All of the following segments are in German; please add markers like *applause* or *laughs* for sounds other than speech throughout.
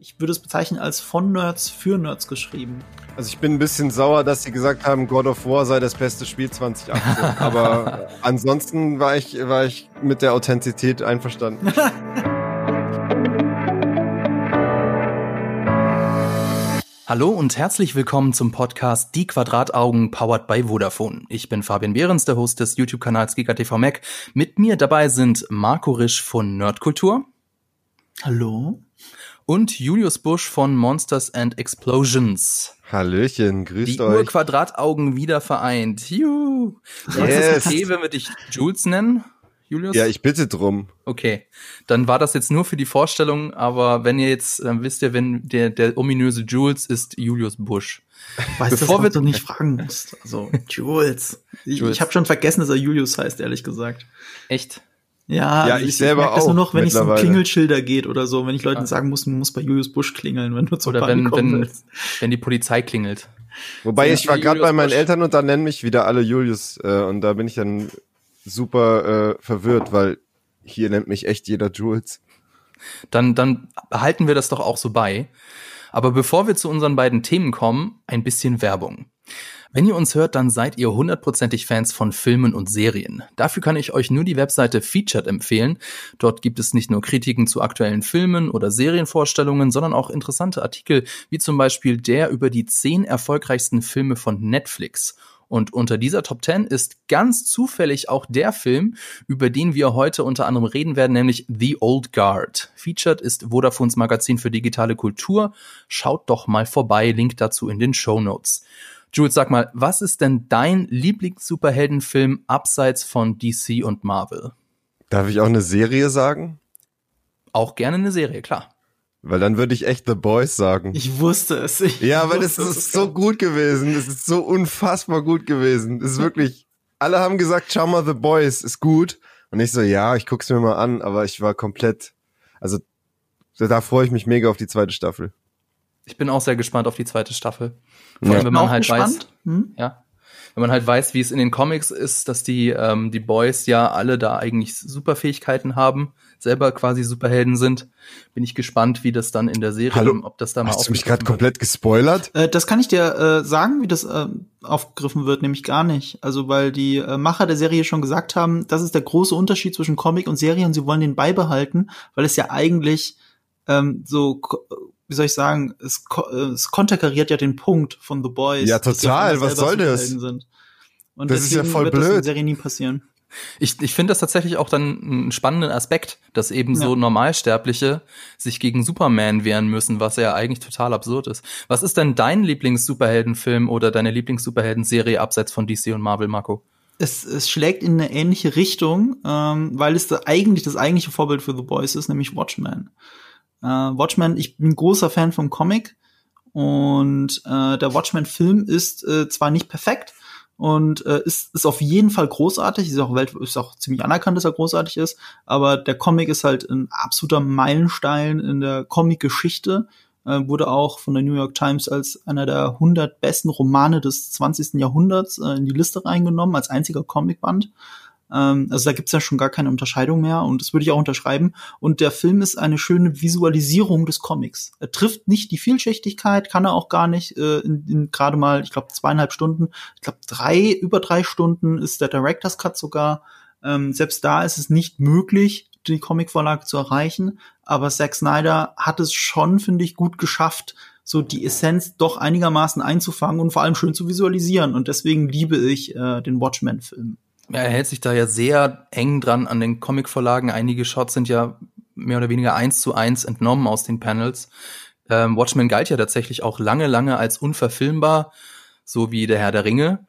Ich würde es bezeichnen als von Nerds für Nerds geschrieben. Also ich bin ein bisschen sauer, dass sie gesagt haben, God of War sei das beste Spiel 2018. *laughs* Aber ansonsten war ich, war ich mit der Authentizität einverstanden. *laughs* Hallo und herzlich willkommen zum Podcast Die Quadrataugen powered by Vodafone. Ich bin Fabian Behrens, der Host des YouTube-Kanals GigaTV Mac. Mit mir dabei sind Marco Risch von Nerdkultur. Hallo und Julius Busch von Monsters and Explosions. Hallöchen, grüßt Die euch. Die Urquadrataugen wieder vereint. Juhu. Yes. Ist okay, wenn wir dich Jules nennen? Julius? Ja, ich bitte drum. Okay, dann war das jetzt nur für die Vorstellung, aber wenn ihr jetzt, dann wisst ihr, wenn der, der ominöse Jules ist Julius Busch. Weißt Bevor du, du nicht fragen musst. Also, Jules. Ich, Jules. ich habe schon vergessen, dass er Julius heißt, ehrlich gesagt. Echt? Ja, ja also ich, ich selber ich auch. Das nur noch, wenn es um Klingelschilder geht oder so, wenn ich Leuten ja. sagen muss, man muss bei Julius Busch klingeln, wenn du zur Oder wenn, wenn, wenn die Polizei klingelt. Wobei ich war gerade bei meinen Busch. Eltern und da nennen mich wieder alle Julius äh, und da bin ich dann super äh, verwirrt, weil hier nennt mich echt jeder Jules. Dann, dann behalten wir das doch auch so bei. Aber bevor wir zu unseren beiden Themen kommen, ein bisschen Werbung. Wenn ihr uns hört, dann seid ihr hundertprozentig Fans von Filmen und Serien. Dafür kann ich euch nur die Webseite Featured empfehlen. Dort gibt es nicht nur Kritiken zu aktuellen Filmen oder Serienvorstellungen, sondern auch interessante Artikel, wie zum Beispiel der über die zehn erfolgreichsten Filme von Netflix. Und unter dieser Top 10 ist ganz zufällig auch der Film, über den wir heute unter anderem reden werden, nämlich The Old Guard. Featured ist Vodafones Magazin für digitale Kultur. Schaut doch mal vorbei, Link dazu in den Show Notes. Jules, sag mal, was ist denn dein Lieblings-Superheldenfilm abseits von DC und Marvel? Darf ich auch eine Serie sagen? Auch gerne eine Serie, klar. Weil dann würde ich echt The Boys sagen. Ich wusste es. Ich ja, weil es ist so gut gewesen. Es ist so unfassbar gut gewesen. Es ist wirklich, alle haben gesagt, schau mal, The Boys ist gut. Und ich so, ja, ich guck's mir mal an, aber ich war komplett, also da freue ich mich mega auf die zweite Staffel. Ich bin auch sehr gespannt auf die zweite Staffel. Vor allem, wenn man halt gespannt. weiß, hm? ja, wenn man halt weiß, wie es in den Comics ist, dass die ähm, die Boys ja alle da eigentlich Superfähigkeiten haben, selber quasi Superhelden sind, bin ich gespannt, wie das dann in der Serie, Hallo? ob das da mal Hast du mich gerade komplett gespoilert? Äh, das kann ich dir äh, sagen, wie das äh, aufgegriffen wird, nämlich gar nicht. Also weil die äh, Macher der Serie schon gesagt haben, das ist der große Unterschied zwischen Comic und Serie und sie wollen den beibehalten, weil es ja eigentlich ähm, so wie soll ich sagen, es, es konterkariert ja den Punkt von The Boys. Ja, total. Was soll das? Sind. Und das ist ja voll wird blöd. Das in der Serie nie passieren. Ich, ich finde das tatsächlich auch dann einen spannenden Aspekt, dass eben ja. so Normalsterbliche sich gegen Superman wehren müssen, was ja eigentlich total absurd ist. Was ist denn dein Lieblings-Superheldenfilm oder deine Lieblings-Superhelden-Serie abseits von DC und Marvel, Marco? Es, es schlägt in eine ähnliche Richtung, ähm, weil es da eigentlich das eigentliche Vorbild für The Boys ist, nämlich Watchmen. Äh, Watchmen, ich bin großer Fan vom Comic und äh, der Watchmen-Film ist äh, zwar nicht perfekt und äh, ist, ist auf jeden Fall großartig, ist auch, Welt, ist auch ziemlich anerkannt, dass er großartig ist, aber der Comic ist halt ein absoluter Meilenstein in der Comic-Geschichte, äh, wurde auch von der New York Times als einer der 100 besten Romane des 20. Jahrhunderts äh, in die Liste reingenommen, als einziger Comicband. Ähm, also da gibt's ja schon gar keine Unterscheidung mehr und das würde ich auch unterschreiben. Und der Film ist eine schöne Visualisierung des Comics. Er trifft nicht die Vielschichtigkeit, kann er auch gar nicht. Äh, in, in gerade mal, ich glaube, zweieinhalb Stunden, ich glaube, drei, über drei Stunden ist der Director's Cut sogar. Ähm, selbst da ist es nicht möglich, die Comicvorlage zu erreichen. Aber Zack Snyder hat es schon, finde ich, gut geschafft, so die Essenz doch einigermaßen einzufangen und vor allem schön zu visualisieren. Und deswegen liebe ich äh, den Watchmen-Film. Er hält sich da ja sehr eng dran an den Comic-Vorlagen. Einige Shots sind ja mehr oder weniger eins zu eins entnommen aus den Panels. Ähm, Watchmen galt ja tatsächlich auch lange, lange als unverfilmbar, so wie der Herr der Ringe.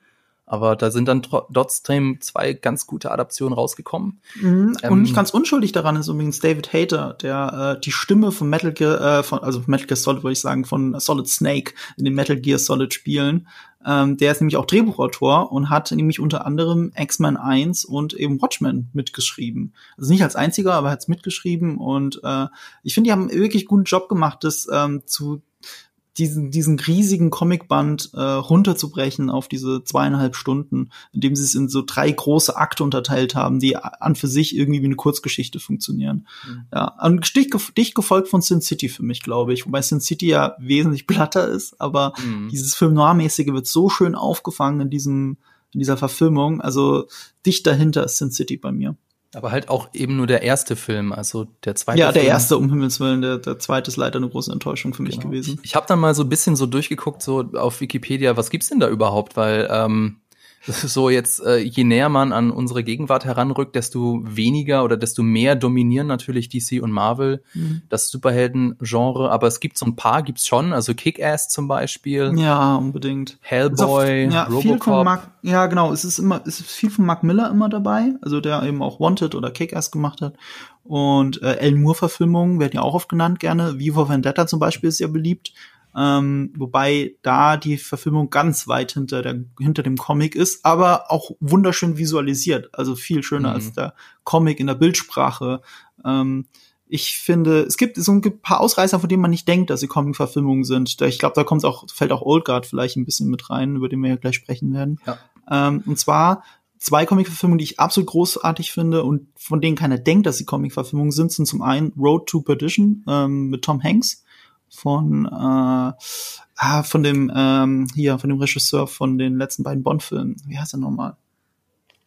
Aber da sind dann trotzdem zwei ganz gute Adaptionen rausgekommen. Mhm. Und ähm, nicht ganz unschuldig daran ist übrigens David Hater, der äh, die Stimme von Metal Gear, äh, von, also Metal Gear Solid würde ich sagen, von Solid Snake in den Metal Gear Solid Spielen. Ähm, der ist nämlich auch Drehbuchautor und hat nämlich unter anderem X-Men 1 und eben Watchmen mitgeschrieben. Also nicht als einziger, aber hat es mitgeschrieben und äh, ich finde, die haben einen wirklich guten Job gemacht, das ähm, zu diesen, diesen riesigen Comicband äh, runterzubrechen auf diese zweieinhalb Stunden, indem sie es in so drei große Akte unterteilt haben, die an für sich irgendwie wie eine Kurzgeschichte funktionieren. Mhm. Ja, und dicht, dicht gefolgt von Sin City für mich, glaube ich, wobei Sin City ja wesentlich *laughs* platter ist, aber mhm. dieses Film Noir-mäßige wird so schön aufgefangen in diesem in dieser Verfilmung. Also dicht dahinter ist Sin City bei mir. Aber halt auch eben nur der erste Film, also der zweite. Ja, der Film. erste, um Himmels Willen, der, der zweite ist leider eine große Enttäuschung für mich genau. gewesen. Ich, ich habe dann mal so ein bisschen so durchgeguckt, so auf Wikipedia, was gibt's denn da überhaupt? Weil ähm, *laughs* so jetzt, äh, je näher man an unsere Gegenwart heranrückt, desto weniger oder desto mehr dominieren natürlich DC und Marvel mhm. das Superhelden-Genre. Aber es gibt so ein paar, gibt's schon. Also Kick-Ass zum Beispiel. Ja, unbedingt. Hellboy, auch, ja, Robocop. Mark, ja, genau. Es ist immer, es ist viel von Mark Miller immer dabei. Also der eben auch Wanted oder Kick-Ass gemacht hat. Und äh, Alan Moore-Verfilmungen werden ja auch oft genannt gerne. Vivo Vendetta zum Beispiel ist sehr beliebt. Ähm, wobei da die Verfilmung ganz weit hinter, der, hinter dem Comic ist, aber auch wunderschön visualisiert. Also viel schöner mhm. als der Comic in der Bildsprache. Ähm, ich finde, es gibt so ein paar Ausreißer, von denen man nicht denkt, dass sie Comic-Verfilmungen sind. Ich glaube, da kommt auch, fällt auch Old Guard vielleicht ein bisschen mit rein, über den wir ja gleich sprechen werden. Ja. Ähm, und zwar zwei Comic-Verfilmungen, die ich absolut großartig finde und von denen keiner denkt, dass sie Comic-Verfilmungen sind, sind zum einen Road to Perdition ähm, mit Tom Hanks von äh, ah, von dem ähm, hier von dem Regisseur von den letzten beiden Bond-Filmen. Wie heißt er nochmal?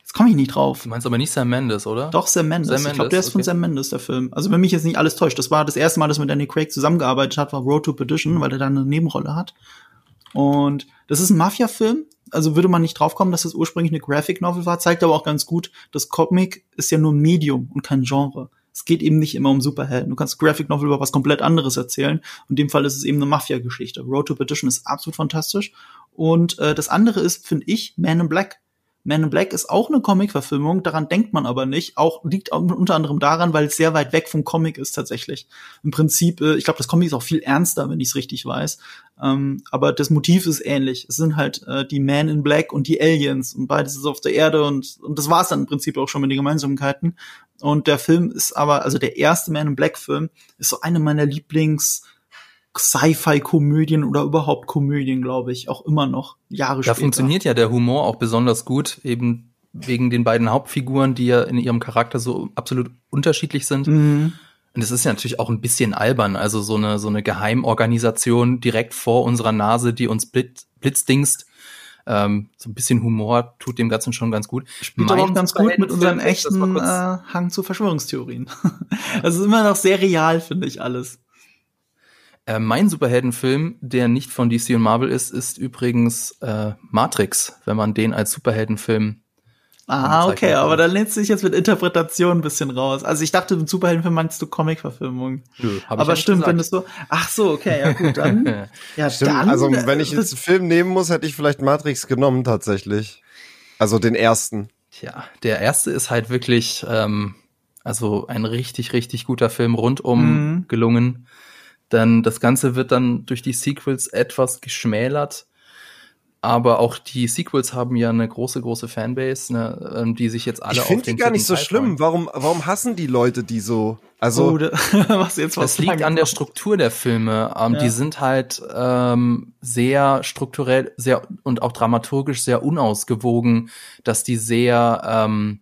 Jetzt komme ich nicht drauf. Du meinst aber nicht Sam Mendes, oder? Doch Sam Mendes. Sam Mendes ich glaube, der ist okay. von Sam Mendes der Film. Also wenn mich jetzt nicht alles täuscht, das war das erste Mal, dass mit Danny Craig zusammengearbeitet hat, war Road to Perdition, weil er da eine Nebenrolle hat. Und das ist ein Mafia-Film. Also würde man nicht draufkommen, dass das ursprünglich eine Graphic Novel war, zeigt aber auch ganz gut, das Comic ist ja nur Medium und kein Genre es geht eben nicht immer um Superhelden. Du kannst Graphic Novel über was komplett anderes erzählen. In dem Fall ist es eben eine Mafia-Geschichte. Road to Petition ist absolut fantastisch. Und äh, das andere ist, finde ich, Man in Black. Man in Black ist auch eine Comic-Verfilmung, daran denkt man aber nicht. Auch liegt unter anderem daran, weil es sehr weit weg vom Comic ist tatsächlich. Im Prinzip, äh, ich glaube, das Comic ist auch viel ernster, wenn ich es richtig weiß. Ähm, aber das Motiv ist ähnlich. Es sind halt äh, die Man in Black und die Aliens und beides ist auf der Erde und, und das war es dann im Prinzip auch schon mit den Gemeinsamkeiten. Und der Film ist aber, also der erste Man in Black Film ist so eine meiner Lieblings- Sci-Fi-Komödien oder überhaupt Komödien, glaube ich, auch immer noch Jahre da später. Da funktioniert ja der Humor auch besonders gut, eben wegen den beiden Hauptfiguren, die ja in ihrem Charakter so absolut unterschiedlich sind. Mhm. Und es ist ja natürlich auch ein bisschen albern, also so eine, so eine Geheimorganisation direkt vor unserer Nase, die uns blitz, blitzdingst. Ähm, so ein bisschen Humor tut dem Ganzen schon ganz gut. Spielt aber auch ganz gut mit unserem echten äh, Hang zu Verschwörungstheorien. *laughs* also immer noch sehr real, finde ich alles. Äh, mein Superheldenfilm, der nicht von DC und Marvel ist, ist übrigens äh, Matrix, wenn man den als Superheldenfilm Ah, okay, aber da lässt sich jetzt mit Interpretation ein bisschen raus. Also ich dachte, mit Superheldenfilm meinst du Comic-Verfilmung. Aber stimmt, wenn du so. Ach so, okay, ja gut, dann. *laughs* ja, stimmt. Dann, also wenn ich jetzt einen Film nehmen muss, hätte ich vielleicht Matrix genommen tatsächlich. Also den ersten. Tja, der erste ist halt wirklich, ähm, also ein richtig, richtig guter Film rundum mhm. gelungen. Denn das Ganze wird dann durch die Sequels etwas geschmälert. Aber auch die Sequels haben ja eine große, große Fanbase, ne, ähm, die sich jetzt alle ich auf den Ich finde die gar nicht so schlimm. Warum, warum hassen die Leute die so? Also, oh, *laughs* was jetzt was das liegt an der Struktur der Filme. Ähm, ja. Die sind halt ähm, sehr strukturell, sehr und auch dramaturgisch sehr unausgewogen, dass die sehr, ähm,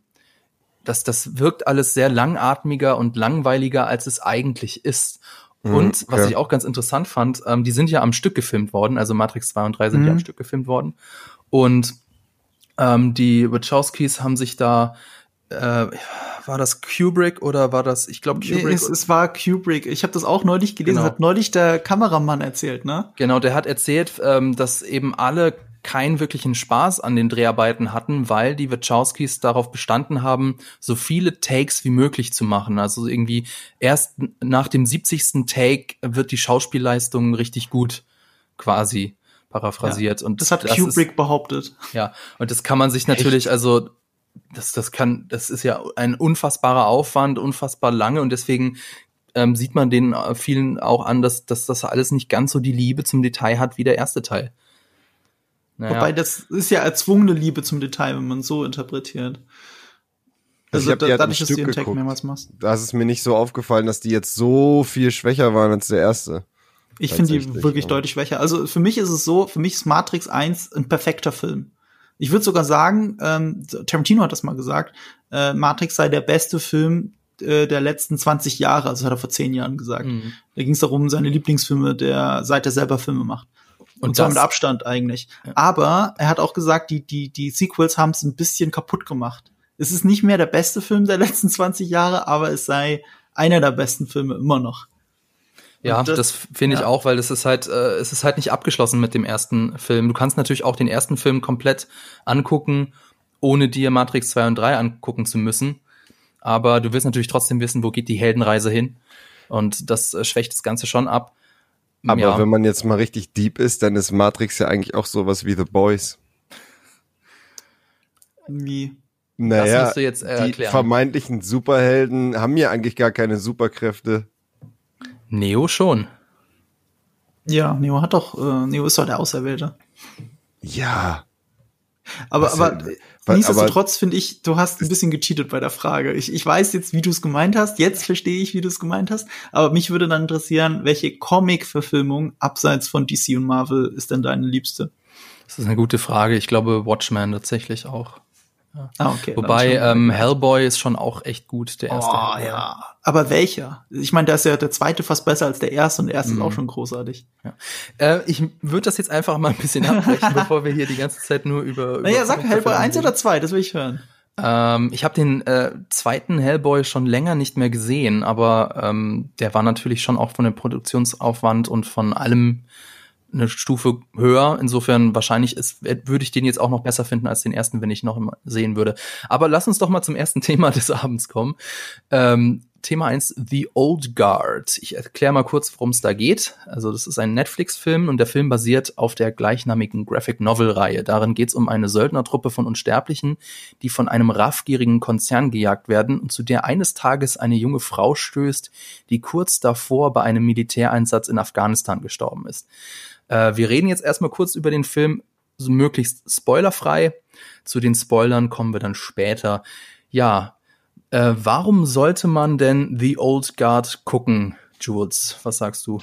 dass das wirkt alles sehr langatmiger und langweiliger, als es eigentlich ist. Mhm, und was okay. ich auch ganz interessant fand, ähm, die sind ja am Stück gefilmt worden, also Matrix 2 und 3 sind mhm. ja am Stück gefilmt worden. Und ähm, die Wachowskis haben sich da äh, war das Kubrick oder war das, ich glaube Kubrick? Nee, es, es, war Kubrick. Ich habe das auch neulich gelesen, genau. hat neulich der Kameramann erzählt, ne? Genau, der hat erzählt, ähm, dass eben alle keinen wirklichen Spaß an den Dreharbeiten hatten, weil die Wachowskis darauf bestanden haben, so viele Takes wie möglich zu machen. Also irgendwie erst nach dem 70. Take wird die Schauspielleistung richtig gut quasi paraphrasiert. Ja, und das hat das Kubrick ist, behauptet. Ja, und das kann man sich natürlich, Echt? also das, das kann, das ist ja ein unfassbarer Aufwand, unfassbar lange und deswegen ähm, sieht man den äh, vielen auch an, dass, dass das alles nicht ganz so die Liebe zum Detail hat wie der erste Teil. Naja. Wobei das ist ja erzwungene Liebe zum Detail, wenn man so interpretiert. Also, also da, dadurch, dass du den Tag mehrmals machst. Da ist es mir nicht so aufgefallen, dass die jetzt so viel schwächer waren als der erste. Ich finde die wirklich ja. deutlich schwächer. Also für mich ist es so, für mich ist Matrix 1 ein perfekter Film. Ich würde sogar sagen, ähm, Tarantino hat das mal gesagt, äh, Matrix sei der beste Film äh, der letzten 20 Jahre, also hat er vor 10 Jahren gesagt. Mhm. Da ging es darum, seine Lieblingsfilme, der seit er selber Filme macht. Und, Und zwar mit Abstand eigentlich. Aber er hat auch gesagt, die, die, die Sequels haben es ein bisschen kaputt gemacht. Es ist nicht mehr der beste Film der *laughs* letzten 20 Jahre, aber es sei einer der besten Filme immer noch. Ja, das, das- finde ich ja. auch, weil es ist halt, äh, es ist halt nicht abgeschlossen mit dem ersten Film. Du kannst natürlich auch den ersten Film komplett angucken, ohne dir Matrix 2 und 3 angucken zu müssen. Aber du willst natürlich trotzdem wissen, wo geht die Heldenreise hin. Und das äh, schwächt das Ganze schon ab. Aber ja. wenn man jetzt mal richtig deep ist, dann ist Matrix ja eigentlich auch sowas wie The Boys. Wie? Naja, musst du jetzt, äh, die vermeintlichen Superhelden haben ja eigentlich gar keine Superkräfte. Neo schon. Ja, Neo hat doch, äh, Neo ist doch der Auserwählte. Ja. Aber, Was aber denn? Nichtsdestotrotz finde ich, du hast ein bisschen gecheatet bei der Frage. Ich, ich weiß jetzt, wie du es gemeint hast. Jetzt verstehe ich, wie du es gemeint hast. Aber mich würde dann interessieren, welche Comic-Verfilmung abseits von DC und Marvel ist denn deine liebste? Das ist eine gute Frage. Ich glaube, Watchmen tatsächlich auch. Ah, okay. Wobei ähm, Hellboy ist schon auch echt gut, der erste. Oh, Hellboy. ja. Aber welcher? Ich meine, da ist ja der zweite fast besser als der erste und der erste Mhm. ist auch schon großartig. Äh, ich würde das jetzt einfach mal ein bisschen abbrechen, *laughs* bevor wir hier die ganze Zeit nur über. Naja, über sag Hellboy Comicverfilmungen 1 reden. oder 2, das will ich hören. Ähm, ich habe den äh, zweiten Hellboy schon länger nicht mehr gesehen, aber ähm, der war natürlich schon auch von dem Produktionsaufwand und von allem eine Stufe höher. Insofern wahrscheinlich ist, würde ich den jetzt auch noch besser finden als den ersten, wenn ich noch sehen würde. Aber lass uns doch mal zum ersten *laughs* Thema des Abends kommen. Ähm, Thema eins: The Old Guard. Ich erkläre mal kurz, worum es da geht. Also das ist ein Netflix-Film und der Film basiert auf der gleichnamigen Graphic Novel-Reihe. Darin geht es um eine Söldnertruppe von Unsterblichen, die von einem raffgierigen Konzern gejagt werden und zu der eines Tages eine junge Frau stößt, die kurz davor bei einem Militäreinsatz in Afghanistan gestorben ist. Äh, wir reden jetzt erstmal kurz über den Film, so möglichst spoilerfrei. Zu den Spoilern kommen wir dann später. Ja, äh, warum sollte man denn The Old Guard gucken, Jules? Was sagst du?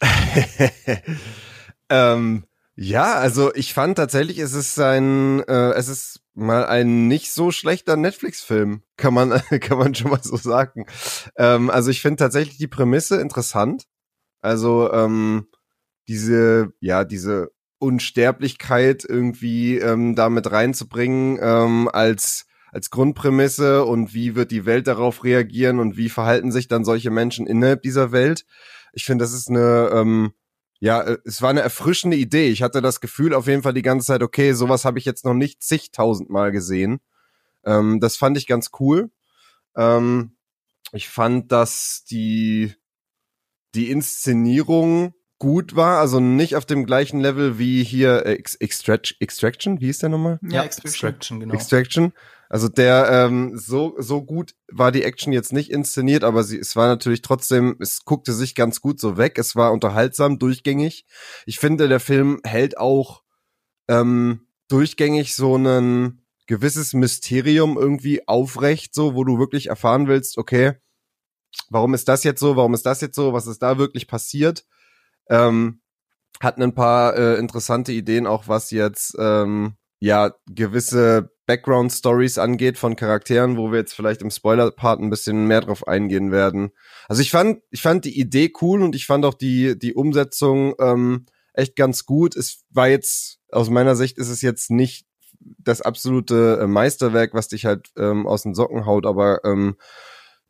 *laughs* ähm, ja, also ich fand tatsächlich, es ist ein, äh, es ist mal ein nicht so schlechter Netflix-Film, kann man, *laughs* kann man schon mal so sagen. Ähm, also ich finde tatsächlich die Prämisse interessant. Also ähm, diese, ja, diese Unsterblichkeit irgendwie ähm, damit reinzubringen ähm, als als Grundprämisse und wie wird die Welt darauf reagieren und wie verhalten sich dann solche Menschen innerhalb dieser Welt. Ich finde, das ist eine ähm, ja, äh, es war eine erfrischende Idee. Ich hatte das Gefühl auf jeden Fall die ganze Zeit, okay, sowas habe ich jetzt noch nicht zigtausendmal gesehen. Ähm, das fand ich ganz cool. Ähm, ich fand, dass die, die Inszenierung gut war, also nicht auf dem gleichen Level wie hier äh, Ex Extract Extraction, wie hieß der nochmal? Extraction, genau. Extraction. Also der ähm, so so gut war die Action jetzt nicht inszeniert, aber sie es war natürlich trotzdem, es guckte sich ganz gut so weg. Es war unterhaltsam, durchgängig. Ich finde, der Film hält auch ähm, durchgängig so ein gewisses Mysterium irgendwie aufrecht, so wo du wirklich erfahren willst, okay, warum ist das jetzt so, warum ist das jetzt so, was ist da wirklich passiert? Ähm, hat ein paar äh, interessante Ideen auch, was jetzt ähm, ja gewisse Background Stories angeht von Charakteren, wo wir jetzt vielleicht im Spoiler Part ein bisschen mehr drauf eingehen werden. Also ich fand ich fand die Idee cool und ich fand auch die die Umsetzung ähm, echt ganz gut. Es war jetzt aus meiner Sicht ist es jetzt nicht das absolute äh, Meisterwerk, was dich halt ähm, aus den Socken haut, aber ähm,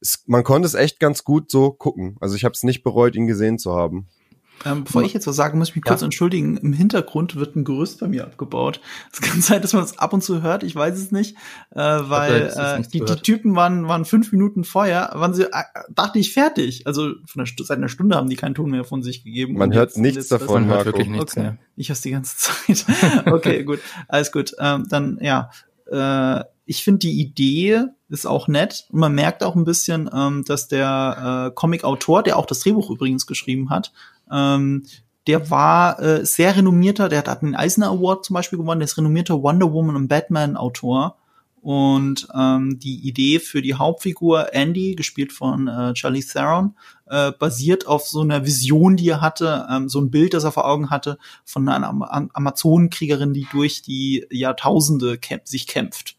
es, man konnte es echt ganz gut so gucken. Also ich habe es nicht bereut, ihn gesehen zu haben. Ähm, bevor ich jetzt was sage, muss ich mich Ja. kurz entschuldigen. Im Hintergrund wird ein Gerüst bei mir abgebaut. Es kann *laughs* sein, dass man es ab und zu hört, ich weiß es nicht, äh, weil äh, nicht die, die. Typen waren, waren fünf Minuten vorher, waren sie, äh, dachte ich, fertig. Also von Stu- seit einer Stunde haben die keinen Ton mehr von sich gegeben. Man hört jetzt- nichts davon. Man hört wirklich nichts okay. mehr. Ich hab's die ganze *laughs* Zeit. okay, gut. Alles gut. Ähm, dann, ja. Äh, ich finde die Idee ist auch nett. Und man merkt auch ein bisschen, ähm, dass der äh, Comic-Autor, der auch das Drehbuch übrigens geschrieben hat, ähm, der war äh, sehr renommierter, der hat, den Eisner Award zum Beispiel gewonnen, der ist renommierter Wonder Woman und Batman-Autor. Und ähm, die Idee für die Hauptfigur Andy, gespielt von äh, Charlie Theron, äh, basiert auf so einer Vision, die er hatte, ähm, so ein Bild, das er vor Augen hatte, von einer Am Amazonenkriegerin, die durch die Jahrtausende kämp sich kämpft.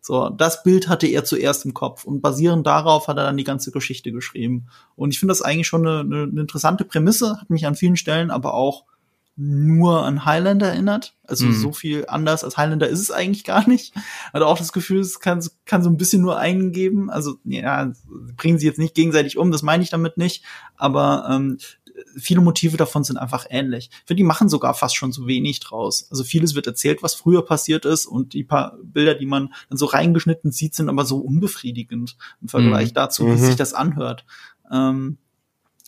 So, das Bild hatte er zuerst im Kopf und basierend darauf hat er dann die ganze Geschichte geschrieben. Und ich finde das eigentlich schon eine, eine, eine interessante Prämisse, hat mich an vielen Stellen aber auch nur an Highlander erinnert. Also Mhm. so viel anders als Highlander ist es eigentlich gar nicht. Hatte auch das Gefühl, es kann, kann so ein bisschen nur eingeben. Also ja, bringen sie jetzt nicht gegenseitig um, das meine ich damit nicht. Aber ähm, viele Motive davon sind einfach ähnlich. Ich finde, die machen sogar fast schon zu wenig draus. Also vieles wird erzählt, was früher passiert ist und die paar Bilder, die man dann so reingeschnitten sieht, sind aber so unbefriedigend im Vergleich Mhm. dazu, wie Mhm. sich das anhört. Ähm,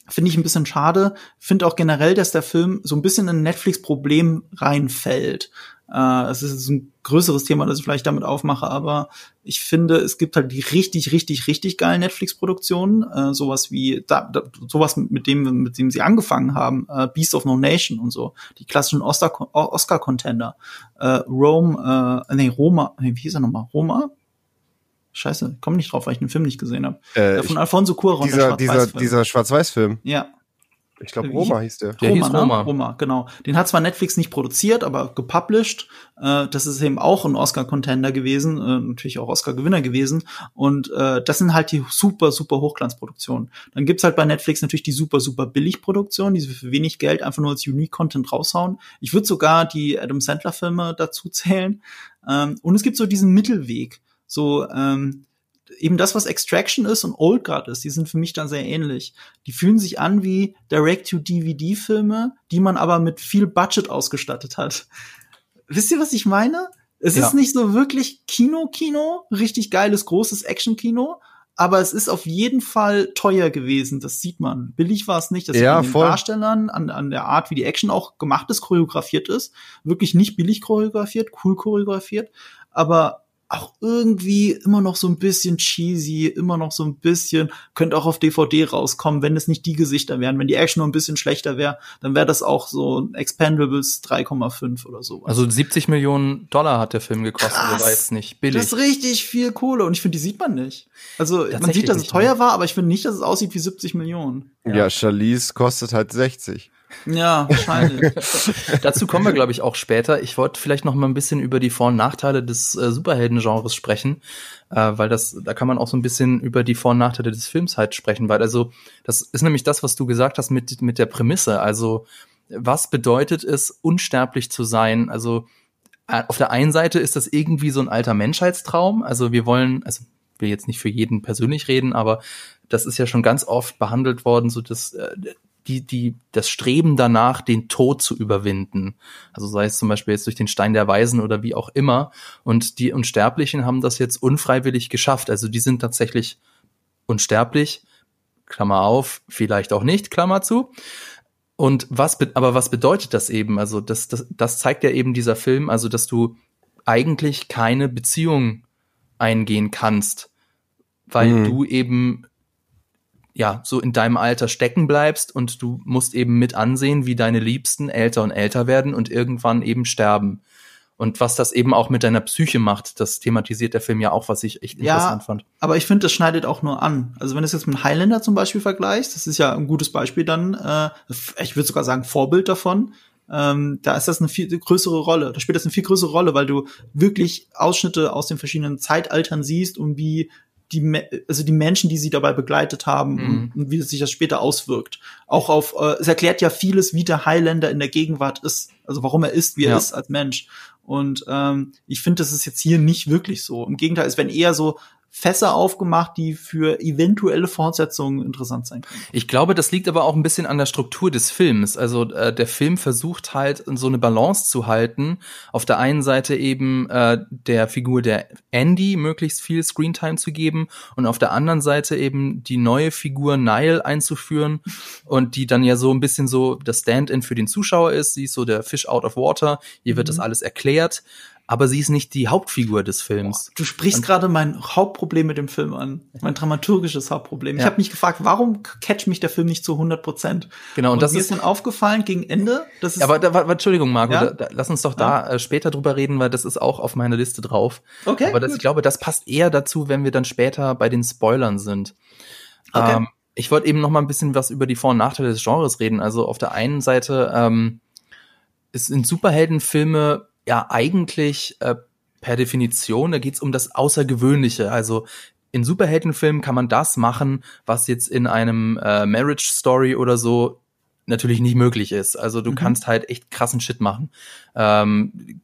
Finde ich ein bisschen schade. Finde auch generell, dass der Film so ein bisschen in ein Netflix-Problem reinfällt. Äh, es ist ein größeres Thema, das ich vielleicht damit aufmache, aber ich finde, es gibt halt die richtig, richtig, richtig geilen Netflix-Produktionen, äh, sowas wie da, da, sowas mit dem, mit dem sie angefangen haben, äh, Beast of No Nation und so, die klassischen Oscar- Oscar-Contender, äh, Rome, äh, nee, Roma, nee, wie hieß er nochmal? Roma? Scheiße, komm nicht drauf, weil ich den Film nicht gesehen habe. Äh, von Alfonso Cuarón, dieser, dieser, dieser Schwarz-Weiß-Film. Ja, Ich glaube, Roma hieß der. Der hieß ne? Roma. Roma, genau. Den hat zwar Netflix nicht produziert, aber gepublished. Äh, das ist eben auch ein Oscar-Contender gewesen, äh, natürlich auch Oscar-Gewinner gewesen. Und äh, das sind halt die super, super Hochglanzproduktionen. Dann gibt's halt bei Netflix natürlich die super, super Billigproduktionen, die sie für wenig Geld einfach nur als Unique-Content raushauen. Ich würde sogar die Adam Sandler-Filme dazu zählen. Ähm, und es gibt so diesen Mittelweg. So, ähm, eben das, was Extraction ist und Old Guard ist, die sind für mich dann sehr ähnlich. Die fühlen sich an wie Direct-to-DVD-Filme, die man aber mit viel Budget ausgestattet hat. Wisst ihr, was ich meine? Es Ja. ist nicht so wirklich Kino-Kino, richtig geiles, großes Action-Kino, aber es ist auf jeden Fall teuer gewesen, das sieht man. Billig war es nicht, das Ja, an den voll. Darstellern, an, an der Art, wie die Action auch gemacht ist, choreografiert ist. Wirklich nicht billig choreografiert, cool choreografiert, aber auch irgendwie immer noch so ein bisschen cheesy, immer noch so ein bisschen, könnte auch auf DVD rauskommen, wenn es nicht die Gesichter wären. Wenn die Action nur ein bisschen schlechter wäre, dann wäre das auch so ein Expendables 3,5 oder so. Also 70 Millionen Dollar hat der Film gekostet, Krass. war jetzt nicht billig. Das ist richtig viel Kohle und ich finde, die sieht man nicht. Also man sieht, dass es nicht, teuer ne? war, aber ich finde nicht, dass es aussieht wie 70 Millionen. Ja, Charlize kostet halt 60. Ja, wahrscheinlich. *laughs* Dazu kommen wir, glaube ich, auch später. Ich wollte vielleicht noch mal ein bisschen über die Vor- und Nachteile des äh, Superhelden-Genres sprechen, äh, weil das, da kann man auch so ein bisschen über die Vor- und Nachteile des Films halt sprechen, weil also das ist nämlich das, was du gesagt hast mit mit der Prämisse. Also was bedeutet es, unsterblich zu sein? Also äh, auf der einen Seite ist das irgendwie so ein alter Menschheitstraum. Also wir wollen, also ich will jetzt nicht für jeden persönlich reden, aber das ist ja schon ganz oft behandelt worden, so dass äh, die, die, das Streben danach, den Tod zu überwinden. Also sei es zum Beispiel jetzt durch den Stein der Weisen oder wie auch immer. Und die Unsterblichen haben das jetzt unfreiwillig geschafft. Also die sind tatsächlich unsterblich. Klammer auf, vielleicht auch nicht, Klammer zu. Und was, be- aber was bedeutet das eben? Also das, das, das zeigt ja eben dieser Film, also dass du eigentlich keine Beziehung eingehen kannst, weil Mhm. du eben ja so in deinem Alter stecken bleibst und du musst eben mit ansehen, wie deine Liebsten älter und älter werden und irgendwann eben sterben. Und was das eben auch mit deiner Psyche macht, das thematisiert der Film ja auch, was ich echt Ja. interessant fand. Aber ich finde, das schneidet auch nur an. Also wenn du es jetzt mit Highlander zum Beispiel vergleichst, das ist ja ein gutes Beispiel dann, äh, ich würde sogar sagen Vorbild davon, ähm, da ist das eine viel größere Rolle. Da spielt das eine viel größere Rolle, weil du wirklich Ausschnitte aus den verschiedenen Zeitaltern siehst und wie die, also die Menschen, die sie dabei begleitet haben Mhm. und, und wie sich das später auswirkt. Auch auf, äh, es erklärt ja vieles, wie der Highlander in der Gegenwart ist, also warum er ist, wie er Ja. ist als Mensch. Und ähm, ich finde, das ist jetzt hier nicht wirklich so. Im Gegenteil, es werden eher so Fässer aufgemacht, die für eventuelle Fortsetzungen interessant sein können. Ich glaube, das liegt aber auch ein bisschen an der Struktur des Films. Also äh, der Film versucht halt so eine Balance zu halten. Auf der einen Seite eben äh, der Figur der Andy möglichst viel Screentime zu geben und auf der anderen Seite eben die neue Figur Nile einzuführen und die dann ja so ein bisschen so das Stand-in für den Zuschauer ist. Sie ist so der Fish out of water. Hier wird Mhm. das alles erklärt. Aber sie ist nicht die Hauptfigur des Films. Du sprichst gerade mein Hauptproblem mit dem Film an, mein dramaturgisches Hauptproblem. Ich Ja. habe mich gefragt, warum catcht mich der Film nicht zu 100 Prozent? Genau, und das mir ist- dann aufgefallen gegen Ende, das ist Aber da, wa- Entschuldigung, Marco, Ja? da, da, lass uns doch da äh, später drüber reden, weil das ist auch auf meiner Liste drauf. okay. Aber das, ich glaube, das passt eher dazu, wenn wir dann später bei den Spoilern sind. Okay. Ähm, ich wollte eben noch mal ein bisschen was über die Vor- und Nachteile des Genres reden. Also auf der einen Seite ähm, ist in Superheldenfilme ja eigentlich äh, per Definition, da geht's um das Außergewöhnliche. Also in Superheldenfilmen kann man das machen, was jetzt in einem äh, Marriage Story oder so natürlich nicht möglich ist. Also du Mhm. kannst halt echt krassen Shit machen. Ähm,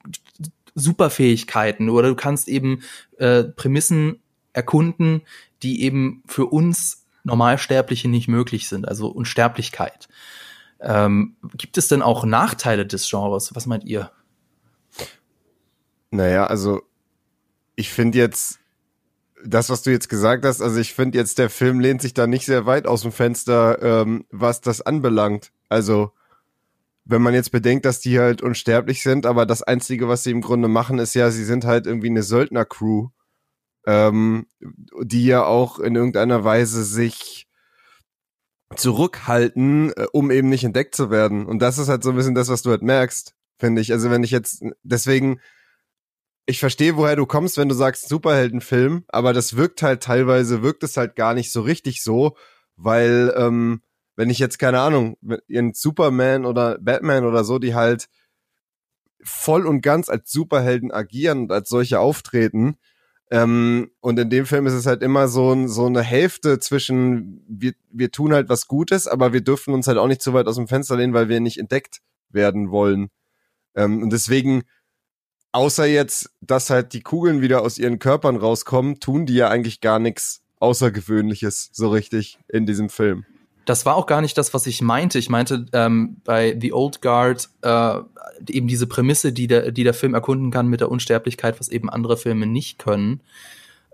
Superfähigkeiten oder du kannst eben äh, Prämissen erkunden, die eben für uns Normalsterbliche nicht möglich sind, also Unsterblichkeit. Ähm, gibt es denn auch Nachteile des Genres? Was meint ihr? Naja, also ich finde jetzt das, was du jetzt gesagt hast, also ich finde jetzt, der Film lehnt sich da nicht sehr weit aus dem Fenster, ähm, was das anbelangt. Also wenn man jetzt bedenkt, dass die halt unsterblich sind, aber das Einzige, was sie im Grunde machen, ist ja, sie sind halt irgendwie eine Söldner-Crew, ähm, die ja auch in irgendeiner Weise sich zurückhalten, äh, um eben nicht entdeckt zu werden. Und das ist halt so ein bisschen das, was du halt merkst, finde ich. Also wenn ich jetzt, deswegen, ich verstehe, woher du kommst, wenn du sagst Superheldenfilm, aber das wirkt halt teilweise, wirkt es halt gar nicht so richtig so, weil, ähm, wenn ich jetzt, keine Ahnung, in Superman oder Batman oder so, die halt voll und ganz als Superhelden agieren und als solche auftreten, ähm, und in dem Film ist es halt immer so, so eine Hälfte zwischen, wir, wir tun halt was Gutes, aber wir dürfen uns halt auch nicht zu weit aus dem Fenster lehnen, weil wir nicht entdeckt werden wollen. Ähm, und deswegen, außer jetzt, dass halt die Kugeln wieder aus ihren Körpern rauskommen, tun die ja eigentlich gar nichts Außergewöhnliches so richtig in diesem Film. Das war auch gar nicht das, was ich meinte. Ich meinte ähm, bei The Old Guard äh, eben diese Prämisse, die der, die der Film erkunden kann mit der Unsterblichkeit, was eben andere Filme nicht können.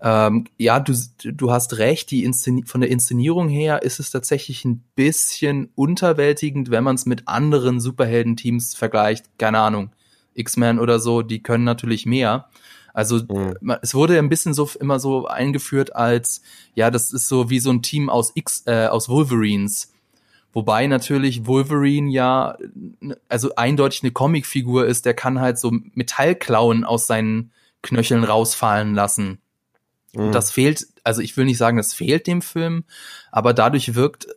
Ähm, ja, du, du hast recht, die von der Inszenierung her ist es tatsächlich ein bisschen unterwältigend, wenn man es mit anderen Superhelden-Teams vergleicht. Keine Ahnung, X-Men oder so, die können natürlich mehr. Also Mhm. es wurde ja ein bisschen so immer so eingeführt als ja, das ist so wie so ein Team aus X äh, aus Wolverines. Wobei natürlich Wolverine ja also eindeutig eine Comicfigur ist, der kann halt so Metallklauen aus seinen Knöcheln rausfallen lassen. Mhm. Das fehlt, also ich will nicht sagen, das fehlt dem Film, aber dadurch wirkt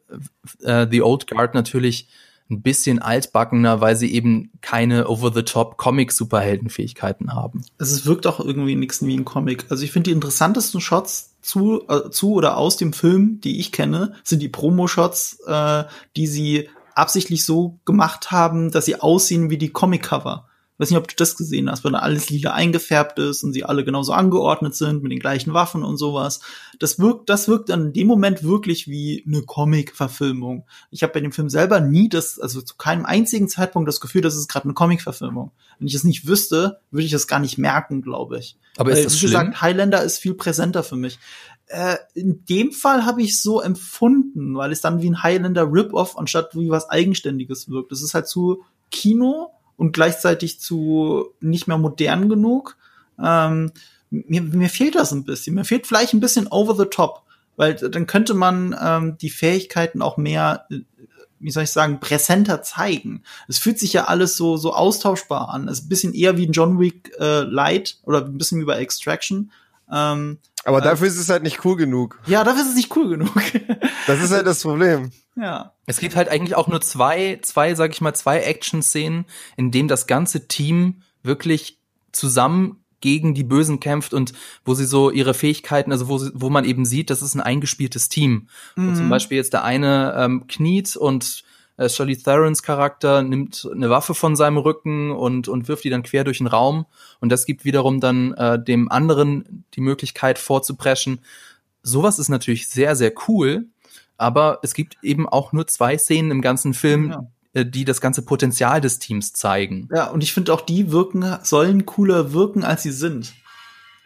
äh, The Old Guard natürlich ein bisschen altbackener, weil sie eben keine over-the-top Comic-Superheldenfähigkeiten haben. Also es wirkt auch irgendwie nix wie ein Comic. Also ich finde die interessantesten Shots zu, äh, zu oder aus dem Film, die ich kenne, sind die Promo-Shots, äh, die sie absichtlich so gemacht haben, dass sie aussehen wie die Comic-Cover. Ich weiß nicht, ob du das gesehen hast, weil da alles lila eingefärbt ist und sie alle genauso angeordnet sind mit den gleichen Waffen und sowas. Das wirkt, das wirkt dann in dem Moment wirklich wie eine Comic-Verfilmung. Ich habe bei dem Film selber nie das, also zu keinem einzigen Zeitpunkt das Gefühl, das ist gerade eine Comic-Verfilmung. Wenn ich es nicht wüsste, würde ich das gar nicht merken, glaube ich. Aber ist Weil, das wie schlimm? gesagt, Highlander ist viel präsenter für mich. Äh, in dem Fall habe ich so empfunden, weil es dann wie ein Highlander Rip-Off anstatt wie was Eigenständiges wirkt. Es ist halt zu Kino und gleichzeitig zu nicht mehr modern genug. Ähm, mir, mir fehlt das ein bisschen. Mir fehlt vielleicht ein bisschen over the top, weil dann könnte man ähm, die Fähigkeiten auch mehr, äh, wie soll ich sagen, präsenter zeigen. Es fühlt sich ja alles so so austauschbar an. Es ist ein bisschen eher wie ein John Wick äh, Light oder ein bisschen wie bei Extraction. Ähm, aber dafür ist es halt nicht cool genug. ja, dafür ist es nicht cool genug. *laughs* Das ist halt das Problem. ja. Es gibt halt eigentlich auch nur zwei, zwei, sag ich mal, zwei Action-Szenen, in denen das ganze Team wirklich zusammen gegen die Bösen kämpft und wo sie so ihre Fähigkeiten, also wo, sie, wo man eben sieht, das ist ein eingespieltes Team. Wo zum Beispiel jetzt der eine ähm, kniet und äh, Charlie Therons Charakter nimmt eine Waffe von seinem Rücken und, und wirft die dann quer durch den Raum. Und das gibt wiederum dann äh, dem anderen die Möglichkeit vorzupreschen. Sowas ist natürlich sehr, sehr cool, aber es gibt eben auch nur zwei Szenen im ganzen Film, Ja. äh, die das ganze Potenzial des Teams zeigen. Ja, und ich finde auch die wirken, sollen cooler wirken, als sie sind.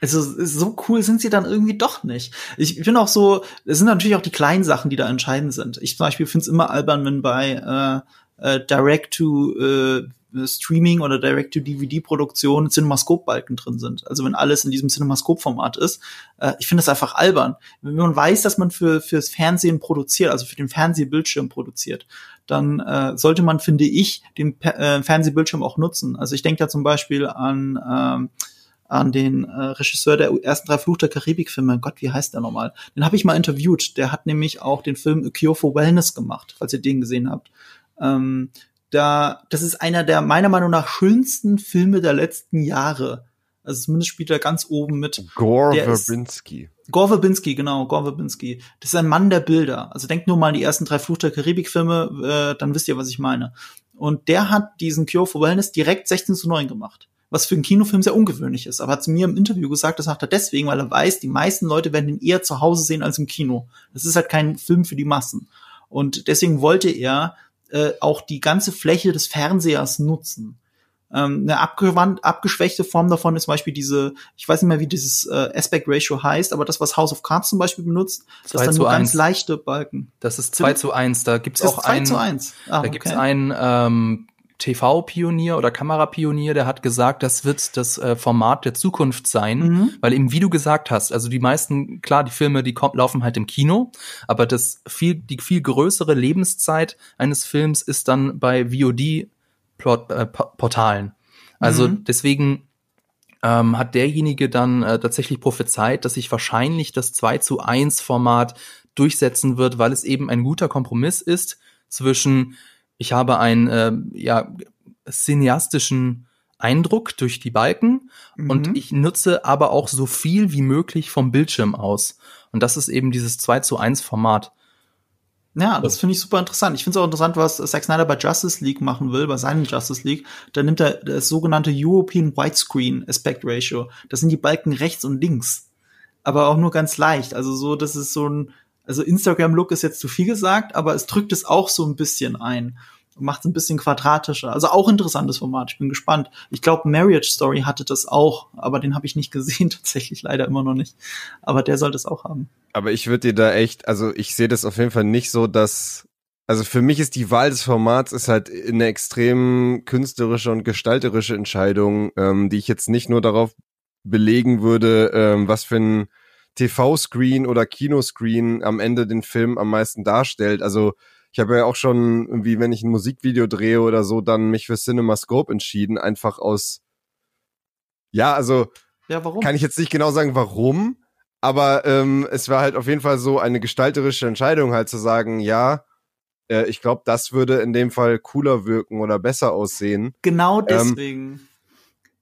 Also so cool sind sie dann irgendwie doch nicht. Ich bin auch so, es sind natürlich auch die kleinen Sachen, die da entscheidend sind. Ich zum Beispiel finde es immer albern, wenn bei äh, Direct to äh, Streaming oder Direct-to-DVD-Produktion Cinemascope-Balken drin sind. Also wenn alles in diesem Cinemascope-Format ist. Äh, ich finde das einfach albern. Wenn man weiß, dass man für fürs Fernsehen produziert, also für den Fernsehbildschirm produziert, dann äh, sollte man, finde ich, den äh, Fernsehbildschirm auch nutzen. Also ich denke da zum Beispiel an ähm, an den äh, Regisseur der ersten drei Fluch der Karibik-Filme. Gott, wie heißt der nochmal? Den habe ich mal interviewt. Der hat nämlich auch den Film A Cure for Wellness gemacht, falls ihr den gesehen habt. Ähm, da, das ist einer der meiner Meinung nach schönsten Filme der letzten Jahre. Also zumindest spielt er ganz oben mit. Gore Verbinski. Gore Verbinski, genau, Gore Verbinski. Das ist ein Mann der Bilder. Also denkt nur mal an die ersten drei Fluch der Karibik-Filme, äh, dann wisst ihr, was ich meine. Und der hat diesen Cure for Wellness direkt 16 zu 9 gemacht. Was für einen Kinofilm sehr ungewöhnlich ist. Aber hat zu mir im Interview gesagt, das sagt er deswegen, weil er weiß, die meisten Leute werden ihn eher zu Hause sehen als im Kino. Das ist halt kein Film für die Massen. Und deswegen wollte er äh, auch die ganze Fläche des Fernsehers nutzen. Ähm, eine abgewandt, abgeschwächte Form davon ist zum Beispiel diese, ich weiß nicht mehr, wie dieses äh, Aspect Ratio heißt, aber das, was House of Cards zum Beispiel benutzt, das sind nur 1. ganz leichte Balken. Das ist 2 zu 1, da gibt's auch einen. 2 zu 1. Ah, da okay. gibt's einen ähm, TV-Pionier oder Kamerapionier, der hat gesagt, das wird das äh, Format der Zukunft sein, mhm. weil eben wie du gesagt hast, also die meisten, klar, die Filme, die kommen, laufen halt im Kino, aber das viel, die viel größere Lebenszeit eines Films ist dann bei VOD-Portalen. Äh, also mhm. deswegen ähm, hat derjenige dann äh, tatsächlich prophezeit, dass sich wahrscheinlich das 2 zu 1 Format durchsetzen wird, weil es eben ein guter Kompromiss ist zwischen ich habe einen äh, ja, cineastischen Eindruck durch die Balken mhm. und ich nutze aber auch so viel wie möglich vom Bildschirm aus. Und das ist eben dieses 2 zu 1 Format. Ja, das finde ich super interessant. Ich finde es auch interessant, was Zack Snyder bei Justice League machen will, bei seinem Justice League. Da nimmt er das sogenannte European Widescreen Aspect Ratio. Das sind die Balken rechts und links. Aber auch nur ganz leicht. Also so, das ist so ein, also Instagram-Look ist jetzt zu viel gesagt, aber es drückt es auch so ein bisschen ein macht es ein bisschen quadratischer. Also auch interessantes Format. Ich bin gespannt. Ich glaube, Marriage Story hatte das auch, aber den habe ich nicht *laughs* gesehen, tatsächlich leider immer noch nicht. Aber der sollte es auch haben. Aber ich würde dir da echt, also ich sehe das auf jeden Fall nicht so, dass also für mich ist die Wahl des Formats ist halt eine extrem künstlerische und gestalterische Entscheidung, ähm, die ich jetzt nicht nur darauf belegen würde, ähm, was für ein TV-Screen oder Kinoscreen am Ende den Film am meisten darstellt. Also ich habe ja auch schon irgendwie, wenn ich ein Musikvideo drehe oder so, dann mich für CinemaScope entschieden, einfach aus ja, also ja, warum? kann ich jetzt nicht genau sagen, warum, aber ähm, es war halt auf jeden Fall so eine gestalterische Entscheidung, halt zu sagen, ja, äh, ich glaube, das würde in dem Fall cooler wirken oder besser aussehen. Genau ähm, deswegen. Ähm,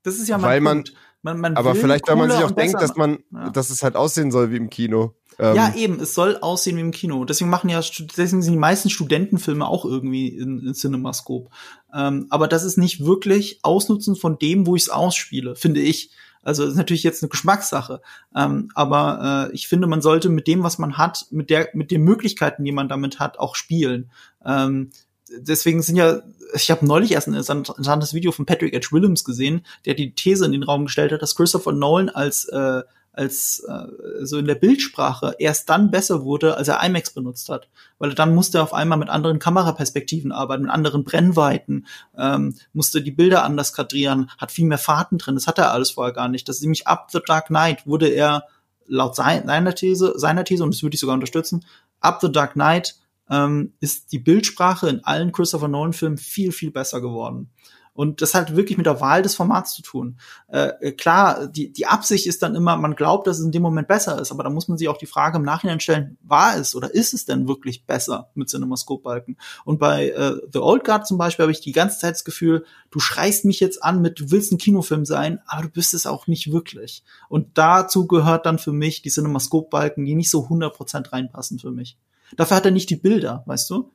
das ist ja mein weil Punkt. Man, man, man aber vielleicht, weil man sich auch denkt, dass man, ja. dass es halt aussehen soll wie im Kino. Ähm, ja, eben, es soll aussehen wie im Kino. Deswegen machen ja, deswegen sind die meisten Studentenfilme auch irgendwie in, in CinemaScope. Ähm, aber das ist nicht wirklich Ausnutzen von dem, wo ich es ausspiele, finde ich. Also ist natürlich jetzt eine Geschmackssache. Ähm, aber äh, ich finde, man sollte mit dem, was man hat, mit der, mit den Möglichkeiten, die man damit hat, auch spielen. Ähm, deswegen sind ja, ich habe neulich erst ein interessantes Video von Patrick H. Williams gesehen, der die These in den Raum gestellt hat, dass Christopher Nolan als äh, als äh, so in der Bildsprache erst dann besser wurde, als er IMAX benutzt hat. Weil dann musste er auf einmal mit anderen Kameraperspektiven arbeiten, mit anderen Brennweiten, ähm, musste die Bilder anders kadrieren, hat viel mehr Fahrten drin. Das hat er alles vorher gar nicht. Das ist nämlich ab The Dark Knight wurde er laut seiner These, seiner These, und das würde ich sogar unterstützen, ab The Dark Knight ähm, ist die Bildsprache in allen Christopher Nolan-Filmen viel, viel besser geworden. Und das hat wirklich mit der Wahl des Formats zu tun. Äh, klar, die, die Absicht ist dann immer, man glaubt, dass es in dem Moment besser ist, aber da muss man sich auch die Frage im Nachhinein stellen, war es oder ist es denn wirklich besser mit CinemaScope-Balken? Und bei äh, The Old Guard zum Beispiel habe ich die ganze Zeit das Gefühl, du schreist mich jetzt an mit, du willst ein Kinofilm sein, aber du bist es auch nicht wirklich. Und dazu gehört dann für mich die CinemaScope-Balken, die nicht so 100% reinpassen für mich. Dafür hat er nicht die Bilder, weißt du?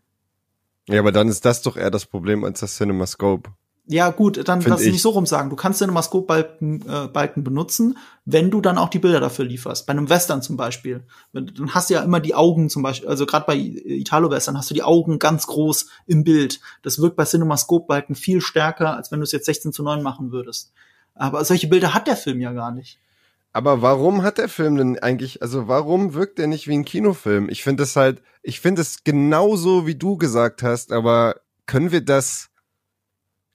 Ja, aber dann ist das doch eher das Problem als das CinemaScope. Ja, gut, dann lass es nicht so rum sagen. Du kannst CinemaScope-Balken äh, Balken benutzen, wenn du dann auch die Bilder dafür lieferst. Bei einem Western zum Beispiel. Dann hast du ja immer die Augen zum Beispiel, also gerade bei Italo-Western hast du die Augen ganz groß im Bild. Das wirkt bei CinemaScope-Balken viel stärker, als wenn du es jetzt 16 zu 9 machen würdest. Aber solche Bilder hat der Film ja gar nicht. Aber warum hat der Film denn eigentlich, also warum wirkt der nicht wie ein Kinofilm? Ich finde es halt, ich finde es genauso, wie du gesagt hast, aber können wir das,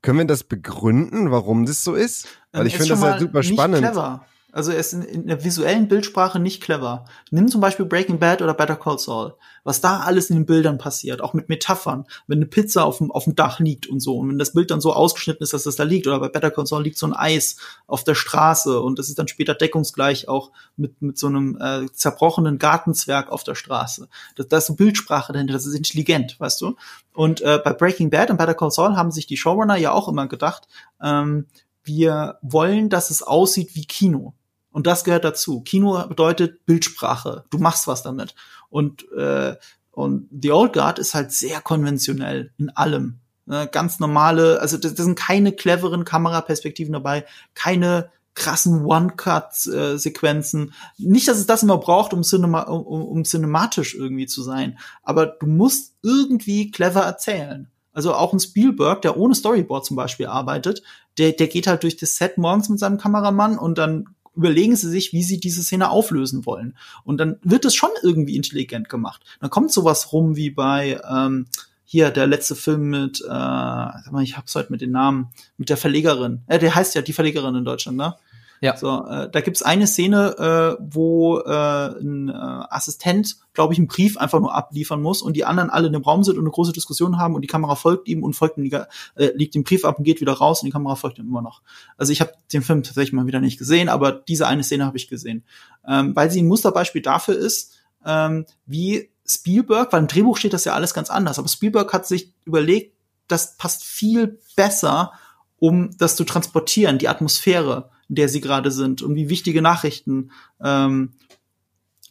können wir das begründen, warum das so ist? Weil Ähm, ich finde das halt super spannend. Clever. Also er ist in, in der visuellen Bildsprache nicht clever. Nimm zum Beispiel Breaking Bad oder Better Call Saul. Was da alles in den Bildern passiert, auch mit Metaphern. Wenn eine Pizza auf dem, auf dem Dach liegt und so. Und wenn das Bild dann so ausgeschnitten ist, dass das da liegt. Oder bei Better Call Saul liegt so ein Eis auf der Straße. Und das ist dann später deckungsgleich auch mit, mit so einem äh, zerbrochenen Gartenzwerg auf der Straße. Das, da ist so Bildsprache dahinter. Das ist intelligent, weißt du? Und äh, bei Breaking Bad und Better Call Saul haben sich die Showrunner ja auch immer gedacht, ähm, wir wollen, dass es aussieht wie Kino. Und das gehört dazu. Kino bedeutet Bildsprache. Du machst was damit. Und, äh, und The Old Guard ist halt sehr konventionell in allem. Äh, ganz normale, also das sind keine cleveren Kameraperspektiven dabei, keine krassen One-Cut-Sequenzen. Nicht, dass es das immer braucht, um, cinema um, um cinematisch irgendwie zu sein, aber du musst irgendwie clever erzählen. Also auch ein Spielberg, der ohne Storyboard zum Beispiel arbeitet, der, der geht halt durch das Set morgens mit seinem Kameramann und dann überlegen sie sich, wie sie diese Szene auflösen wollen. Und dann wird es schon irgendwie intelligent gemacht. Dann kommt sowas rum wie bei ähm, hier der letzte Film mit, äh, ich hab's heute mit den Namen, mit der Verlegerin. Äh, der heißt ja die Verlegerin in Deutschland, ne? Ja. So, äh, da gibt's eine Szene, äh, wo äh, ein äh, Assistent, glaube ich, einen Brief einfach nur abliefern muss und die anderen alle in dem Raum sind und eine große Diskussion haben und die Kamera folgt ihm und folgt ihm, äh, liegt den Brief ab und geht wieder raus und die Kamera folgt ihm immer noch. Also ich habe den Film tatsächlich mal wieder nicht gesehen, aber diese eine Szene habe ich gesehen, ähm, weil sie ein Musterbeispiel dafür ist, ähm, wie Spielberg, weil im Drehbuch steht das ja alles ganz anders, aber Spielberg hat sich überlegt, das passt viel besser, um das zu transportieren, die Atmosphäre, in der sie gerade sind und wie wichtige Nachrichten ähm,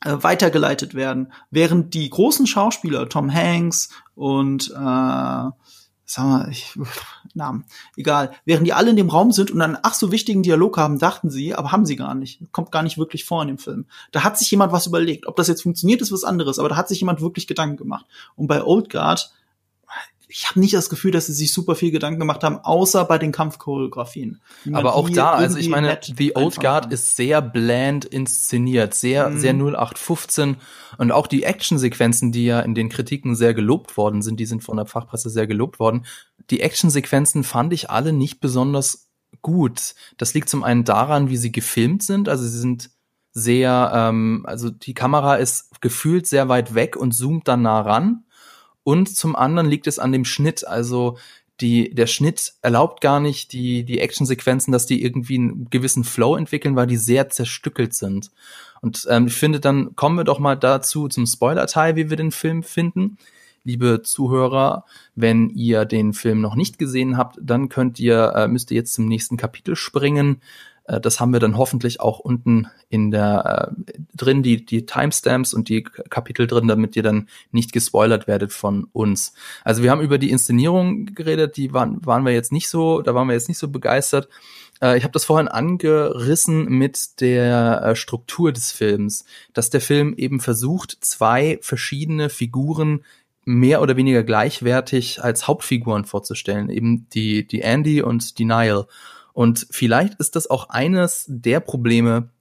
äh, weitergeleitet werden. Während die großen Schauspieler, Tom Hanks und äh, sagen wir, ich, Namen, egal, während die alle in dem Raum sind und einen ach so wichtigen Dialog haben, dachten sie, aber haben sie gar nicht. Kommt gar nicht wirklich vor in dem Film. Da hat sich jemand was überlegt. Ob das jetzt funktioniert, ist was anderes, aber da hat sich jemand wirklich Gedanken gemacht. Und bei Old Guard, ich habe nicht das Gefühl, dass sie sich super viel Gedanken gemacht haben, außer bei den Kampfchoreografien. Aber auch da, also ich meine, The Old Guard kann. ist sehr bland inszeniert, sehr, Mhm. sehr 0815 und auch die Actionsequenzen, die ja in den Kritiken sehr gelobt worden sind, die sind von der Fachpresse sehr gelobt worden. Die Actionsequenzen fand ich alle nicht besonders gut. Das liegt zum einen daran, wie sie gefilmt sind, also sie sind sehr, ähm, also die Kamera ist gefühlt sehr weit weg und zoomt dann nah ran. Und zum anderen liegt es an dem Schnitt. Also die, der Schnitt erlaubt gar nicht die, die Actionsequenzen, dass die irgendwie einen gewissen Flow entwickeln, weil die sehr zerstückelt sind. Und ähm, ich finde, dann kommen wir doch mal dazu zum Spoiler-Teil, wie wir den Film finden. Liebe Zuhörer, wenn ihr den Film noch nicht gesehen habt, dann könnt ihr, äh, müsst ihr jetzt zum nächsten Kapitel springen. Äh, das haben wir dann hoffentlich auch unten in der äh, drin, die, die Timestamps und die Kapitel drin, damit ihr dann nicht gespoilert werdet von uns. Also wir haben über die Inszenierung geredet, die waren, waren wir jetzt nicht so, da waren wir jetzt nicht so begeistert. Äh, ich habe das vorhin angerissen mit der äh, Struktur des Films, dass der Film eben versucht, zwei verschiedene Figuren mehr oder weniger gleichwertig als Hauptfiguren vorzustellen, eben die, die Andy und die Nile. Und vielleicht ist das auch eines der Probleme,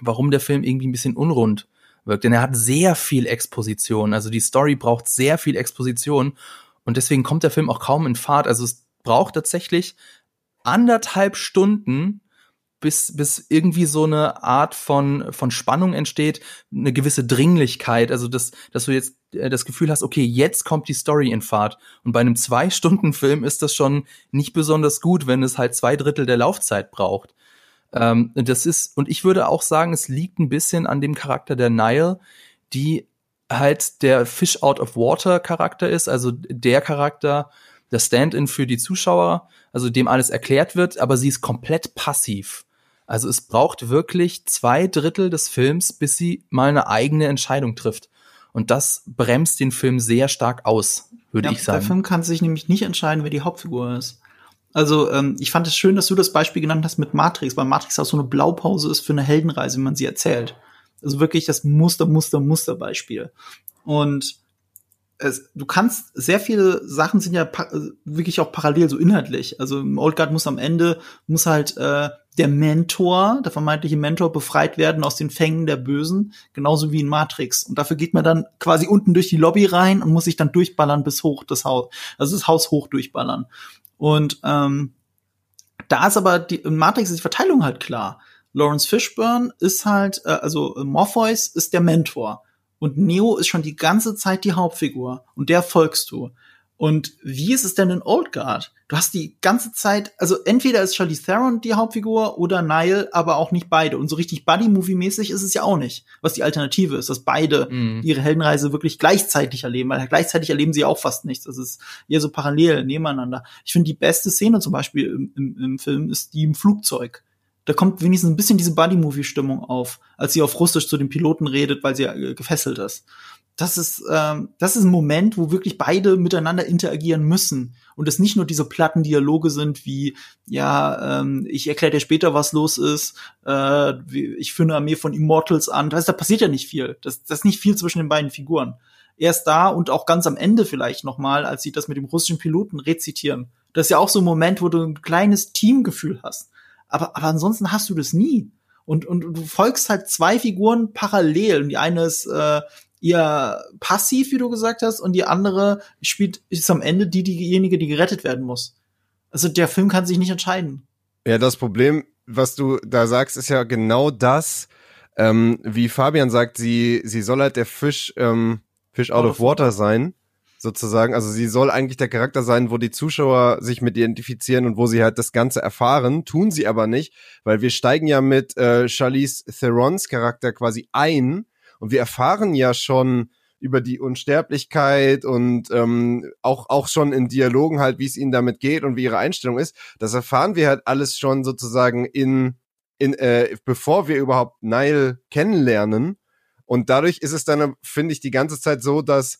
warum der Film irgendwie ein bisschen unrund wirkt. Denn er hat sehr viel Exposition. Also die Story braucht sehr viel Exposition. Und deswegen kommt der Film auch kaum in Fahrt. Also es braucht tatsächlich anderthalb Stunden, bis, bis irgendwie so eine Art von, von Spannung entsteht, eine gewisse Dringlichkeit, also dass, dass du jetzt das Gefühl hast, okay, jetzt kommt die Story in Fahrt. Und bei einem Zwei-Stunden-Film ist das schon nicht besonders gut, wenn es halt zwei Drittel der Laufzeit braucht. Ähm, das ist, und ich würde auch sagen, es liegt ein bisschen an dem Charakter der Nile, die halt der Fish out of water Charakter ist, also der Charakter, der Stand-in für die Zuschauer, also dem alles erklärt wird, aber sie ist komplett passiv. Also es braucht wirklich zwei Drittel des Films, bis sie mal eine eigene Entscheidung trifft. Und das bremst den Film sehr stark aus, würde Ja, ich sagen. Der Film kann sich nämlich nicht entscheiden, wer die Hauptfigur ist. Also ähm, ich fand es schön, dass du das Beispiel genannt hast mit Matrix, weil Matrix auch so eine Blaupause ist für eine Heldenreise, wie man sie erzählt. Also wirklich das Muster, Muster, Musterbeispiel. Und es, du kannst sehr viele Sachen sind ja wirklich auch parallel so inhaltlich. Also im Old Guard muss am Ende muss halt äh, der Mentor, der vermeintliche Mentor, befreit werden aus den Fängen der Bösen, genauso wie in Matrix. Und dafür geht man dann quasi unten durch die Lobby rein und muss sich dann durchballern bis hoch das Haus, also das Haus hoch durchballern. Und ähm, da ist aber die in Matrix ist die Verteilung halt klar. Lawrence Fishburne ist halt, äh, also Morpheus ist der Mentor und Neo ist schon die ganze Zeit die Hauptfigur und der folgst du. Und wie ist es denn in Old Guard? Du hast die ganze Zeit, also entweder ist Charlie Theron die Hauptfigur oder Nile, aber auch nicht beide. Und so richtig Buddy-Movie-mäßig ist es ja auch nicht. Was die Alternative ist, dass beide mhm. ihre Heldenreise wirklich gleichzeitig erleben, weil gleichzeitig erleben sie auch fast nichts. Das ist eher so parallel nebeneinander. Ich finde, die beste Szene zum Beispiel im, im, im Film ist die im Flugzeug da kommt wenigstens ein bisschen diese Buddy-Movie-Stimmung auf, als sie auf Russisch zu den Piloten redet, weil sie äh, gefesselt ist das ist, ähm, das ist ein Moment, wo wirklich beide miteinander interagieren müssen. Und es nicht nur diese platten Dialoge sind wie, ja, ähm, ich erkläre dir später, was los ist, äh, ich führe eine Armee von Immortals an. Das, da passiert ja nicht viel. Das, das ist nicht viel zwischen den beiden Figuren. Erst da und auch ganz am Ende vielleicht nochmal, als sie das mit dem russischen Piloten rezitieren. Das ist ja auch so ein Moment, wo du ein kleines Teamgefühl hast. Aber, aber ansonsten hast du das nie. Und, und du folgst halt zwei Figuren parallel. Und die eine ist äh, eher passiv, wie du gesagt hast, und die andere spielt ist am Ende die diejenige, die gerettet werden muss. Also der Film kann sich nicht entscheiden. Ja, das Problem, was du da sagst, ist ja genau das, ähm, wie Fabian sagt, sie sie soll halt der Fisch ähm, Fish out, out of water sein, sozusagen. Also sie soll eigentlich der Charakter sein, wo die Zuschauer sich mit identifizieren und wo sie halt das Ganze erfahren. Tun sie aber nicht, weil wir steigen ja mit äh, Charlize Therons Charakter quasi ein und wir erfahren ja schon über die Unsterblichkeit und ähm, auch auch schon in Dialogen halt, wie es ihnen damit geht und wie ihre Einstellung ist. Das erfahren wir halt alles schon sozusagen in in äh, bevor wir überhaupt Nile kennenlernen. Und dadurch ist es dann, finde ich, die ganze Zeit so, dass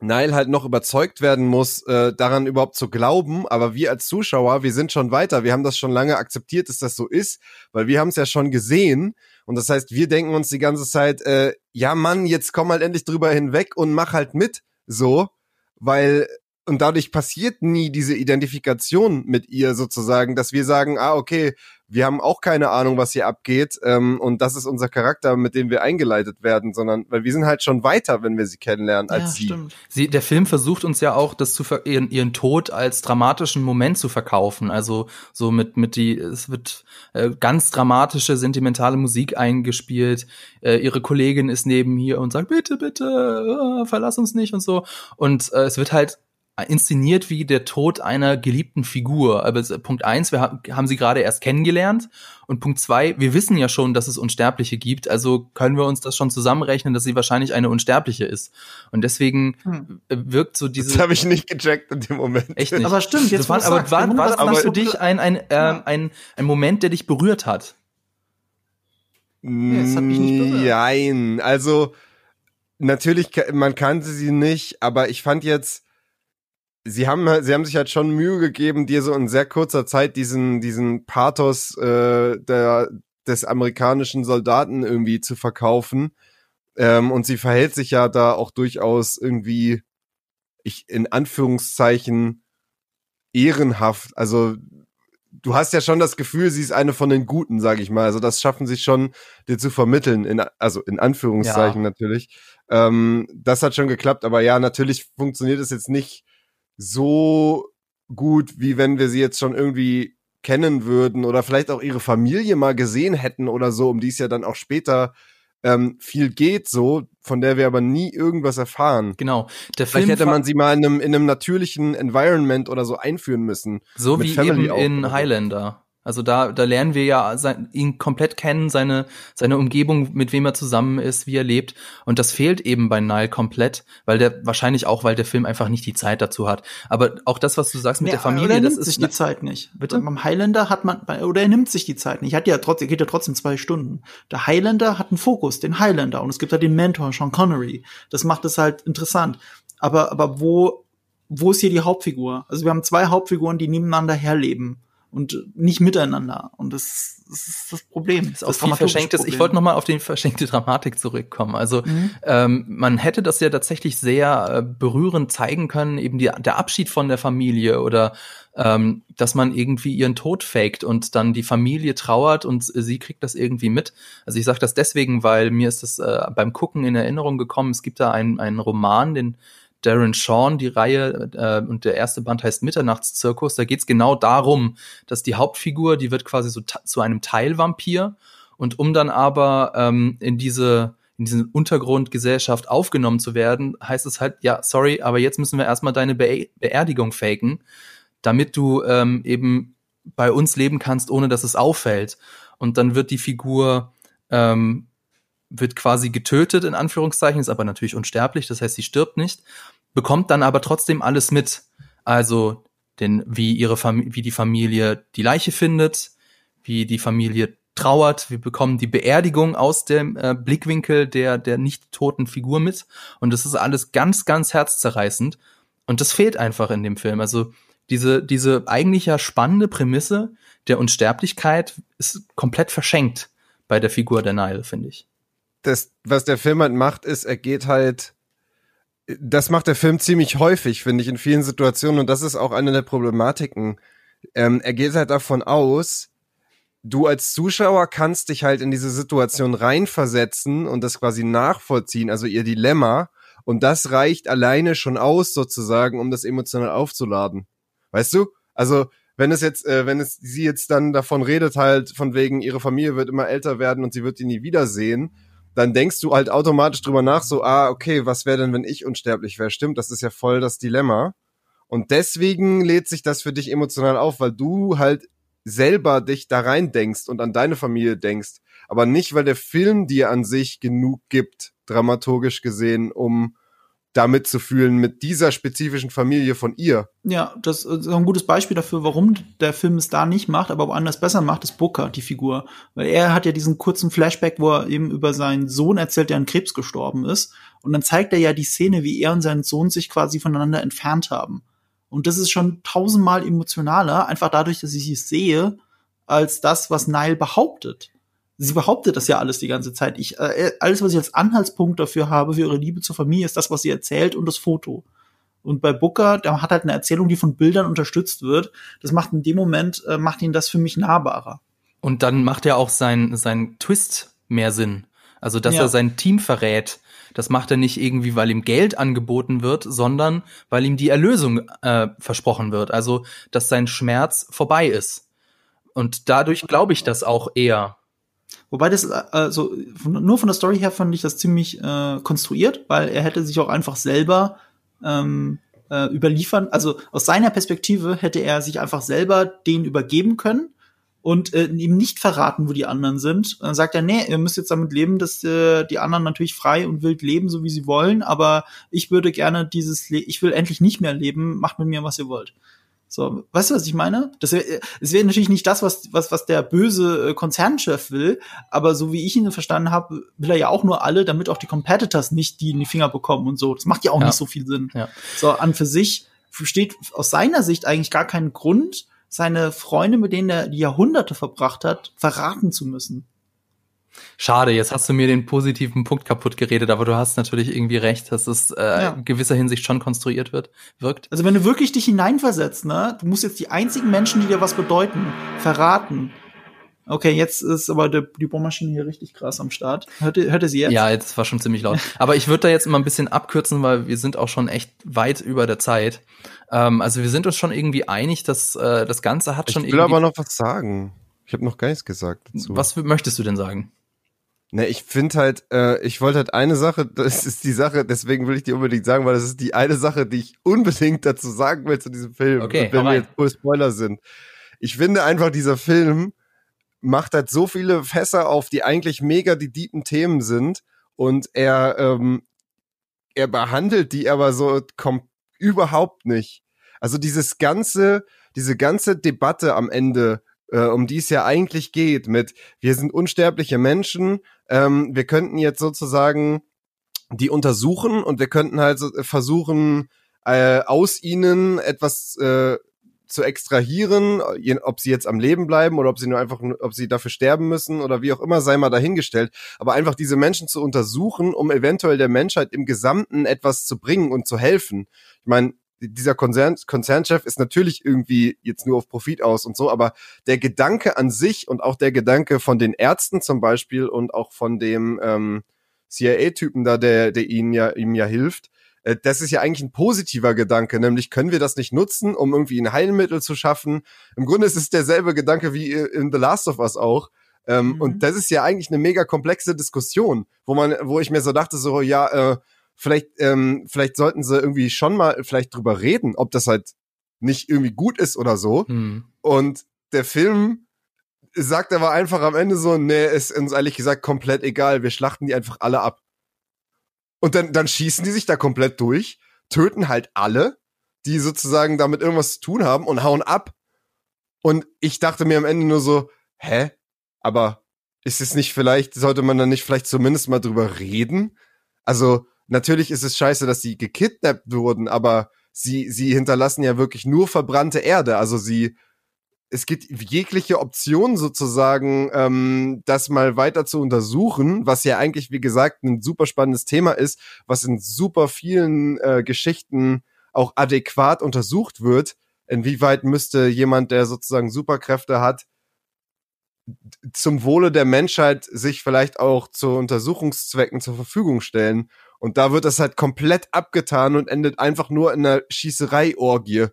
Nile halt noch überzeugt werden muss, äh, daran überhaupt zu glauben. Aber wir als Zuschauer, wir sind schon weiter. Wir haben das schon lange akzeptiert, dass das so ist, weil wir haben es ja schon gesehen. Und das heißt, wir denken uns die ganze Zeit, äh, ja Mann, jetzt komm halt endlich drüber hinweg und mach halt mit, so, weil und dadurch passiert nie diese Identifikation mit ihr sozusagen, dass wir sagen, ah okay, wir haben auch keine Ahnung, was hier abgeht ähm, und das ist unser Charakter, mit dem wir eingeleitet werden, sondern weil wir sind halt schon weiter, wenn wir sie kennenlernen als ja, sie. Stimmt. sie. Der Film versucht uns ja auch, das zu ihren, ihren Tod als dramatischen Moment zu verkaufen, also so mit mit die es wird äh, ganz dramatische sentimentale Musik eingespielt, äh, ihre Kollegin ist neben hier und sagt bitte bitte äh, verlass uns nicht und so und äh, es wird halt inszeniert wie der Tod einer geliebten Figur. Aber Punkt eins, wir haben sie gerade erst kennengelernt. Und Punkt zwei, wir wissen ja schon, dass es Unsterbliche gibt. Also können wir uns das schon zusammenrechnen, dass sie wahrscheinlich eine Unsterbliche ist. Und deswegen hm. wirkt so diese. Das habe ich nicht gecheckt in dem Moment. Echt nicht. Aber stimmt, jetzt war, aber war, war das aber für dich ein, ein, äh, ein, ein Moment, der dich berührt hat? Ja, das hat mich nicht berührt. Nein, also natürlich, man kannte sie nicht, aber ich fand jetzt, sie haben sie haben sich halt schon Mühe gegeben, dir so in sehr kurzer Zeit diesen diesen Pathos äh, der des amerikanischen Soldaten irgendwie zu verkaufen. Ähm, und sie verhält sich ja da auch durchaus irgendwie, ich in Anführungszeichen ehrenhaft. Also du hast ja schon das Gefühl, sie ist eine von den Guten, sag ich mal. Also das schaffen sie schon, dir zu vermitteln, in, also in Anführungszeichen ja. natürlich. Ähm, das hat schon geklappt, aber ja, natürlich funktioniert es jetzt nicht so gut, wie wenn wir sie jetzt schon irgendwie kennen würden oder vielleicht auch ihre Familie mal gesehen hätten oder so, um die es ja dann auch später ähm, viel geht, so, von der wir aber nie irgendwas erfahren. Genau. Der Film Vielleicht hätte man sie mal in einem, in einem natürlichen Environment oder so einführen müssen. So wie eben in Highlander. Also da, da lernen wir ja sein, ihn komplett kennen, seine, seine Umgebung, mit wem er zusammen ist, wie er lebt. Und das fehlt eben bei Nile komplett, weil der, wahrscheinlich auch, weil der Film einfach nicht die Zeit dazu hat. Aber auch das, was du sagst mit nee, der Familie, er nimmt das sich die Zeit nicht. Bitte? Beim Highlander hat man, oder er nimmt sich die Zeit nicht. Hat ja trotzdem, geht ja trotzdem zwei Stunden. Der Highlander hat einen Fokus, den Highlander. Und es gibt da den Mentor, Sean Connery. Das macht es halt interessant. Aber, aber wo, wo ist hier die Hauptfigur? Also wir haben zwei Hauptfiguren, die nebeneinander herleben und nicht miteinander. Und das, das ist das Problem. Das ist auch viel verschenktes. Ich wollte noch mal auf die verschenkte Dramatik zurückkommen. Also mhm. ähm, man hätte das ja tatsächlich sehr äh, berührend zeigen können, eben die, der Abschied von der Familie oder ähm, dass man irgendwie ihren Tod faked und dann die Familie trauert und sie kriegt das irgendwie mit. Also ich sage das deswegen, weil mir ist das äh, beim Gucken in Erinnerung gekommen. Es gibt da einen, einen Roman, den Darren Sean, die Reihe, äh, und der erste Band heißt Mitternachtszirkus. Da geht's genau darum, dass die Hauptfigur, die wird quasi so zu einem Teilvampir und um dann aber ähm, in diese in diese Untergrundgesellschaft aufgenommen zu werden, heißt es halt, ja, sorry, aber jetzt müssen wir erstmal deine Be Beerdigung faken, damit du ähm, eben bei uns leben kannst, ohne dass es auffällt. Und dann wird die Figur ähm, wird quasi getötet, in Anführungszeichen, ist aber natürlich unsterblich, das heißt, sie stirbt nicht bekommt dann aber trotzdem alles mit. Also denn wie ihre Familie, wie die Familie die Leiche findet, wie die Familie trauert, wir bekommen die Beerdigung aus dem äh, Blickwinkel der der nicht toten Figur mit und das ist alles ganz ganz herzzerreißend und das fehlt einfach in dem Film. Also diese diese eigentlich ja spannende Prämisse der Unsterblichkeit ist komplett verschenkt bei der Figur der Nile, finde ich. Das was der Film halt macht, ist er geht halt das macht der Film ziemlich häufig, finde ich, in vielen Situationen. Und das ist auch eine der Problematiken. Ähm, er geht halt davon aus, du als Zuschauer kannst dich halt in diese Situation reinversetzen und das quasi nachvollziehen, also ihr Dilemma. Und das reicht alleine schon aus, sozusagen, um das emotional aufzuladen. Weißt du? Also, wenn es jetzt, äh, wenn es sie jetzt dann davon redet, halt, von wegen, ihre Familie wird immer älter werden und sie wird ihn nie wiedersehen, dann denkst du halt automatisch drüber nach, so, ah, okay, was wäre denn, wenn ich unsterblich wäre? Stimmt, das ist ja voll das Dilemma. Und deswegen lädt sich das für dich emotional auf, weil du halt selber dich da rein denkst und an deine Familie denkst. Aber nicht, weil der Film dir an sich genug gibt, dramaturgisch gesehen, um da mitzufühlen mit dieser spezifischen Familie von ihr. Ja, das ist ein gutes Beispiel dafür, warum der Film es da nicht macht, aber woanders besser macht, ist Booker, die Figur. Weil er hat ja diesen kurzen Flashback, wo er eben über seinen Sohn erzählt, der an Krebs gestorben ist. Und dann zeigt er ja die Szene, wie er und sein Sohn sich quasi voneinander entfernt haben. Und das ist schon tausendmal emotionaler, einfach dadurch, dass ich es sehe, als das, was Nile behauptet sie behauptet das ja alles die ganze Zeit. Ich, äh, alles, was ich als Anhaltspunkt dafür habe für ihre Liebe zur Familie, ist das, was sie erzählt und das Foto. Und bei Booker, der hat halt eine Erzählung, die von Bildern unterstützt wird. Das macht in dem Moment, äh, macht ihn das für mich nahbarer. Und dann macht er auch sein, sein Twist mehr Sinn. Also, dass ja. er sein Team verrät. Das macht er nicht irgendwie, weil ihm Geld angeboten wird, sondern weil ihm die Erlösung äh, versprochen wird. Also, dass sein Schmerz vorbei ist. Und dadurch glaube ich das auch eher. Wobei das, also nur von der Story her fand ich das ziemlich äh, konstruiert, weil er hätte sich auch einfach selber ähm, äh, überliefern. Also aus seiner Perspektive hätte er sich einfach selber den übergeben können und äh, ihm nicht verraten, wo die anderen sind. Dann sagt er, nee, ihr müsst jetzt damit leben, dass äh, die anderen natürlich frei und wild leben, so wie sie wollen, aber ich würde gerne dieses, Le ich will endlich nicht mehr leben, macht mit mir, was ihr wollt. So, weißt du, was ich meine? Das wäre es wäre natürlich nicht das, was, was, was der böse äh, Konzernchef will, aber so wie ich ihn verstanden habe, will er ja auch nur alle, damit auch die Competitors nicht die in die Finger bekommen und so. Das macht ja auch ja. nicht so viel Sinn. Ja. So, an für sich steht aus seiner Sicht eigentlich gar keinen Grund, seine Freunde, mit denen er die Jahrhunderte verbracht hat, verraten zu müssen. Schade, jetzt hast du mir den positiven Punkt kaputt geredet, aber du hast natürlich irgendwie recht, dass es äh, ja. in gewisser Hinsicht schon konstruiert wird, wirkt. Also wenn du wirklich dich hineinversetzt, ne, du musst jetzt die einzigen Menschen, die dir was bedeuten, verraten. Okay, jetzt ist aber die, die Bohrmaschine hier richtig krass am Start. Hört ihr, hört ihr sie jetzt? Ja, jetzt war schon ziemlich laut. aber ich würde da jetzt immer ein bisschen abkürzen, weil wir sind auch schon echt weit über der Zeit. Ähm, also wir sind uns schon irgendwie einig, dass äh, das Ganze hat ich schon irgendwie. Ich will aber noch was sagen. Ich habe noch gar nichts gesagt dazu. Was möchtest du denn sagen? Ne, ich finde halt, äh, ich wollte halt eine Sache, das ist die Sache, deswegen will ich die unbedingt sagen, weil das ist die eine Sache, die ich unbedingt dazu sagen will zu diesem Film, okay, wenn wir jetzt voll Spoiler sind. Ich finde einfach, dieser Film macht halt so viele Fässer auf, die eigentlich mega die deepen Themen sind und er, ähm, er behandelt die aber so kommt überhaupt nicht. Also dieses ganze, diese ganze Debatte am Ende äh, um die es ja eigentlich geht, mit wir sind unsterbliche Menschen, ähm, wir könnten jetzt sozusagen die untersuchen und wir könnten halt äh, versuchen, äh, aus ihnen etwas äh, zu extrahieren, ob sie jetzt am Leben bleiben oder ob sie nur einfach, ob sie dafür sterben müssen oder wie auch immer, sei mal dahingestellt. Aber einfach diese Menschen zu untersuchen, um eventuell der Menschheit im Gesamten etwas zu bringen und zu helfen. Ich meine, dieser Konzern, Konzernchef ist natürlich irgendwie jetzt nur auf Profit aus und so, aber der Gedanke an sich und auch der Gedanke von den Ärzten zum Beispiel und auch von dem ähm, CIA-Typen da, der, der ihnen ja, ihm ja hilft, äh, das ist ja eigentlich ein positiver Gedanke, nämlich können wir das nicht nutzen, um irgendwie ein Heilmittel zu schaffen. Im Grunde ist es derselbe Gedanke wie in The Last of Us auch. Ähm, mhm. Und das ist ja eigentlich eine mega komplexe Diskussion, wo man, wo ich mir so dachte, so, ja, äh, vielleicht, ähm, vielleicht sollten sie irgendwie schon mal vielleicht drüber reden, ob das halt nicht irgendwie gut ist oder so. Mhm. Und der Film sagt aber einfach am Ende so, nee, ist uns ehrlich gesagt komplett egal, wir schlachten die einfach alle ab. Und dann, dann schießen die sich da komplett durch, töten halt alle, die sozusagen damit irgendwas zu tun haben und hauen ab. Und ich dachte mir am Ende nur so, hä? Aber ist es nicht vielleicht, sollte man dann nicht vielleicht zumindest mal drüber reden? Also, natürlich ist es scheiße, dass sie gekidnappt wurden, aber sie, sie hinterlassen ja wirklich nur verbrannte Erde. Also sie, es gibt jegliche Option sozusagen, ähm, das mal weiter zu untersuchen, was ja eigentlich, wie gesagt, ein super spannendes Thema ist, was in super vielen äh, Geschichten auch adäquat untersucht wird. Inwieweit müsste jemand, der sozusagen Superkräfte hat, zum Wohle der Menschheit sich vielleicht auch zu Untersuchungszwecken zur Verfügung stellen. Und da wird das halt komplett abgetan und endet einfach nur in einer Schießerei-Orgie.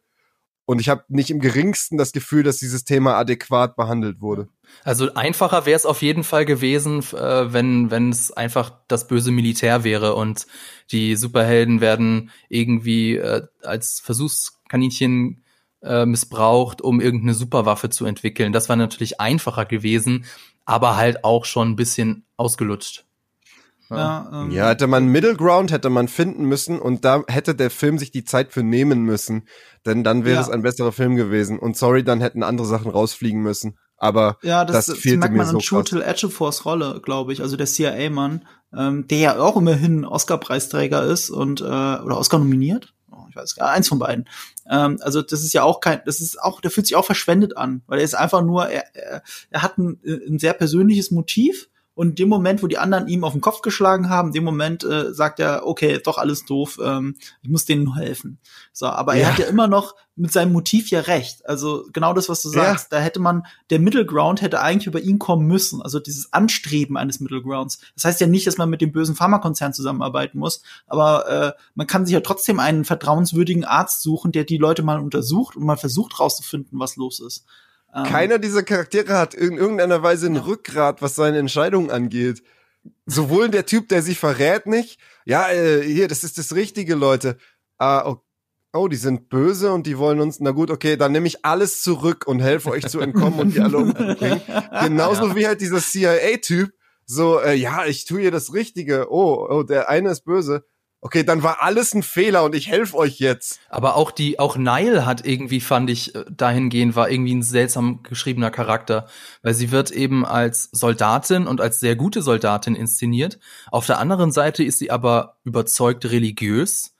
Und ich habe nicht im geringsten das Gefühl, dass dieses Thema adäquat behandelt wurde. Also einfacher wäre es auf jeden Fall gewesen, äh, wenn wenn es einfach das böse Militär wäre und die Superhelden werden irgendwie äh, als Versuchskaninchen äh, missbraucht, um irgendeine Superwaffe zu entwickeln. Das war natürlich einfacher gewesen, aber halt auch schon ein bisschen ausgelutscht. Ja, ähm, ja, hätte man Middle Ground hätte man finden müssen und da hätte der Film sich die Zeit für nehmen müssen, denn dann wäre ja. es ein besserer Film gewesen. Und sorry, dann hätten andere Sachen rausfliegen müssen. Aber ja, das, das, das merkt man an so Chutel Ejiofor's Rolle, glaube ich, also der CIA-Mann, ähm, der ja auch immerhin Oscar-Preisträger ist und äh, oder Oscar nominiert. Oh, ich weiß gar eins von beiden. Ähm, also das ist ja auch kein, das ist auch, der fühlt sich auch verschwendet an, weil er ist einfach nur, er, er, er hat ein, ein sehr persönliches Motiv und in dem Moment, wo die anderen ihm auf den Kopf geschlagen haben, in dem Moment äh, sagt er, okay, doch alles doof, ähm, ich muss denen nur helfen. So, aber ja. er hat ja immer noch mit seinem Motiv ja recht. Also genau das, was du sagst, ja. da hätte man, der Middle Ground hätte eigentlich über ihn kommen müssen. Also dieses Anstreben eines Middle Grounds. Das heißt ja nicht, dass man mit dem bösen Pharmakonzern zusammenarbeiten muss, aber äh, man kann sich ja trotzdem einen vertrauenswürdigen Arzt suchen, der die Leute mal untersucht und mal versucht rauszufinden, was los ist. Ähm, Keiner dieser Charaktere hat in irgendeiner Weise ein. Rückgrat, was seine Entscheidungen angeht. Sowohl der Typ, der sich verrät nicht, ja, äh, hier, das ist das Richtige, Leute. Ah, oh, oh, die sind böse und die wollen uns, na gut, okay, dann nehme ich alles zurück und helfe euch zu entkommen und die alle umbringen. *laughs* Genauso ja. wie halt dieser CIA-Typ, so, äh, ja, ich tue ihr das Richtige. Oh, oh, der eine ist böse okay, dann war alles ein Fehler und ich helfe euch jetzt. Aber auch die, auch Nile hat irgendwie, fand ich, äh, dahingehend war irgendwie ein seltsam geschriebener Charakter, weil sie wird eben als Soldatin und als sehr gute Soldatin inszeniert. Auf der anderen Seite ist sie aber überzeugt religiös,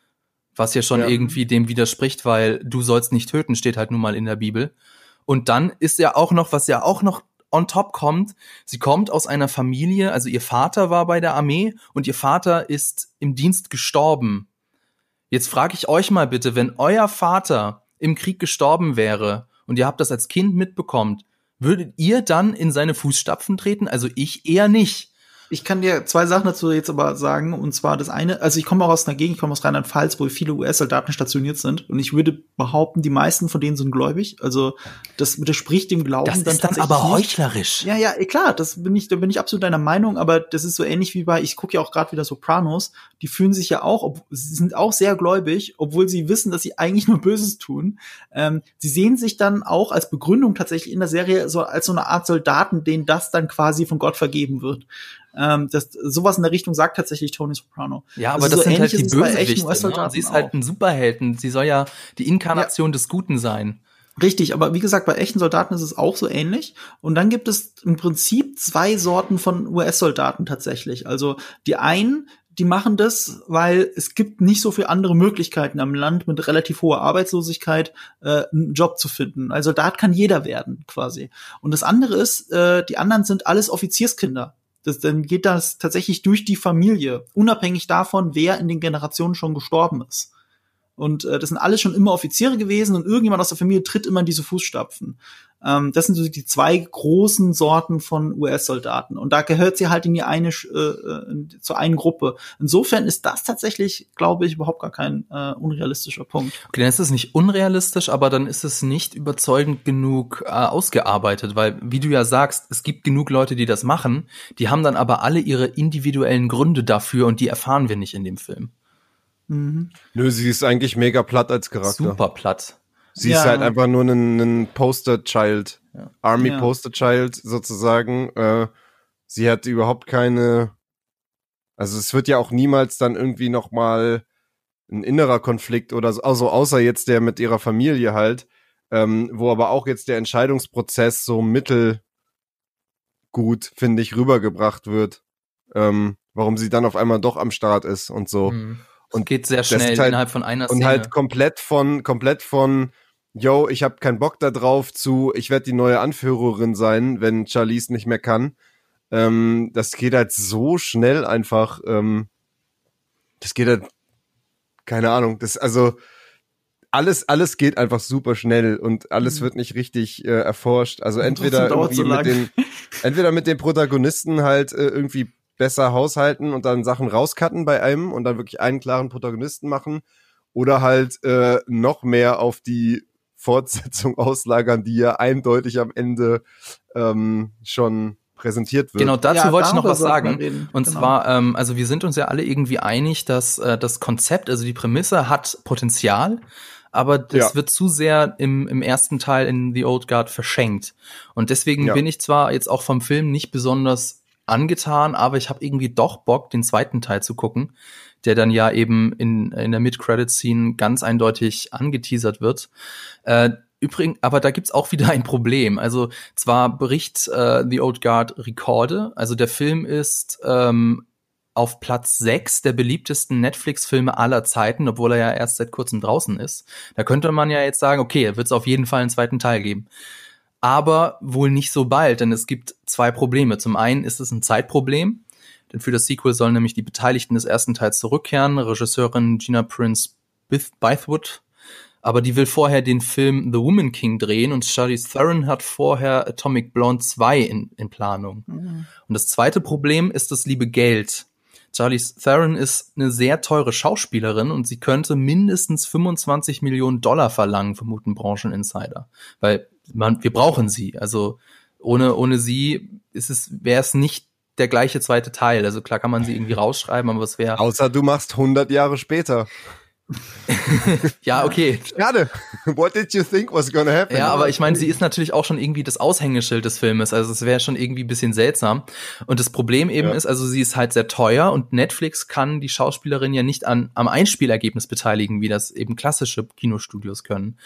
was ja schon ja. irgendwie dem widerspricht, weil du sollst nicht töten, steht halt nun mal in der Bibel. Und dann ist ja auch noch, was ja auch noch on top kommt, sie kommt aus einer Familie, also ihr Vater war bei der Armee und ihr Vater ist im Dienst gestorben. Jetzt frage ich euch mal bitte, wenn euer Vater im Krieg gestorben wäre und ihr habt das als Kind mitbekommt, würdet ihr dann in seine Fußstapfen treten? Also ich eher nicht. Ich kann dir zwei Sachen dazu jetzt aber sagen. Und zwar das eine, also ich komme auch aus einer Gegend, ich komme aus Rheinland-Pfalz, wo viele US-Soldaten stationiert sind. Und ich würde behaupten, die meisten von denen sind gläubig. Also das widerspricht dem Glauben. Das dann ist dann aber heuchlerisch. Ja, ja, eh, klar, das bin ich, da bin ich absolut deiner Meinung. Aber das ist so ähnlich wie bei, ich gucke ja auch gerade wieder Sopranos. Die fühlen sich ja auch, ob, sie sind auch sehr gläubig, obwohl sie wissen, dass sie eigentlich nur Böses tun. Ähm, sie sehen sich dann auch als Begründung tatsächlich in der Serie so als so eine Art Soldaten, denen das dann quasi von Gott vergeben wird. Ähm, das, sowas in der Richtung sagt tatsächlich Tony Soprano. Ja, aber das, das so sind halt die Bösewichte. Ne? Sie ist halt ein Superhelden. Sie soll ja die Inkarnation ja. des Guten sein. Richtig, aber wie gesagt, bei echten Soldaten ist es auch so ähnlich. Und dann gibt es im Prinzip zwei Sorten von US-Soldaten tatsächlich. Also die einen, die machen das, weil es gibt nicht so viele andere Möglichkeiten am Land mit relativ hoher Arbeitslosigkeit äh, einen Job zu finden. Also Soldat kann jeder werden quasi. Und das andere ist, äh, die anderen sind alles Offizierskinder. Das, dann geht das tatsächlich durch die Familie, unabhängig davon, wer in den Generationen schon gestorben ist. Und äh, das sind alles schon immer Offiziere gewesen und irgendjemand aus der Familie tritt immer in diese Fußstapfen. Ähm, das sind so die zwei großen Sorten von US-Soldaten. Und da gehört sie halt in die eine, äh, äh zur einen Gruppe. Insofern ist das tatsächlich, glaube ich, überhaupt gar kein äh, unrealistischer Punkt. Okay, dann ist es nicht unrealistisch, aber dann ist es nicht überzeugend genug äh, ausgearbeitet, weil, wie du ja sagst, es gibt genug Leute, die das machen, die haben dann aber alle ihre individuellen Gründe dafür und die erfahren wir nicht in dem Film. Mhm. Nö, sie ist eigentlich mega platt als Charakter. Super platt. Sie ja. ist halt einfach nur ein, ein Poster-Child. Ja. Army ja. Poster-Child sozusagen. Äh, sie hat überhaupt keine. Also es wird ja auch niemals dann irgendwie noch mal ein innerer Konflikt oder so, also außer jetzt der mit ihrer Familie halt, ähm, wo aber auch jetzt der Entscheidungsprozess so mittelgut, finde ich, rübergebracht wird. Ähm, warum sie dann auf einmal doch am Start ist und so. Mhm. Und geht sehr schnell halt, innerhalb von einer Szene. Und halt komplett von, komplett von, yo, ich habe keinen Bock da drauf zu, ich werde die neue Anführerin sein, wenn Charlize nicht mehr kann. Ähm, das geht halt so schnell einfach. Ähm, das geht halt, keine Ahnung, das, also, alles, alles geht einfach super schnell und alles mhm. wird nicht richtig äh, erforscht. Also entweder irgendwie so mit den, entweder mit den Protagonisten halt äh, irgendwie besser haushalten und dann Sachen rauscutten bei einem und dann wirklich einen klaren Protagonisten machen oder halt äh, noch mehr auf die Fortsetzung auslagern, die ja eindeutig am Ende ähm, schon präsentiert wird. Genau, dazu ja, wollte ich noch was sagen. Und genau. zwar, ähm, also wir sind uns ja alle irgendwie einig, dass äh, das Konzept, also die Prämisse hat Potenzial, aber das ja. wird zu sehr im, im ersten Teil in The Old Guard verschenkt. Und deswegen ja. bin ich zwar jetzt auch vom Film nicht besonders angetan, aber ich habe irgendwie doch Bock, den zweiten Teil zu gucken, der dann ja eben in, in der Mid-Credit-Scene ganz eindeutig angeteasert wird. Äh, Übrigens, aber da gibt's auch wieder ein Problem. Also zwar bricht äh, The Old Guard Rekorde, also der Film ist ähm, auf Platz 6 der beliebtesten Netflix-Filme aller Zeiten, obwohl er ja erst seit kurzem draußen ist. Da könnte man ja jetzt sagen, okay, wird es auf jeden Fall einen zweiten Teil geben aber wohl nicht so bald, denn es gibt zwei Probleme. Zum einen ist es ein Zeitproblem, denn für das Sequel sollen nämlich die Beteiligten des ersten Teils zurückkehren, Regisseurin Gina Prince Bythewood, aber die will vorher den Film The Woman King drehen und Charlize Theron hat vorher Atomic Blonde 2 in, in Planung. Mhm. Und das zweite Problem ist das liebe Geld. Charlize Theron ist eine sehr teure Schauspielerin und sie könnte mindestens 25 Millionen Dollar verlangen, vermuten Brancheninsider. Weil man, wir brauchen sie. Also ohne, ohne sie ist es, wäre es nicht der gleiche zweite Teil. Also klar kann man sie irgendwie rausschreiben, aber es wäre. Außer du machst 100 Jahre später. *laughs* ja, okay. Schade. What did you think was gonna happen? Ja, aber ich meine, sie ist natürlich auch schon irgendwie das Aushängeschild des Filmes. Also es wäre schon irgendwie ein bisschen seltsam. Und das Problem eben ja. ist, also sie ist halt sehr teuer und Netflix kann die Schauspielerin ja nicht an, am Einspielergebnis beteiligen, wie das eben klassische Kinostudios können.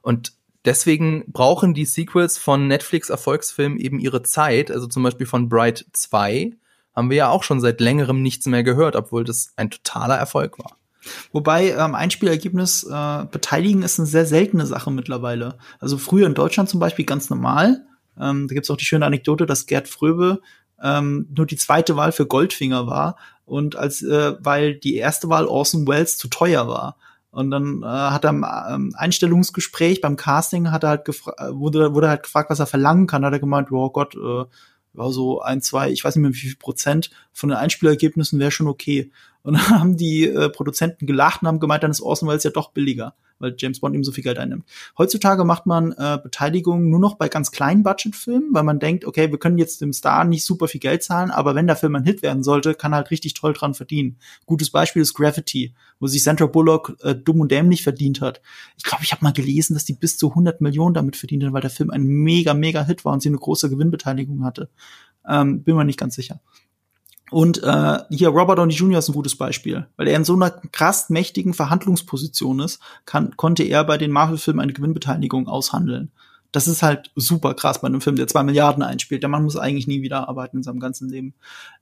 Und deswegen brauchen die Sequels von Netflix-Erfolgsfilmen eben ihre Zeit. Also zum Beispiel von Bright 2 haben wir ja auch schon seit längerem nichts mehr gehört, obwohl das ein totaler Erfolg war. Wobei ähm, Einspielergebnis äh, beteiligen ist eine sehr seltene Sache mittlerweile. Also früher in Deutschland zum Beispiel ganz normal. Ähm, da gibt's auch die schöne Anekdote, dass Gerd Fröbe ähm, nur die zweite Wahl für Goldfinger war und als äh, weil die erste Wahl Orson Welles zu teuer war. Und dann äh, hat er im ähm, Einstellungsgespräch beim Casting hat er halt gefra wurde, wurde halt gefragt, was er verlangen kann. Hat er gemeint, oh Gott, äh, war so ein, zwei, ich weiß nicht mehr wie viel Prozent von den Einspielergebnissen wäre schon okay. Und *laughs* dann haben die äh, Produzenten gelacht und haben gemeint, dann ist Orson Welles ja doch billiger weil James Bond ihm so viel Geld einnimmt. Heutzutage macht man äh, Beteiligung nur noch bei ganz kleinen Budgetfilmen, weil man denkt, okay, wir können jetzt dem Star nicht super viel Geld zahlen, aber wenn der Film ein Hit werden sollte, kann er halt richtig toll dran verdienen. Gutes Beispiel ist Gravity, wo sich Sandra Bullock äh, dumm und dämlich verdient hat. Ich glaube, ich habe mal gelesen, dass die bis zu 100 Millionen damit verdient hat, weil der Film ein mega, mega Hit war und sie eine große Gewinnbeteiligung hatte. Ähm, bin mir nicht ganz sicher. Und äh, hier Robert Downey Jr. ist ein gutes Beispiel, weil er in so einer krass mächtigen Verhandlungsposition ist, kann, konnte er bei den Marvel-Filmen eine Gewinnbeteiligung aushandeln. Das ist halt super krass bei einem Film, der zwei Milliarden einspielt. Der Mann muss eigentlich nie wieder arbeiten in seinem ganzen Leben.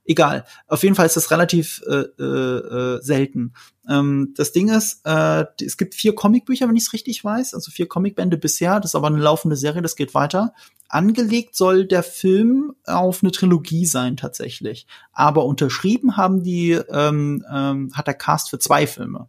Egal. Auf jeden Fall ist das relativ äh, äh, äh, selten. Ähm, das Ding ist, äh, es gibt vier Comicbücher, wenn ich es richtig weiß, also vier Comicbände bisher. Das ist aber eine laufende Serie, das geht weiter. Angelegt soll der Film auf eine Trilogie sein tatsächlich, aber unterschrieben haben die ähm, ähm, hat der Cast für zwei Filme.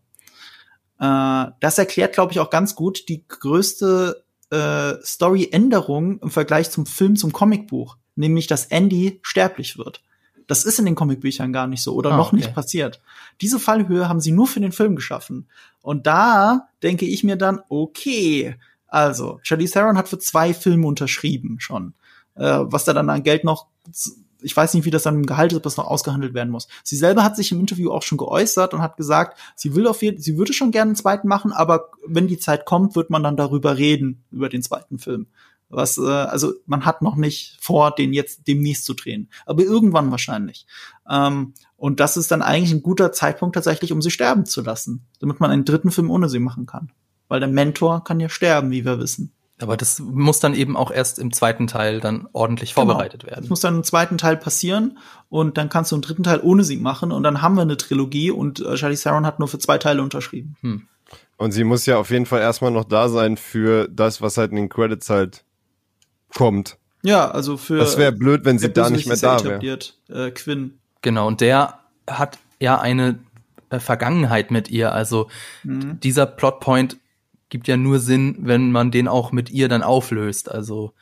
Äh, das erklärt, glaube ich, auch ganz gut die größte äh, Story-Änderung im Vergleich zum Film, zum Comicbuch, nämlich dass Andy sterblich wird. Das ist in den Comicbüchern gar nicht so oder ah, noch okay. nicht passiert. Diese Fallhöhe haben sie nur für den Film geschaffen. Und da denke ich mir dann, okay, also, Charlize Theron hat für zwei Filme unterschrieben schon. Äh, was da dann an Geld noch ich weiß nicht, wie das dann im Gehalt ist, ob das noch ausgehandelt werden muss. Sie selber hat sich im Interview auch schon geäußert und hat gesagt, sie will auf jeden, sie würde schon gerne einen zweiten machen, aber wenn die Zeit kommt, wird man dann darüber reden, über den zweiten Film. Was, äh, also man hat noch nicht vor, den jetzt demnächst zu drehen. Aber irgendwann wahrscheinlich. Ähm, und das ist dann eigentlich ein guter Zeitpunkt tatsächlich, um sie sterben zu lassen, damit man einen dritten Film ohne sie machen kann. Weil der Mentor kann ja sterben, wie wir wissen. Aber das muss dann eben auch erst im zweiten Teil dann ordentlich genau. vorbereitet genau. werden. Das muss dann im zweiten Teil passieren und dann kannst du einen dritten Teil ohne sie machen und dann haben wir eine Trilogie und äh, Charlie Theron hat nur für zwei Teile unterschrieben. Hm. Und sie muss ja auf jeden Fall erstmal noch da sein für das, was halt in den Credits halt kommt. Ja, also für. Das wäre blöd, wenn sie da nicht mehr da wäre. Äh, Quinn. Genau, und der hat ja eine äh, Vergangenheit mit ihr. Also mhm. dieser Plotpoint gibt ja nur Sinn, wenn man den auch mit ihr dann auflöst. Also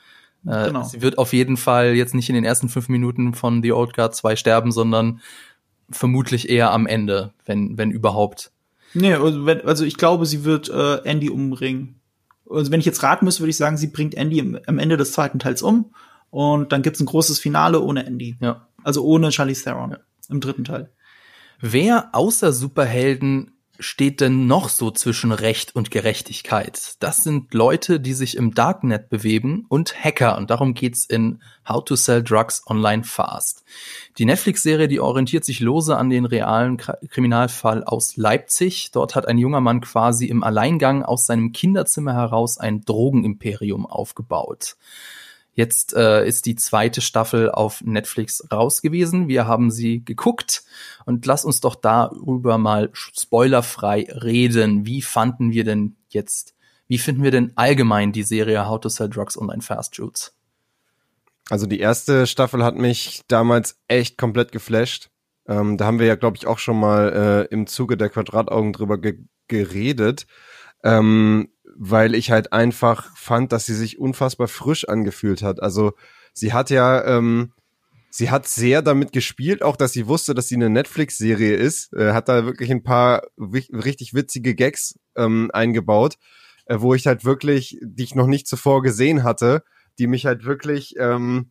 äh, genau. sie wird auf jeden Fall jetzt nicht in den ersten fünf Minuten von The Old Guard 2 sterben, sondern vermutlich eher am Ende, wenn, wenn überhaupt. Nee, also, also ich glaube, sie wird äh, Andy umbringen. Also wenn ich jetzt raten müsste, würde ich sagen, sie bringt Andy im, am Ende des zweiten Teils um und dann gibt's ein großes Finale ohne Andy. Ja. Also ohne Charlie Theron ja. im dritten Teil. Wer außer Superhelden steht denn noch so zwischen Recht und Gerechtigkeit? Das sind Leute, die sich im Darknet bewegen und Hacker und darum geht's in How to Sell Drugs Online Fast. Die Netflix-Serie, die orientiert sich lose an den realen Kriminalfall aus Leipzig. Dort hat ein junger Mann quasi im Alleingang aus seinem Kinderzimmer heraus ein Drogenimperium aufgebaut. Jetzt äh, ist die zweite Staffel auf Netflix raus gewesen. Wir haben sie geguckt und lass uns doch darüber mal spoilerfrei reden. Wie fanden wir denn jetzt, wie finden wir denn allgemein die Serie How to Sell Drugs Online Fast Shoots? Also die erste Staffel hat mich damals echt komplett geflasht. Ähm, da haben wir ja, glaube ich, auch schon mal äh, im Zuge der Quadrataugen drüber ge geredet. Ähm, weil ich halt einfach fand, dass sie sich unfassbar frisch angefühlt hat. Also sie hat ja, ähm, sie hat sehr damit gespielt, auch dass sie wusste, dass sie eine Netflix-Serie ist, äh, hat da wirklich ein paar richtig witzige Gags ähm, eingebaut, äh, wo ich halt wirklich, die ich noch nicht zuvor gesehen hatte, die mich halt wirklich, ähm,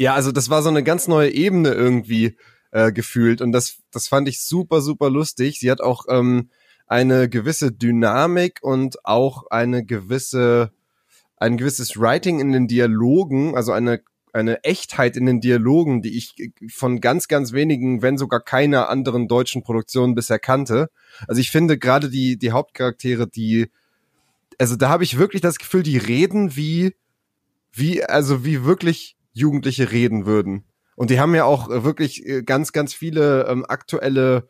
ja, also das war so eine ganz neue Ebene irgendwie äh, gefühlt und das, das fand ich super, super lustig. Sie hat auch ähm, eine gewisse Dynamik und auch eine gewisse, ein gewisses Writing in den Dialogen, also eine eine Echtheit in den Dialogen, die ich von ganz, ganz wenigen, wenn sogar keiner anderen deutschen Produktion bisher kannte. Also ich finde gerade die, die Hauptcharaktere, die, also da habe ich wirklich das Gefühl, die reden wie, wie, also wie wirklich Jugendliche reden würden. Und die haben ja auch wirklich äh, ganz, ganz viele ähm, aktuelle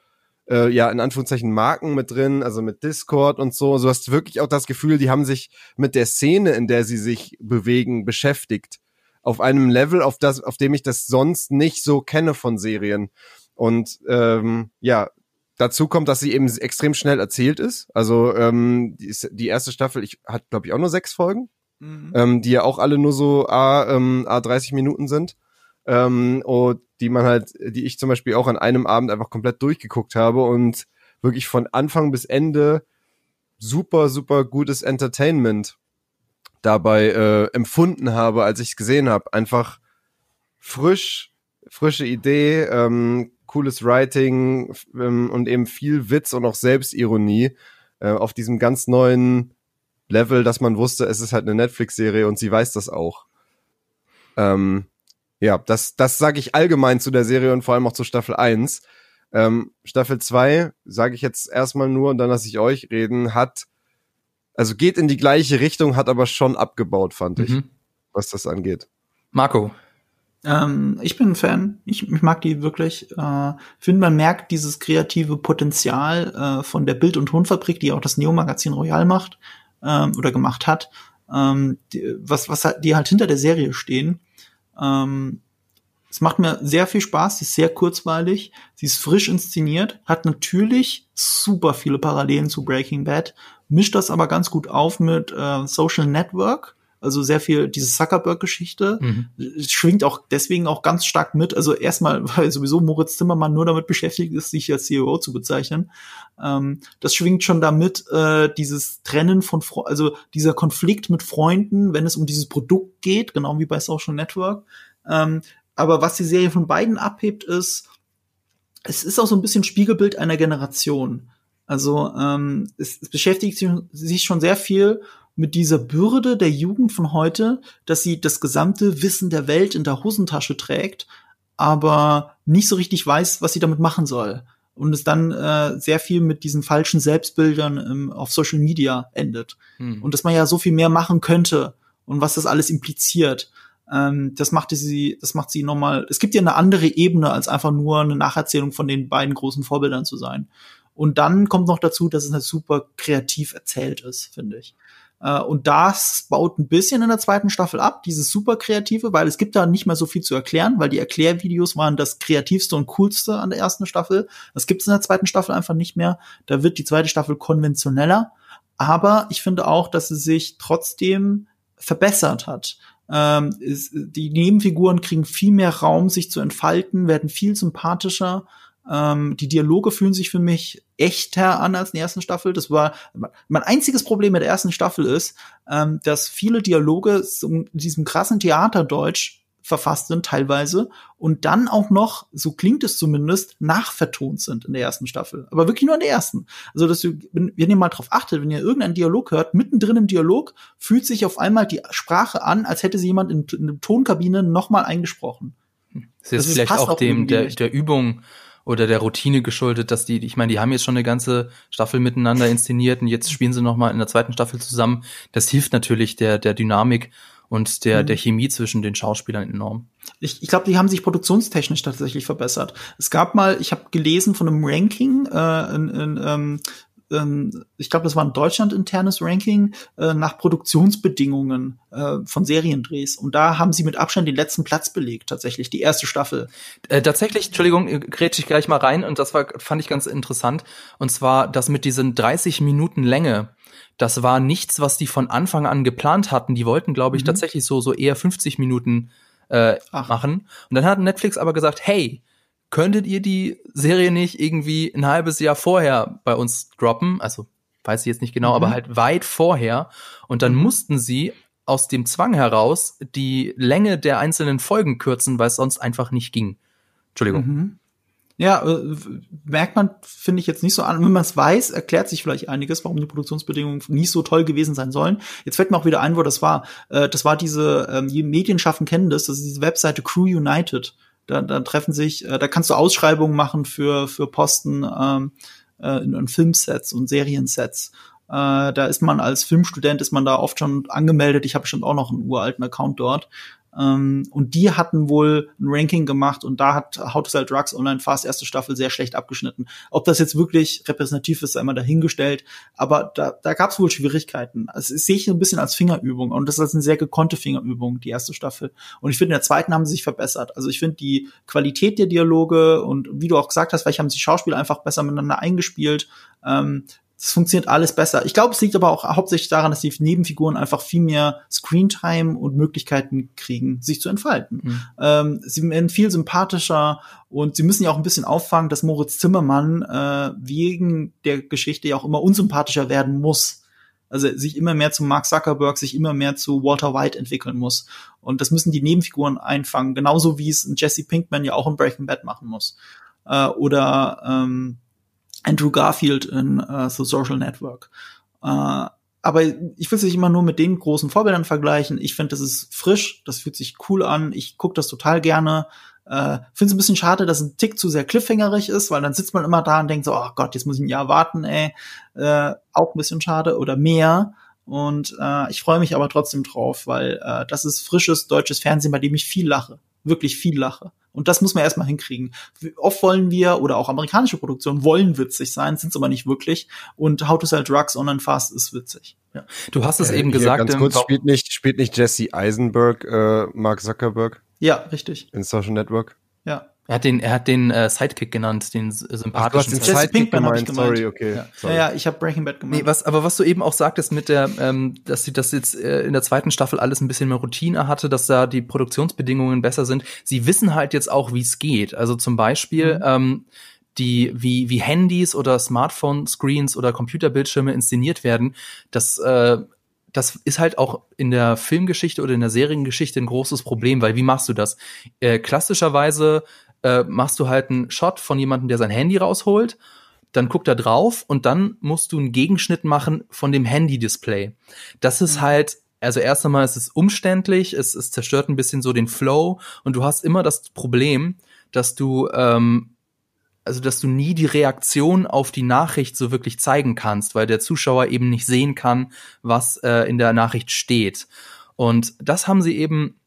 äh, ja in Anführungszeichen Marken mit drin, also mit Discord und so. So hast du wirklich auch das Gefühl, die haben sich mit der Szene, in der sie sich bewegen, beschäftigt. Auf einem Level, auf das, auf dem ich das sonst nicht so kenne von Serien. Und ähm, ja, dazu kommt, dass sie eben extrem schnell erzählt ist. Also ähm, die, die erste Staffel ich, hat, glaube ich, auch nur sechs Folgen, mhm. ähm, die ja auch alle nur so A, ähm, A 30 Minuten sind ähm, und die man halt, die ich zum Beispiel auch an einem Abend einfach komplett durchgeguckt habe und wirklich von Anfang bis Ende super, super gutes Entertainment dabei äh, empfunden habe, als ich es gesehen habe. Einfach frisch, frische Idee, ähm, cooles Writing ähm, und eben viel Witz und auch Selbstironie äh, auf diesem ganz neuen Level, dass man wusste, es ist halt eine Netflix-Serie und sie weiß das auch. Ähm, ja, das, das sage ich allgemein zu der Serie und vor allem auch zu Staffel 1. Ähm, Staffel 2, sage ich jetzt erstmal nur und dann lasse ich euch reden, hat also geht in die gleiche Richtung, hat aber schon abgebaut, fand ich, Mhm. was das angeht. Marco, Ähm, ich bin ein Fan. Ich, ich mag die wirklich. Äh, finde, man merkt dieses kreative Potenzial äh, von der Bild- und Tonfabrik, die auch das Neo-Magazin Royal macht ähm, oder gemacht hat. Ähm, die, was, was halt- die halt hinter der Serie stehen. Ähm, es macht mir sehr viel Spaß. Sie ist sehr kurzweilig. Sie ist frisch inszeniert. Hat natürlich super viele Parallelen zu Breaking Bad. Mischt das aber ganz gut auf mit äh, Social Network. Also sehr viel diese Zuckerberg-Geschichte Mhm. schwingt auch deswegen auch ganz stark mit. Also erstmal, *laughs* weil sowieso Moritz Zimmermann nur damit beschäftigt ist, sich als CEO zu bezeichnen. Ähm, das schwingt schon damit, äh, dieses Trennen von, Fre also dieser Konflikt mit Freunden, wenn es um dieses Produkt geht, genau wie bei Social Network. Ähm, aber was die Serie von beiden abhebt, ist, es ist auch so ein bisschen Spiegelbild einer Generation. Also ähm, es, es beschäftigt sich, sich schon sehr viel mit dieser Bürde der Jugend von heute, dass sie das gesamte Wissen der Welt in der Hosentasche trägt, aber nicht so richtig weiß, was sie damit machen soll. Und es dann äh, sehr viel mit diesen falschen Selbstbildern ähm, auf Social Media endet. Mhm. Und dass man ja so viel mehr machen könnte und was das alles impliziert. Ähm, das machte sie, das macht sie nochmal, es gibt ja eine andere Ebene, als einfach nur eine Nacherzählung von den beiden großen Vorbildern zu sein. Und dann kommt noch dazu, dass es halt super kreativ erzählt ist, finde ich. Äh, und das baut ein bisschen in der zweiten Staffel ab, dieses super kreative, weil es gibt da nicht mehr so viel zu erklären, weil die Erklärvideos waren das kreativste und coolste an der ersten Staffel. Das gibt es in der zweiten Staffel einfach nicht mehr. Da wird die zweite Staffel konventioneller. Aber ich finde auch, dass sie sich trotzdem verbessert hat. Ähm, ist, die Nebenfiguren kriegen viel mehr Raum, sich zu entfalten, werden viel sympathischer. Ähm, die Dialoge fühlen sich für mich echter an als in der ersten Staffel. Das war mein einziges Problem mit der ersten Staffel ist, ähm, dass viele Dialoge in diesem krassen Theaterdeutsch verfasst sind teilweise und dann auch noch, so klingt es zumindest, nachvertont sind in der ersten Staffel. Aber wirklich nur in der ersten. Also, dass du, wenn, wenn ihr mal drauf achtet, wenn ihr irgendeinen Dialog hört, mittendrin im Dialog fühlt sich auf einmal die Sprache an, als hätte sie jemand in, in der Tonkabine nochmal eingesprochen. Ist Das ist- vielleicht passt auch dem der, der Übung oder der Routine geschuldet, dass die, ich meine, die haben jetzt schon eine ganze Staffel miteinander inszeniert und jetzt spielen sie noch mal in der zweiten Staffel zusammen. Das hilft natürlich der der Dynamik und der Mhm. der Chemie zwischen den Schauspielern enorm. Ich, ich glaube, die haben sich produktionstechnisch tatsächlich verbessert. Es gab mal, ich habe gelesen von einem Ranking, äh, in, in, ähm, ähm, ich glaube, das war ein Deutschland internes Ranking äh, nach Produktionsbedingungen äh, von Seriendrehs. Und da haben sie mit Abstand den letzten Platz belegt, tatsächlich, die erste Staffel. Äh, tatsächlich, Entschuldigung, äh, grätsch ich gleich mal rein und das war, fand ich ganz interessant. Und zwar, das mit diesen 30 Minuten Länge, das war nichts, was die von Anfang an geplant hatten. Die wollten, glaube ich, Mhm. tatsächlich so, so eher 50 Minuten äh, Ach. machen. Und dann hat Netflix aber gesagt, hey, könntet ihr die Serie nicht irgendwie ein halbes Jahr vorher bei uns droppen? Also, weiß ich jetzt nicht genau, Mhm. aber halt weit vorher. Und dann Mhm. mussten sie aus dem Zwang heraus die Länge der einzelnen Folgen kürzen, weil es sonst einfach nicht ging. Entschuldigung. Mhm. Ja, äh, merkt man, finde ich jetzt nicht so an. Wenn man es weiß, erklärt sich vielleicht einiges, warum die Produktionsbedingungen nicht so toll gewesen sein sollen. Jetzt fällt mir auch wieder ein, wo das war. Äh, das war diese, ähm, die Medienschaffen kennen das, das ist diese Webseite Crew United. Da, da treffen sich, äh, da kannst du Ausschreibungen machen für, für Posten ähm, äh, in, in Filmsets und Seriensets. Äh, da ist man als Filmstudent, ist man da oft schon angemeldet. Ich habe schon auch noch einen uralten Account dort. Ähm, und die hatten wohl ein Ranking gemacht und da hat How to Sell Drugs Online Fast erste Staffel sehr schlecht abgeschnitten. Ob das jetzt wirklich repräsentativ ist, sei mal dahingestellt. Aber da, da gab es wohl Schwierigkeiten. Also, das sehe ich ein bisschen als Fingerübung und das ist eine sehr gekonnte Fingerübung, die erste Staffel. Und ich finde, in der zweiten haben sie sich verbessert. Also ich finde die Qualität der Dialoge und wie du auch gesagt hast, vielleicht haben sich Schauspieler einfach besser miteinander eingespielt. Ähm, es funktioniert alles besser. Ich glaube, es liegt aber auch hauptsächlich daran, dass die Nebenfiguren einfach viel mehr Screentime und Möglichkeiten kriegen, sich zu entfalten. Mhm. Ähm, sie werden viel sympathischer und sie müssen ja auch ein bisschen auffangen, dass Moritz Zimmermann äh, wegen der Geschichte ja auch immer unsympathischer werden muss. Also sich immer mehr zu Mark Zuckerberg, sich immer mehr zu Walter White entwickeln muss. Und das müssen die Nebenfiguren einfangen, genauso wie es ein Jesse Pinkman ja auch in Breaking Bad machen muss. Äh, oder ähm, Andrew Garfield in äh, The Social Network. Äh, aber ich will es nicht immer nur mit den großen Vorbildern vergleichen. Ich finde, das ist frisch, das fühlt sich cool an. Ich gucke das total gerne. Äh, finde es ein bisschen schade, dass ein Tick zu sehr cliffhangerig ist, weil dann sitzt man immer da und denkt so, oh Gott, jetzt muss ich ein Jahr warten, ey. Äh, auch ein bisschen schade oder mehr. Und äh, ich freue mich aber trotzdem drauf, weil äh, das ist frisches deutsches Fernsehen, bei dem ich viel lache. Wirklich viel lache. Und das muss man erstmal hinkriegen. Oft wollen wir, oder auch amerikanische Produktionen wollen witzig sein, sind es aber nicht wirklich. Und How to Sell Drugs Online Fast ist witzig. Ja. Du hast es Äh, eben gesagt. Ganz kurz, spielt nicht, spielt nicht Jesse Eisenberg äh, Mark Zuckerberg Ja, richtig. in Social Network? Ja. Er hat den, er hat den äh, Sidekick genannt, den Ach, hast sympathischen den Jesse Sidekick Pinkman ich gemeint, gemeint. sorry, okay. Ja. Sorry. Ja, ja, ich habe Breaking Bad gemacht. Nee, was, aber was du eben auch sagtest mit der, ähm, dass sie das jetzt äh, in der zweiten Staffel alles ein bisschen mehr Routine hatte, dass da die Produktionsbedingungen besser sind. Sie wissen halt jetzt auch, wie es geht. Also zum Beispiel Mhm. ähm, die, wie, wie Handys oder Smartphone-Screens oder Computerbildschirme inszeniert werden, das äh, das ist halt auch in der Filmgeschichte oder in der Seriengeschichte ein großes Problem, weil wie machst du das? Äh, klassischerweise äh, machst du halt einen Shot von jemandem, der sein Handy rausholt, dann guckt er drauf und dann musst du einen Gegenschnitt machen von dem Handy-Display. Das ist Mhm. halt, also erst einmal ist es umständlich, es, es zerstört ein bisschen so den Flow und du hast immer das Problem, dass du ähm, also dass du nie die Reaktion auf die Nachricht so wirklich zeigen kannst, weil der Zuschauer eben nicht sehen kann, was äh, in der Nachricht steht. Und das haben sie eben,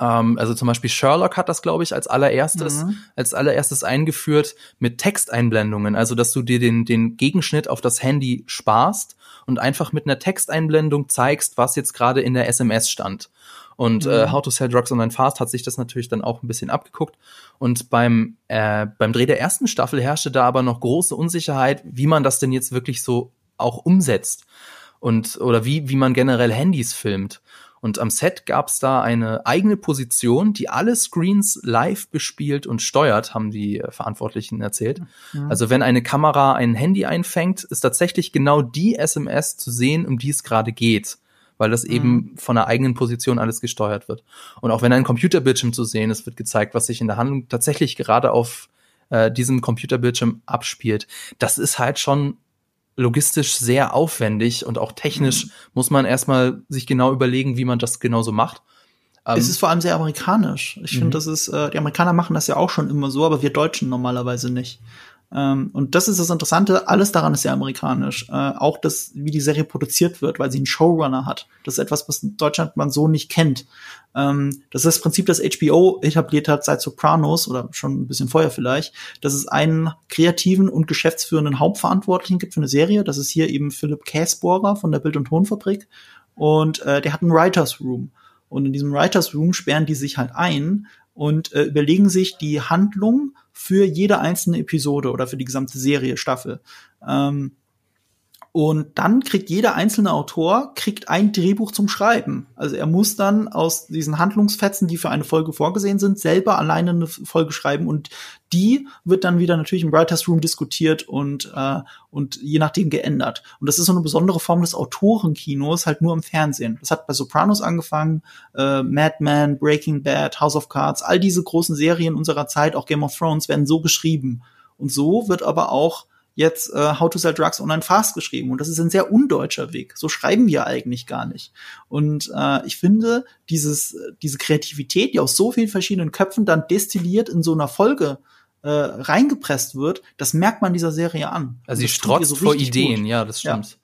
ähm, also zum Beispiel Sherlock hat das, glaube ich, als allererstes, Mhm. als allererstes eingeführt mit Texteinblendungen, also dass du dir den, den Gegenschnitt auf das Handy sparst und einfach mit einer Texteinblendung zeigst, was jetzt gerade in der SMS stand. Und äh, Mhm. How to Sell Drugs Online Fast hat sich das natürlich dann auch ein bisschen abgeguckt. Und beim, äh, beim Dreh der ersten Staffel herrschte da aber noch große Unsicherheit, wie man das denn jetzt wirklich so auch umsetzt. Und, oder wie, wie man generell Handys filmt. Und am Set gab es da eine eigene Position, die alle Screens live bespielt und steuert, haben die äh, Verantwortlichen erzählt. Mhm. Also wenn eine Kamera ein Handy einfängt, ist tatsächlich genau die SMS zu sehen, um die es gerade geht. Weil das eben von der eigenen Position alles gesteuert wird. Und auch wenn ein Computerbildschirm zu sehen ist, wird gezeigt, was sich in der Handlung tatsächlich gerade auf äh, diesem Computerbildschirm abspielt. Das ist halt schon logistisch sehr aufwendig und auch technisch muss man erstmal sich genau überlegen, wie man das genauso macht. Ähm, es ist vor allem sehr amerikanisch. Ich Mhm. finde, das ist, äh, die Amerikaner machen das ja auch schon immer so, aber wir Deutschen normalerweise nicht. Ähm, und das ist das Interessante, alles daran ist sehr amerikanisch. Äh, auch das, wie die Serie produziert wird, weil sie einen Showrunner hat. Das ist etwas, was in Deutschland man so nicht kennt. Ähm, das ist das Prinzip, das HBO etabliert hat seit Sopranos oder schon ein bisschen vorher vielleicht, dass es einen kreativen und geschäftsführenden Hauptverantwortlichen gibt für eine Serie. Das ist hier eben Philipp Käsbohrer von der Bild- und Tonfabrik. Und äh, der hat einen Writers Room. Und in diesem Writers Room sperren die sich halt ein und äh, überlegen sich die Handlung für jede einzelne Episode oder für die gesamte Serie, Staffel. Ähm, und dann kriegt jeder einzelne Autor kriegt ein Drehbuch zum Schreiben. Also er muss dann aus diesen Handlungsfetzen, die für eine Folge vorgesehen sind, selber alleine eine Folge schreiben und die wird dann wieder natürlich im Writers Room diskutiert und äh, und je nachdem geändert. Und das ist so eine besondere Form des Autorenkinos, halt nur im Fernsehen. Das hat bei Sopranos angefangen, äh, Mad Men, Breaking Bad, House of Cards, all diese großen Serien unserer Zeit, auch Game of Thrones, werden so geschrieben. Und so wird aber auch jetzt äh, How to Sell Drugs Online Fast geschrieben. Und das ist ein sehr undeutscher Weg. So schreiben wir eigentlich gar nicht. Und äh, ich finde, dieses, diese Kreativität, die aus so vielen verschiedenen Köpfen dann destilliert in so einer Folge äh, reingepresst wird, das merkt man dieser Serie an. Also sie strotzt so vor Ideen, gut. ja, das stimmt.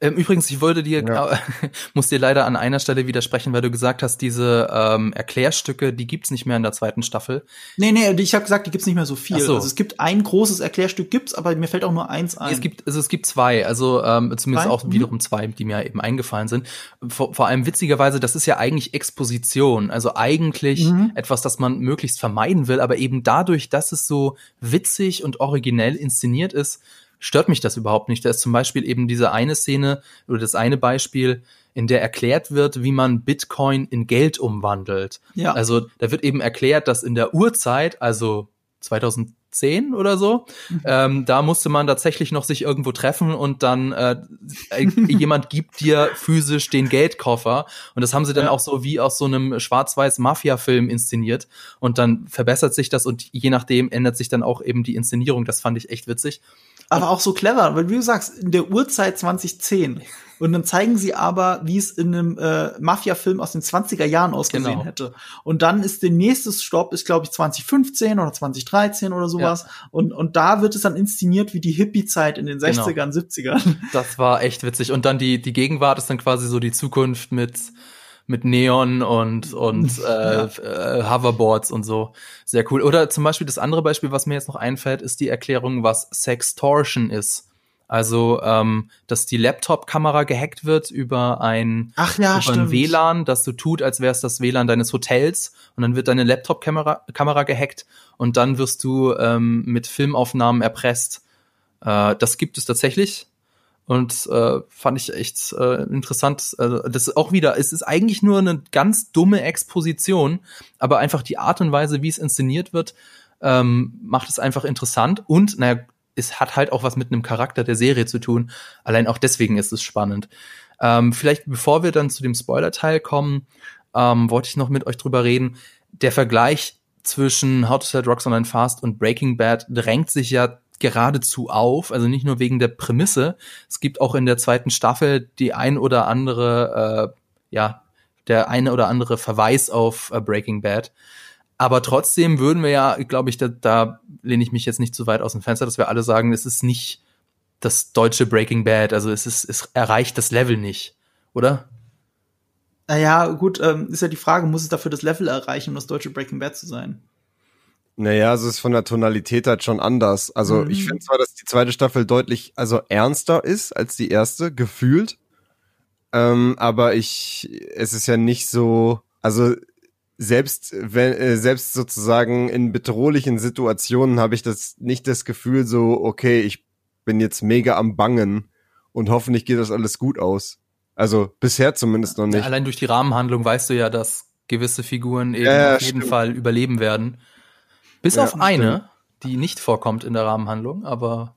Ähm, übrigens, ich wollte dir, Ja. *laughs* muss dir leider an einer Stelle widersprechen, weil du gesagt hast, diese ähm, Erklärstücke, die gibt's nicht mehr in der zweiten Staffel. Nee, nee, ich habe gesagt, die gibt's nicht mehr so viel. So. Also es gibt ein großes Erklärstück, gibt's, aber mir fällt auch nur eins ein. Es gibt, also es gibt zwei, also ähm, zumindest Zwei? auch Mhm. wiederum zwei, die mir eben eingefallen sind. Vor, vor allem witzigerweise, das ist ja eigentlich Exposition, also eigentlich Mhm. etwas, das man möglichst vermeiden will, aber eben dadurch, dass es so witzig und originell inszeniert ist, stört mich das überhaupt nicht. Da ist zum Beispiel eben diese eine Szene oder das eine Beispiel, in der erklärt wird, wie man Bitcoin in Geld umwandelt. ja. Also da wird eben erklärt, dass in der Urzeit, also 2010 oder so, Mhm. ähm, da musste man tatsächlich noch sich irgendwo treffen und dann äh, äh, *laughs* jemand gibt dir physisch den Geldkoffer und das haben sie dann Ja. auch so wie aus so einem schwarz-weiß Mafia-Film inszeniert und dann verbessert sich das und je nachdem ändert sich dann auch eben die Inszenierung. Das fand ich echt witzig. Aber auch so clever, weil wie du sagst, in der Uhrzeit 2010. Und dann zeigen sie aber, wie es in einem äh, Mafia-Film aus den 20er Jahren ausgesehen Genau. hätte. Und dann ist der nächste Stopp, ist glaube ich 2015 oder 2013 oder sowas. Und, und da wird es dann inszeniert wie die Hippie-Zeit in den Genau. 60ern, 70ern. Das war echt witzig. Und dann die, die Gegenwart ist dann quasi so die Zukunft mit, mit Neon und, und *laughs* äh, äh, Hoverboards und so. Sehr cool. Oder zum Beispiel das andere Beispiel, was mir jetzt noch einfällt, ist die Erklärung, was Sextortion ist. Also, ähm, dass die Laptop-Kamera gehackt wird über ein, Ach ja, über ein. WLAN, dass du tut, als wäre es das WLAN deines Hotels und dann wird deine Laptop-Kamera Kamera gehackt und dann wirst du ähm, mit Filmaufnahmen erpresst. Äh, das gibt es tatsächlich und äh, fand ich echt äh, interessant. Also, das ist auch wieder, es ist eigentlich nur eine ganz dumme Exposition, aber einfach die Art und Weise, wie es inszeniert wird, ähm, macht es einfach interessant und naja, es hat halt auch was mit einem Charakter der Serie zu tun. Allein auch deswegen ist es spannend. Ähm, vielleicht bevor wir dann zu dem Spoiler-Teil kommen, ähm, wollte ich noch mit euch drüber reden. Der Vergleich zwischen How to Set Rocks Online Fast und Breaking Bad drängt sich ja geradezu auf, also nicht nur wegen der Prämisse. Es gibt auch in der zweiten Staffel die ein oder andere, äh, ja, der eine oder andere Verweis auf äh, Breaking Bad. Aber trotzdem würden wir ja, glaube ich, da, da lehne ich mich jetzt nicht zu weit aus dem Fenster, dass wir alle sagen, es ist nicht das deutsche Breaking Bad, also es ist, es erreicht das Level nicht, oder? Naja, gut, ähm, ist ja die Frage, muss es dafür das Level erreichen, um das deutsche Breaking Bad zu sein? Naja, also es ist von der Tonalität halt schon anders. Also Mhm. ich finde zwar, dass die zweite Staffel deutlich, also ernster ist als die erste, gefühlt. Ähm, aber ich, es ist ja nicht so, also selbst wenn, äh, selbst sozusagen in bedrohlichen Situationen habe ich das nicht das Gefühl so, okay, ich bin jetzt mega am Bangen und hoffentlich geht das alles gut aus. Also bisher zumindest noch nicht. Allein durch die Rahmenhandlung weißt du ja, dass gewisse Figuren eben Ja, ja, auf jeden stimmt. Fall überleben werden. Bis Ja, auf eine, die nicht vorkommt in der Rahmenhandlung, aber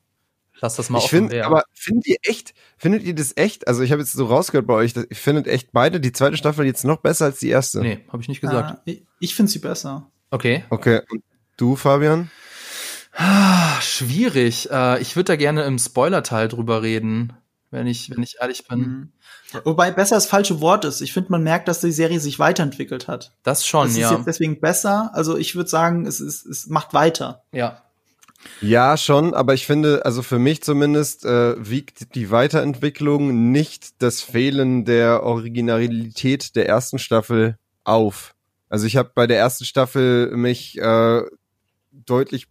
lass das mal ich offen finde, werden. aber findet ihr echt, findet ihr das echt? Also ich habe jetzt so rausgehört bei euch, dass- ich findet echt beide die zweite Staffel jetzt noch besser als die erste. nee, habe ich nicht gesagt. Ah, ich ich finde sie besser. Okay. Okay, und du, Fabian? Ah, schwierig. Äh, ich würde da gerne im Spoiler-Teil drüber reden, wenn ich, wenn ich ehrlich bin. Mhm. Wobei besser das falsche Wort ist. Ich finde, man merkt, dass die Serie sich weiterentwickelt hat. Das schon, das ist ja. jetzt deswegen besser. Also ich würde sagen, es, ist, es macht weiter. Ja. Ja, schon, aber ich finde, also für mich zumindest äh, wiegt die Weiterentwicklung nicht das Fehlen der Originalität der ersten Staffel auf. Also ich habe bei der ersten Staffel mich äh, deutlich,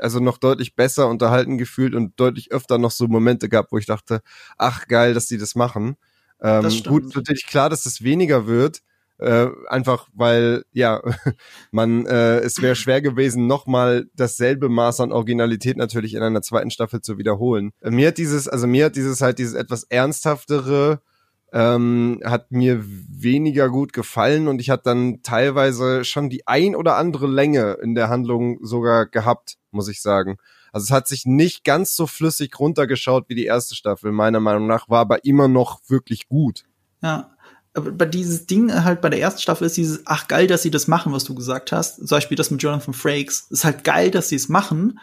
also noch deutlich besser unterhalten gefühlt und deutlich öfter noch so Momente gehabt, wo ich dachte, ach geil, dass die das machen. Ähm, Das stimmt. gut, natürlich klar, dass es weniger wird, äh, einfach weil ja *laughs* man äh, es wäre schwer gewesen, nochmal dasselbe Maß an Originalität natürlich in einer zweiten Staffel zu wiederholen. Äh, Mir hat dieses, also mir hat dieses halt dieses etwas ernsthaftere ähm, hat mir weniger gut gefallen und ich hatte dann teilweise schon die ein oder andere Länge in der Handlung sogar gehabt, muss ich sagen. Also es hat sich nicht ganz so flüssig runtergeschaut wie die erste Staffel, meiner Meinung nach, war aber immer noch wirklich gut. Ja. Aber dieses Ding halt bei der ersten Staffel ist dieses, ach geil, dass sie das machen, was du gesagt hast. Zum Beispiel das mit Jonathan Frakes. Ist halt geil, dass sie es machen,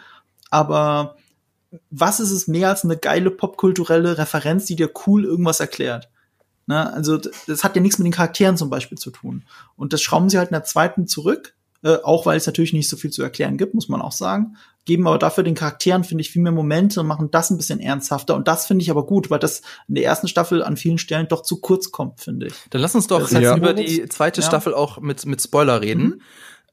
aber was ist es mehr als eine geile popkulturelle Referenz, die dir cool irgendwas erklärt? Ne? Also das hat ja nichts mit den Charakteren zum Beispiel zu tun. Und das schrauben sie halt in der zweiten zurück, äh, auch weil es natürlich nicht so viel zu erklären gibt, muss man auch sagen. Geben aber dafür den Charakteren, finde ich, viel mehr Momente und machen das ein bisschen ernsthafter. Und das finde ich aber gut, weil das in der ersten Staffel an vielen Stellen doch zu kurz kommt, finde ich. Dann lass uns doch Das jetzt heißt, über die zweite Ja. Staffel auch mit, mit Spoiler reden. Mhm.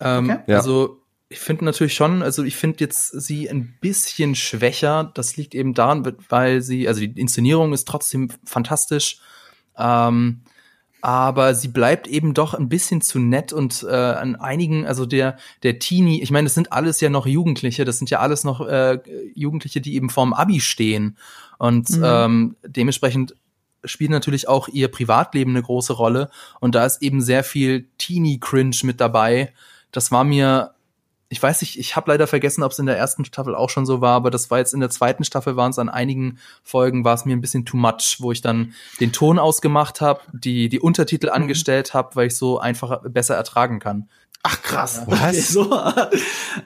Ähm, Okay. Ja. Also ich finde natürlich schon, also ich finde jetzt sie ein bisschen schwächer. Das liegt eben daran, weil sie, also die Inszenierung ist trotzdem fantastisch. Ähm, aber sie bleibt eben doch ein bisschen zu nett und äh, an einigen, also der der Teenie, ich meine, das sind alles ja noch Jugendliche, das sind ja alles noch äh, Jugendliche, die eben vorm Abi stehen und Mhm. ähm, dementsprechend spielt natürlich auch ihr Privatleben eine große Rolle und da ist eben sehr viel Teenie-Cringe mit dabei. Das war mir, ich weiß nicht, ich habe leider vergessen, ob es in der ersten Staffel auch schon so war, aber das war jetzt in der zweiten Staffel, waren es an einigen Folgen, war es mir ein bisschen too much, wo ich dann den Ton ausgemacht habe, die, die Untertitel Mhm. angestellt habe, weil ich so einfach besser ertragen kann. Ach krass. Was? Okay, so,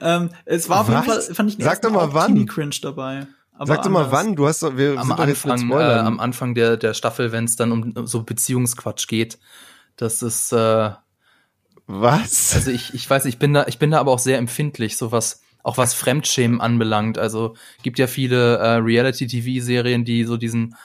ähm, es war auf jeden Fall, fand ich, Sag doch mal wann. Cringe dabei. Aber Sag doch mal wann, du hast doch, wir Am sind Anfang, äh, am Anfang der, der Staffel, wenn es dann um so Beziehungsquatsch geht. Das ist, äh, Was? also ich, ich weiß, ich bin da, ich bin da aber auch sehr empfindlich, so was, auch was Fremdschämen anbelangt. Also gibt ja viele äh, Reality-TV-Serien, die so diesen,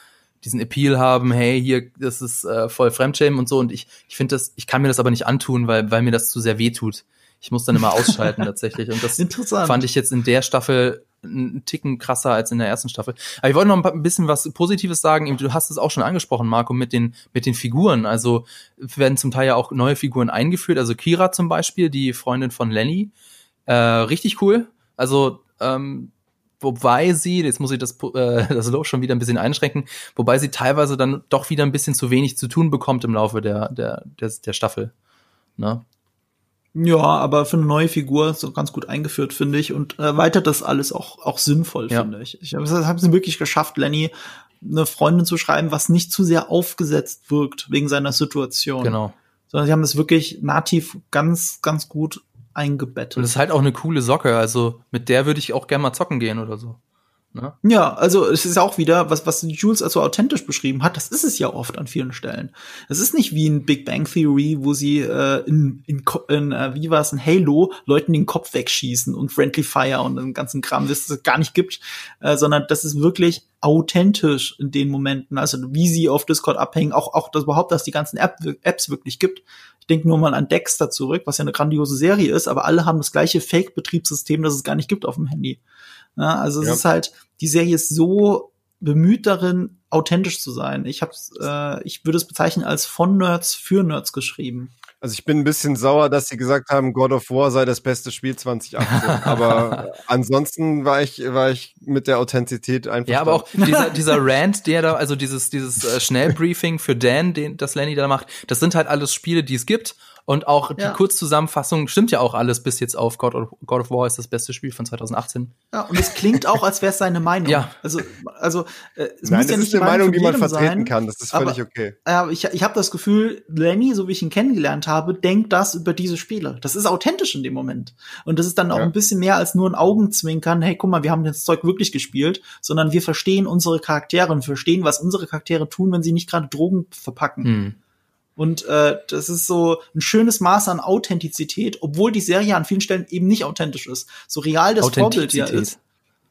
diesen Appeal haben, hey, hier, das ist äh, voll Fremdschämen und so. Und ich, ich finde das, ich kann mir das aber nicht antun, weil, weil mir das zu sehr weh tut. Ich muss dann immer ausschalten tatsächlich. Und das *laughs* Interessant. fand ich jetzt in der Staffel einen Ticken krasser als in der ersten Staffel. Aber ich wollte noch ein bisschen was Positives sagen. Du hast es auch schon angesprochen, Marco, mit den, mit den Figuren. Also werden zum Teil ja auch neue Figuren eingeführt. Also Kira zum Beispiel, die Freundin von Lenny. Äh, richtig cool. Also, ähm, wobei sie, jetzt muss ich das, äh, *laughs* das Lob schon wieder ein bisschen einschränken, wobei sie teilweise dann doch wieder ein bisschen zu wenig zu tun bekommt im Laufe der, der, der, der Staffel. Ne? Ja, aber für eine neue Figur so ganz gut eingeführt, finde ich, und erweitert das alles auch, auch sinnvoll, Ja. finde ich. Ich habe hab sie wirklich geschafft, Lenny eine Freundin zu schreiben, was nicht zu sehr aufgesetzt wirkt wegen seiner Situation. Genau. Sondern sie haben es wirklich nativ ganz, ganz gut Und eingebettet. es ist halt auch eine coole Socke. Also mit der würde ich auch gerne mal zocken gehen oder so. Ne? Ja, also es ist auch wieder, was, was Jules als so authentisch beschrieben hat, das ist es ja oft an vielen Stellen. Es ist nicht wie in Big Bang Theory, wo sie äh, in, in, in äh, wie war es, in Halo Leuten den Kopf wegschießen und Friendly Fire und den ganzen Kram, das es gar nicht gibt, äh, sondern das ist wirklich authentisch in den Momenten, also wie sie auf Discord abhängen, auch, auch das überhaupt, dass die ganzen App, Apps wirklich gibt. Ich denke nur mal an Dexter zurück, was ja eine grandiose Serie ist, aber alle haben das gleiche Fake-Betriebssystem, das es gar nicht gibt auf dem Handy. Ja, also es Ja. ist halt, die Serie ist so bemüht darin, authentisch zu sein. Ich hab's, äh, ich würde es bezeichnen als von Nerds für Nerds geschrieben. Also ich bin ein bisschen sauer, dass sie gesagt haben, God of War sei das beste Spiel *laughs* 2018. aber ansonsten war ich, war ich mit der Authentizität einfach. Ja, aber auch dieser, *laughs* dieser Rant, der da, also dieses, dieses äh, Schnellbriefing für Dan, den das Lenny da macht, das sind halt alles Spiele, die es gibt. Und auch die Ja. Kurzzusammenfassung stimmt ja auch alles bis jetzt auf God of, God of War ist das beste Spiel von 2018. Ja, und es klingt auch, als wäre es seine Meinung. Ja. Also, also äh, es Nein, muss das ja nicht ist eine Meinung, von die man jedem vertreten sein, kann. Das ist aber- völlig okay. Äh, ich ich habe das Gefühl, Lenny, so wie ich ihn kennengelernt habe, denkt das über diese Spiele. Das ist authentisch in dem Moment. Und das ist dann auch Ja. ein bisschen mehr als nur ein Augenzwinkern, hey, guck mal, wir haben das Zeug wirklich gespielt, sondern wir verstehen unsere Charaktere und verstehen, was unsere Charaktere tun, wenn sie nicht gerade Drogen verpacken. Hm. Und äh, das ist so ein schönes Maß an Authentizität, obwohl die Serie an vielen Stellen eben nicht authentisch ist. So real das Vorbild ja ist.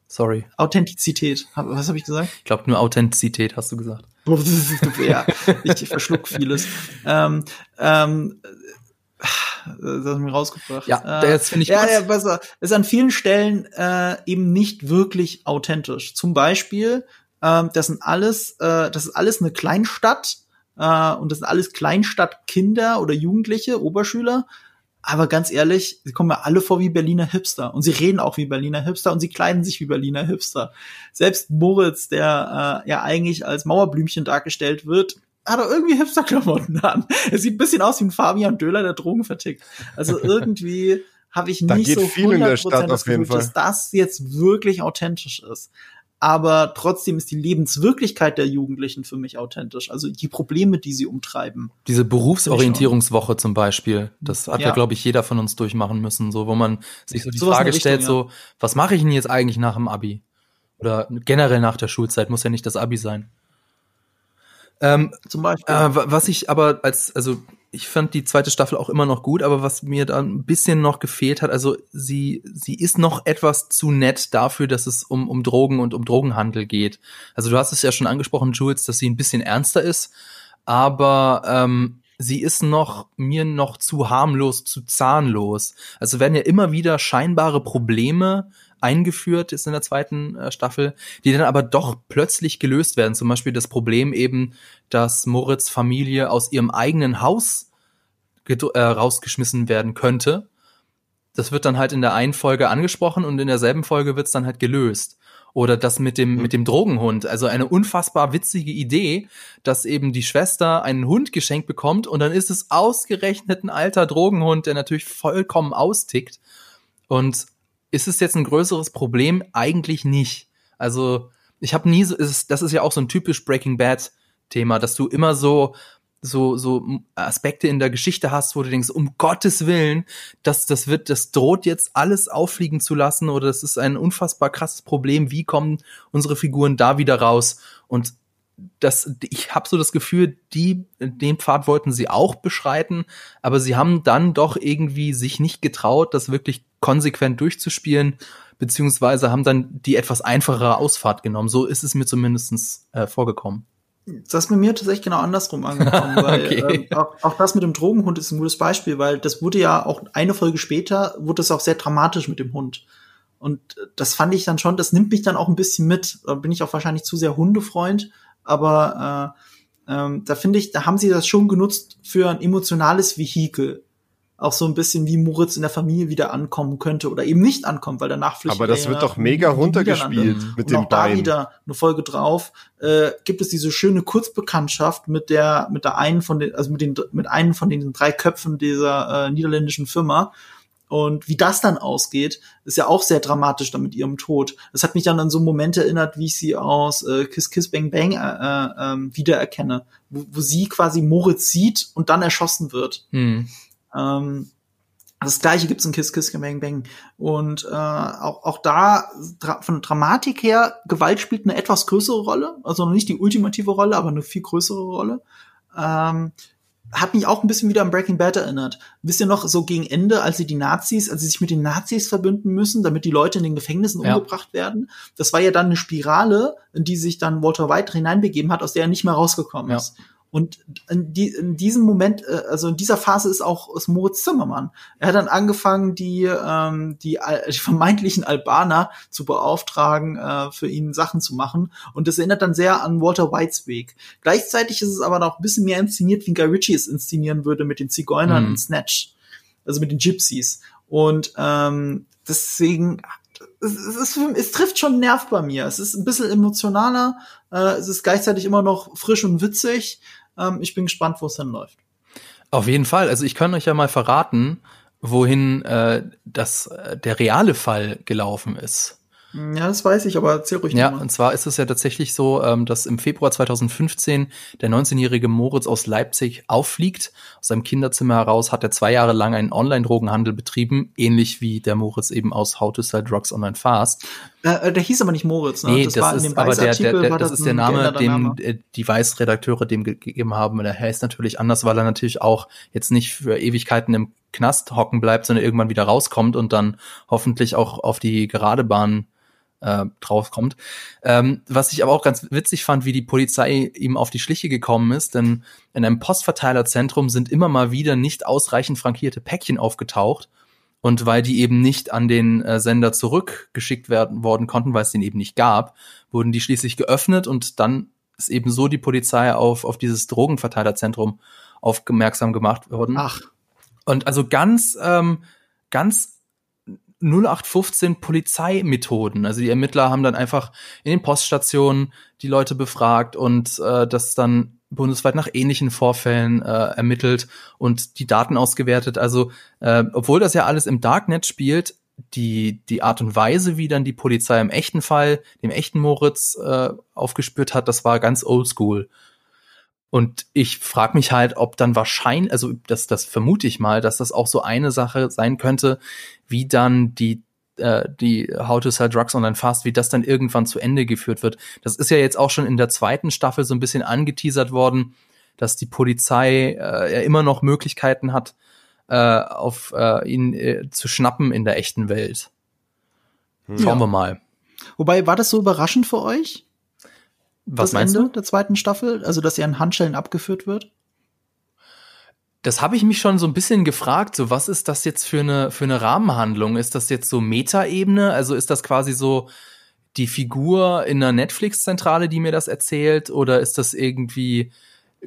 Sorry. Authentizität. Was habe ich gesagt? Ich glaube nur Authentizität, hast du gesagt. *laughs* ja, ich verschluck vieles. Ähm, ähm, äh, das du mir rausgebracht. Ja, äh, jetzt finde ich ja, kurz- ja, besser. Ist an vielen Stellen äh, eben nicht wirklich authentisch. Zum Beispiel, ähm, das sind alles, äh, das ist alles eine Kleinstadt äh, und das sind alles Kleinstadtkinder oder Jugendliche, Oberschüler. Aber ganz ehrlich, sie kommen mir alle vor wie Berliner Hipster und sie reden auch wie Berliner Hipster und sie kleiden sich wie Berliner Hipster. Selbst Moritz, der äh, ja eigentlich als Mauerblümchen dargestellt wird, hat er irgendwie Hipster-Klamotten an. Er sieht ein bisschen aus wie ein Fabian Döhler, der Drogen vertickt. Also *laughs* irgendwie habe ich Da nicht geht so viel in der 100% Stadt auf jeden Gefühl, Fall. dass das jetzt wirklich authentisch ist. Aber trotzdem ist die Lebenswirklichkeit der Jugendlichen für mich authentisch. Also die Probleme, die sie umtreiben. Diese Berufsorientierungswoche zum Beispiel, das hat ja, Ja. glaube ich, jeder von uns durchmachen müssen, so wo man sich so die in Frage der stellt, Richtung, so, was mache ich denn jetzt eigentlich nach dem Abi? Oder generell nach der Schulzeit, muss ja nicht das Abi sein. Ähm, Zum Beispiel. Äh, wa- was ich aber als, also ich fand die zweite Staffel auch immer noch gut, aber was mir da ein bisschen noch gefehlt hat, also sie, sie ist noch etwas zu nett dafür, dass es um, um Drogen und um Drogenhandel geht. Also du hast es ja schon angesprochen, Jules, dass sie ein bisschen ernster ist, aber ähm, sie ist noch mir noch zu harmlos, zu zahnlos. Also werden ja immer wieder scheinbare Probleme eingeführt ist in der zweiten äh, Staffel, die dann aber doch plötzlich gelöst werden. Zum Beispiel das Problem eben, dass Moritz Familie aus ihrem eigenen Haus äh, rausgeschmissen werden könnte. Das wird dann halt in der einen Folge angesprochen und in derselben Folge wird es dann halt gelöst. Oder das mit dem, mit dem Drogenhund. Also eine unfassbar witzige Idee, dass eben die Schwester einen Hund geschenkt bekommt und dann ist es ausgerechnet ein alter Drogenhund, der natürlich vollkommen austickt. Und ist es jetzt ein größeres Problem? Eigentlich nicht. Also ich habe nie so, ist, das ist ja auch so ein typisch Breaking Bad Thema, dass du immer so so so Aspekte in der Geschichte hast, wo du denkst, um Gottes Willen, das das wird das droht jetzt alles auffliegen zu lassen oder das ist ein unfassbar krasses Problem, wie kommen unsere Figuren da wieder raus und das ich habe so das Gefühl, die den Pfad wollten sie auch beschreiten, aber sie haben dann doch irgendwie sich nicht getraut, das wirklich konsequent durchzuspielen beziehungsweise haben dann die etwas einfachere Ausfahrt genommen. So ist es mir zumindestens äh, vorgekommen. Das ist bei mir tatsächlich genau andersrum angekommen, *laughs* weil okay. ähm, auch, auch das mit dem Drogenhund ist ein gutes Beispiel, weil das wurde ja auch eine Folge später, wurde es auch sehr dramatisch mit dem Hund. Und das fand ich dann schon, das nimmt mich dann auch ein bisschen mit. Da bin ich auch wahrscheinlich zu sehr Hundefreund, aber äh, ähm, da finde ich, da haben sie das schon genutzt für ein emotionales Vehikel auch so ein bisschen wie Moritz in der Familie wieder ankommen könnte oder eben nicht ankommt, weil danach flüchtet Aber das wird doch mega runtergespielt mit und dem auch Bein. da wieder eine Folge drauf äh, gibt es diese schöne Kurzbekanntschaft mit der mit der einen von den also mit den mit einem von den drei Köpfen dieser äh, niederländischen Firma und wie das dann ausgeht, ist ja auch sehr dramatisch dann mit ihrem Tod. Das hat mich dann an so einen Moment erinnert, wie ich sie aus äh, Kiss Kiss Bang Bang äh, äh, ähm, wiedererkenne, wo, wo sie quasi Moritz sieht und dann erschossen wird. Hm. Ähm, das gleiche gibt's in Kiss Kiss Bang Bang. Und äh, auch, auch da, dra von Dramatik her, Gewalt spielt eine etwas größere Rolle. Also noch nicht die ultimative Rolle, aber eine viel größere Rolle. Ähm, hat mich auch ein bisschen wieder an Breaking Bad erinnert. Wisst ihr noch, so gegen Ende, als sie die Nazis, als sie sich mit den Nazis verbünden müssen, damit die Leute in den Gefängnissen ja. umgebracht werden, das war ja dann eine Spirale, in die sich dann Walter White hineinbegeben hat, aus der er nicht mehr rausgekommen ja. ist. Und in, die, in diesem Moment, äh, also in dieser Phase ist auch ist Moritz Zimmermann. Er hat dann angefangen, die, ähm, die, *laughs* die vermeintlichen Albaner zu beauftragen, äh, für ihn Sachen zu machen. Und das erinnert dann sehr an Walter Whites Weg. Gleichzeitig ist es aber noch ein bisschen mehr inszeniert, wie Guy Ritchie es inszenieren würde mit den Zigeunern mhm. in Snatch. Also mit den Gypsies. Und ähm, deswegen es, es, es, trifft schon Nerv bei mir. Es ist ein bisschen emotionaler, äh, es ist gleichzeitig immer noch frisch und witzig. Ähm, ich bin gespannt, wo es hinläuft. Auf jeden Fall. Also ich kann euch ja mal verraten, wohin äh, das, äh, der reale Fall gelaufen ist. Ja, das weiß ich, aber erzähl ruhig Ja, mal. und zwar ist es ja tatsächlich so, ähm, dass im Februar 2015 der 19-jährige Moritz aus Leipzig auffliegt. Aus seinem Kinderzimmer heraus hat er zwei Jahre lang einen Online-Drogenhandel betrieben, ähnlich wie der Moritz eben aus How to Sell Drugs Online Fast. Äh, äh der hieß aber nicht Moritz, ne? Nee, das, das ist aber der, der, der das ist der Name, den Name. Äh, die Weiß-Redakteure dem gegeben haben. Und er heißt natürlich anders, weil er natürlich auch jetzt nicht für Ewigkeiten im Knast hocken bleibt, sondern irgendwann wieder rauskommt und dann hoffentlich auch auf die gerade Bahn äh, draufkommt. Ähm, was ich aber auch ganz witzig fand, wie die Polizei ihm auf die Schliche gekommen ist, denn in einem Postverteilerzentrum sind immer mal wieder nicht ausreichend frankierte Päckchen aufgetaucht. Und weil die eben nicht an den äh, Sender zurückgeschickt werden worden konnten, weil es den eben nicht gab, wurden die schließlich geöffnet und dann ist eben so die Polizei auf, auf dieses Drogenverteilerzentrum aufmerksam gemacht worden. Ach. Und also ganz, ähm, ganz 0815 Polizeimethoden. Also die Ermittler haben dann einfach in den Poststationen die Leute befragt und äh, das dann bundesweit nach ähnlichen Vorfällen äh, ermittelt und die Daten ausgewertet. Also äh, obwohl das ja alles im Darknet spielt, die die Art und Weise, wie dann die Polizei im echten Fall, dem echten Moritz äh, aufgespürt hat, das war ganz oldschool. Und ich frage mich halt, ob dann wahrscheinlich, also das, das vermute ich mal, dass das auch so eine Sache sein könnte, wie dann die äh, die How to Sell Drugs Online Fast, wie das dann irgendwann zu Ende geführt wird. Das ist ja jetzt auch schon in der zweiten Staffel so ein bisschen angeteasert worden, dass die Polizei äh, ja immer noch Möglichkeiten hat, äh, auf äh, ihn äh, zu schnappen in der echten Welt. Hm. Schauen ja. wir mal. Wobei, war das so überraschend für euch? Was das meinst Ende du? der zweiten Staffel? Also, dass er an Handschellen abgeführt wird? Das habe ich mich schon so ein bisschen gefragt. So, was ist das jetzt für eine, für eine Rahmenhandlung? Ist das jetzt so Metaebene? Also ist das quasi so die Figur in einer Netflix-Zentrale, die mir das erzählt? Oder ist das irgendwie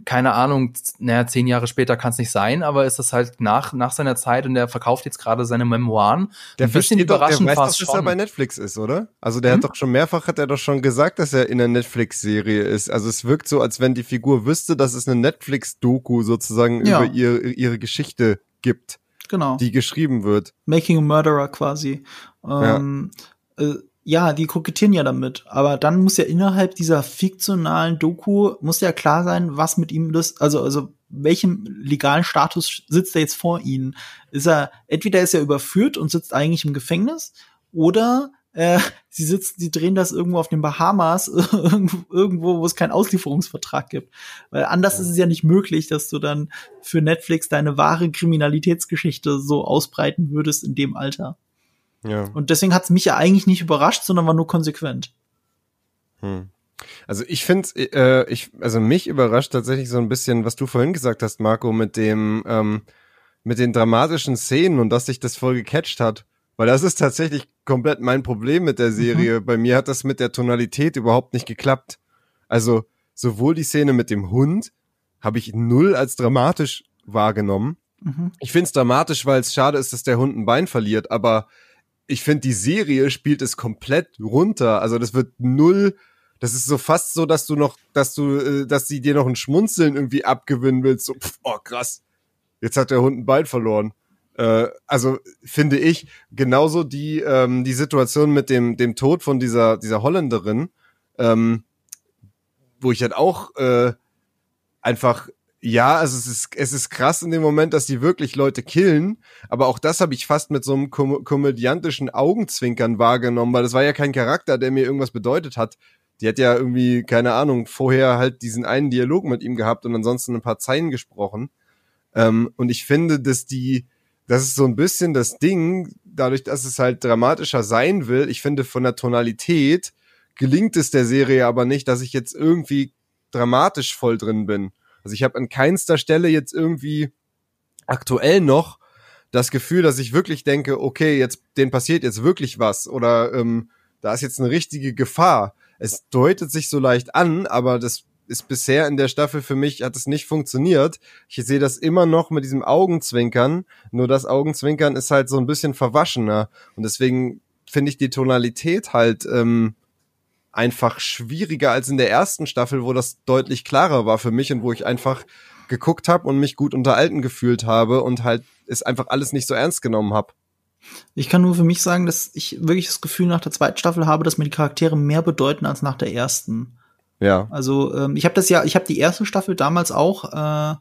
keine Ahnung, naja, zehn Jahre später kann es nicht sein, aber ist das halt nach, nach seiner Zeit und der verkauft jetzt gerade seine Memoiren. Der ein bisschen überraschend doch, der weiß doch, dass er bei Netflix ist, oder? Also der hm? hat doch schon mehrfach, hat er doch schon gesagt, dass er in einer Netflix-Serie ist. Also es wirkt so, als wenn die Figur wüsste, dass es eine Netflix-Doku sozusagen ja. über ihr, ihre Geschichte gibt. Genau. Die geschrieben wird. Making a Murderer quasi. Ähm, ja. äh, Ja, die kokettieren ja damit. Aber dann muss ja innerhalb dieser fiktionalen Doku, muss ja klar sein, was mit ihm das, also, also, welchem legalen Status sitzt er jetzt vor ihnen? Ist er, entweder ist er überführt und sitzt eigentlich im Gefängnis, oder äh, *laughs* sie sitzen, sie drehen das irgendwo auf den Bahamas, *laughs* irgendwo, wo es keinen Auslieferungsvertrag gibt. Weil anders ist es ja nicht möglich, dass du dann für Netflix deine wahre Kriminalitätsgeschichte so ausbreiten würdest in dem Alter. Ja. Und deswegen hat es mich ja eigentlich nicht überrascht, sondern war nur konsequent. Hm. Also ich finde, äh, ich, also mich überrascht tatsächlich so ein bisschen, was du vorhin gesagt hast, Marco, mit dem, ähm, mit den dramatischen Szenen und dass sich das voll gecatcht hat. Weil das ist tatsächlich komplett mein Problem mit der. Serie. Mhm. Bei mir hat das mit der Tonalität überhaupt nicht geklappt. Also sowohl die Szene mit dem Hund habe ich null als dramatisch wahrgenommen. Mhm. Ich finde es dramatisch, weil es schade ist, dass der Hund ein Bein verliert, aber ich finde, die Serie spielt es komplett runter. Also das wird null. Das ist so fast so, dass du noch, dass du, äh, dass sie dir noch ein Schmunzeln irgendwie abgewinnen willst. So, pff, oh krass, jetzt hat der Hund ein Bein verloren. Äh, also finde ich genauso die ähm, die Situation mit dem dem Tod von dieser dieser Holländerin, ähm, wo ich halt auch äh, einfach ja, also es ist, es ist krass in dem Moment, dass die wirklich Leute killen, aber auch das habe ich fast mit so einem kom komödiantischen Augenzwinkern wahrgenommen, weil das war ja kein Charakter, der mir irgendwas bedeutet hat. Die hat ja irgendwie, keine Ahnung, vorher halt diesen einen Dialog mit ihm gehabt und ansonsten ein paar Zeilen gesprochen. Ähm, und ich finde, dass die, das ist so ein bisschen das Ding, dadurch, dass es halt dramatischer sein will, ich finde von der Tonalität gelingt es der Serie aber nicht, dass ich jetzt irgendwie dramatisch voll drin bin. Also ich habe an keinster Stelle jetzt irgendwie aktuell noch das Gefühl, dass ich wirklich denke, okay, jetzt den passiert jetzt wirklich was oder ähm, da ist jetzt eine richtige Gefahr. Es deutet sich so leicht an, aber das ist bisher in der Staffel für mich hat es nicht funktioniert. Ich sehe das immer noch mit diesem Augenzwinkern, nur das Augenzwinkern ist halt so ein bisschen verwaschener und deswegen finde ich die Tonalität halt ähm, einfach schwieriger als in der ersten Staffel, wo das deutlich klarer war für mich und wo ich einfach geguckt habe und mich gut unterhalten gefühlt habe und halt es einfach alles nicht so ernst genommen habe. Ich kann nur für mich sagen, dass ich wirklich das Gefühl nach der zweiten Staffel habe, dass mir die Charaktere mehr bedeuten als nach der ersten. Ja. Also ähm, ich habe das ja, ich habe die erste Staffel damals auch, äh, äh,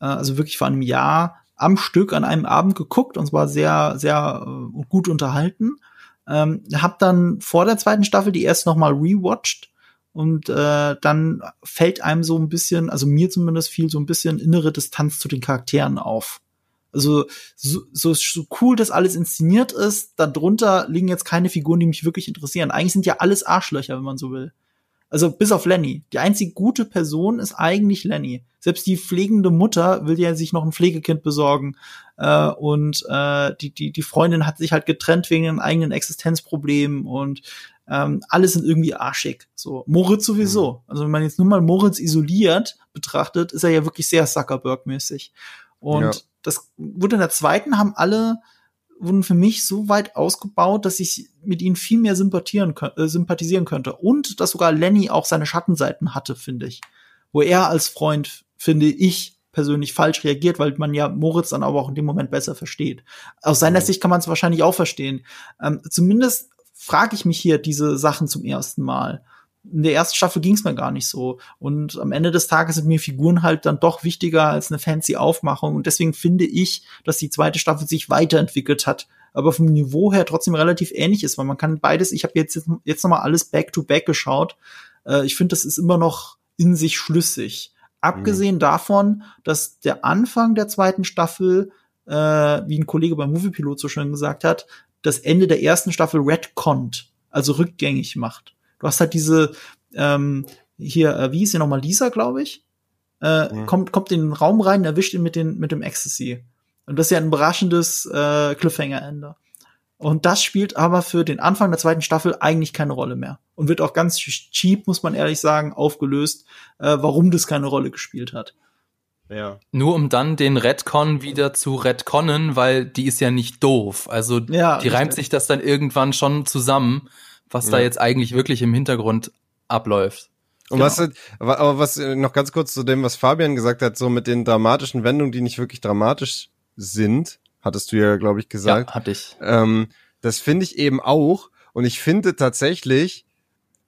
also wirklich vor einem Jahr am Stück an einem Abend geguckt und zwar sehr, sehr äh, gut unterhalten. Ähm, hab dann vor der zweiten Staffel die erst noch mal rewatcht und äh, dann fällt einem so ein bisschen, also mir zumindest fiel so ein bisschen innere Distanz zu den Charakteren auf. Also so, so, so cool das alles inszeniert ist, darunter liegen jetzt keine Figuren, die mich wirklich interessieren. Eigentlich sind ja alles Arschlöcher, wenn man so will. Also bis auf Lenny. Die einzige gute Person ist eigentlich Lenny. Selbst die pflegende Mutter will ja sich noch ein Pflegekind besorgen. Äh, und äh, die, die, die Freundin hat sich halt getrennt wegen einem eigenen Existenzproblemen und ähm, alle sind irgendwie arschig. So, Moritz sowieso. Mhm. Also wenn man jetzt nur mal Moritz isoliert betrachtet, ist er ja wirklich sehr Zuckerberg-mäßig. Und ja. das wurde in der zweiten, haben alle wurden für mich so weit ausgebaut, dass ich mit ihnen viel mehr sympathieren, äh, sympathisieren könnte. Und dass sogar Lenny auch seine Schattenseiten hatte, finde ich. Wo er als Freund, finde ich, persönlich falsch reagiert, weil man ja Moritz dann aber auch in dem Moment besser versteht. Aus seiner mhm. Sicht kann man es wahrscheinlich auch verstehen. Ähm, zumindest frage ich mich hier diese Sachen zum ersten Mal in der ersten Staffel ging es mir gar nicht so. Und am Ende des Tages sind mir Figuren halt dann doch wichtiger als eine fancy Aufmachung. Und deswegen finde ich, dass die zweite Staffel sich weiterentwickelt hat, aber vom Niveau her trotzdem relativ ähnlich ist, weil man kann beides, ich habe jetzt, jetzt noch mal alles back-to-back -back geschaut. Äh, ich finde, das ist immer noch in sich schlüssig. Abgesehen mhm. davon, dass der Anfang der zweiten Staffel, äh, wie ein Kollege beim Moviepilot so schön gesagt hat, das Ende der ersten Staffel retconnt, also rückgängig macht. Du hast halt diese, ähm, hier, äh, wie hieß sie nochmal, Lisa, glaube ich, äh, mhm. kommt, kommt in den Raum rein, erwischt ihn mit, den, mit dem Ecstasy. Und das ist ja ein überraschendes äh, Cliffhanger-Ende. Und das spielt aber für den Anfang der zweiten Staffel eigentlich keine Rolle mehr. Und wird auch ganz cheap, muss man ehrlich sagen, aufgelöst, äh, warum das keine Rolle gespielt hat. Ja. Nur um dann den Redcon wieder zu redconnen, weil die ist ja nicht doof. Also ja, die reimt sich das dann irgendwann schon zusammen was ja. da jetzt eigentlich wirklich im Hintergrund abläuft. Und genau. was, aber was noch ganz kurz zu dem, was Fabian gesagt hat, so mit den dramatischen Wendungen, die nicht wirklich dramatisch sind, hattest du ja, glaube ich, gesagt. Ja, hatte ich. Ähm, das finde ich eben auch. Und ich finde tatsächlich,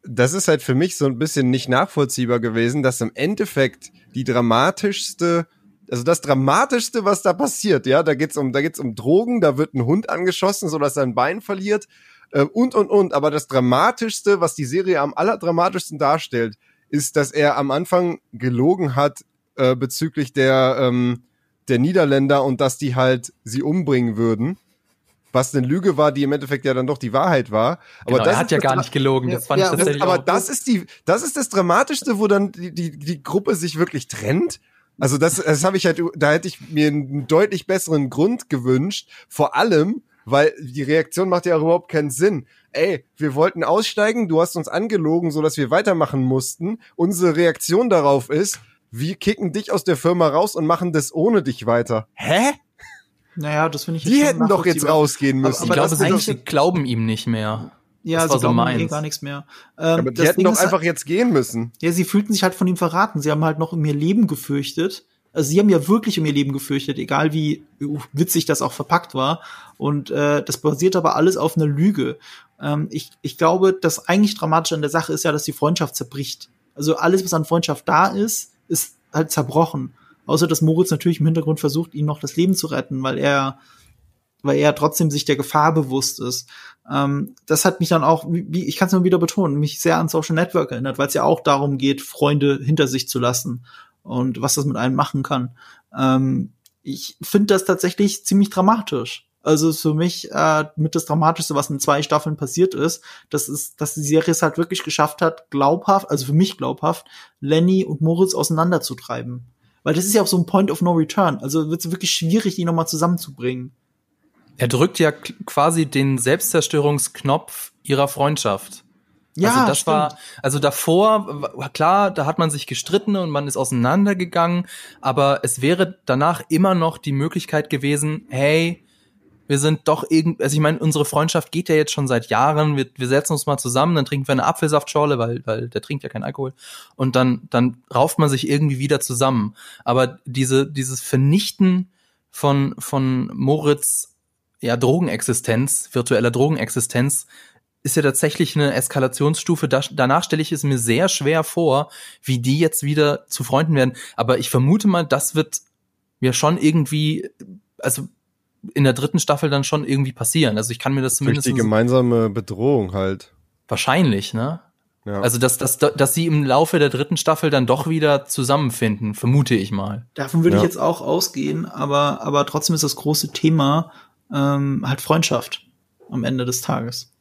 das ist halt für mich so ein bisschen nicht nachvollziehbar gewesen, dass im Endeffekt die dramatischste, also das dramatischste, was da passiert, ja, da geht's um, da geht's um Drogen, da wird ein Hund angeschossen, so dass er ein Bein verliert äh, und und und. Aber das dramatischste, was die Serie am allerdramatischsten darstellt, ist, dass er am Anfang gelogen hat äh, bezüglich der ähm, der Niederländer und dass die halt sie umbringen würden was eine Lüge war, die im Endeffekt ja dann doch die Wahrheit war. Aber genau, das er hat ja gar nicht gelogen. Das fand ja, ich tatsächlich das, Aber das ist die, das ist das Dramatischste, wo dann die, die, die Gruppe sich wirklich trennt. Also das, das habe ich halt, da hätte ich mir einen deutlich besseren Grund gewünscht. Vor allem, weil die Reaktion macht ja überhaupt keinen Sinn. Ey, wir wollten aussteigen, du hast uns angelogen, so dass wir weitermachen mussten. Unsere Reaktion darauf ist, wir kicken dich aus der Firma raus und machen das ohne dich weiter. Hä? Naja, das finde ich Die hätten doch jetzt rausgehen müssen. Aber, aber ich glaube, sie glauben ihm nicht mehr. Ja, das sie glauben so eh gar nichts mehr. Ähm, aber die hätten doch einfach halt, jetzt gehen müssen. Ja, sie fühlten sich halt von ihm verraten. Sie haben halt noch um ihr Leben gefürchtet. Also sie haben ja wirklich um ihr Leben gefürchtet, egal wie witzig das auch verpackt war. Und äh, das basiert aber alles auf einer Lüge. Ähm, ich, ich glaube, das eigentlich Dramatische an der Sache ist ja, dass die Freundschaft zerbricht. Also alles, was an Freundschaft da ist, ist halt zerbrochen. Außer dass Moritz natürlich im Hintergrund versucht, ihm noch das Leben zu retten, weil er, weil er trotzdem sich der Gefahr bewusst ist. Ähm, das hat mich dann auch, wie, ich kann es nur wieder betonen, mich sehr an Social Network erinnert, weil es ja auch darum geht, Freunde hinter sich zu lassen und was das mit einem machen kann. Ähm, ich finde das tatsächlich ziemlich dramatisch. Also für mich äh, mit das Dramatischste, was in zwei Staffeln passiert ist, das ist, dass die Serie es halt wirklich geschafft hat, glaubhaft, also für mich glaubhaft, Lenny und Moritz auseinanderzutreiben. Weil das ist ja auch so ein Point of No Return. Also wird es wirklich schwierig, die nochmal zusammenzubringen. Er drückt ja quasi den Selbstzerstörungsknopf ihrer Freundschaft. Ja, also das stimmt. war, also davor, klar, da hat man sich gestritten und man ist auseinandergegangen, aber es wäre danach immer noch die Möglichkeit gewesen, hey, wir sind doch irgendwie, also ich meine, unsere Freundschaft geht ja jetzt schon seit Jahren, wir, wir setzen uns mal zusammen, dann trinken wir eine Apfelsaftschorle, weil, weil der trinkt ja keinen Alkohol und dann, dann rauft man sich irgendwie wieder zusammen. Aber diese, dieses Vernichten von, von Moritz, ja, Drogenexistenz, virtueller Drogenexistenz, ist ja tatsächlich eine Eskalationsstufe. Da, danach stelle ich es mir sehr schwer vor, wie die jetzt wieder zu Freunden werden. Aber ich vermute mal, das wird mir schon irgendwie, also in der dritten Staffel dann schon irgendwie passieren. Also ich kann mir das zumindest. Durch die gemeinsame Bedrohung halt. Wahrscheinlich, ne? Ja. Also, dass, dass, dass sie im Laufe der dritten Staffel dann doch wieder zusammenfinden, vermute ich mal. Davon würde ja. ich jetzt auch ausgehen, aber, aber trotzdem ist das große Thema ähm, halt Freundschaft am Ende des Tages.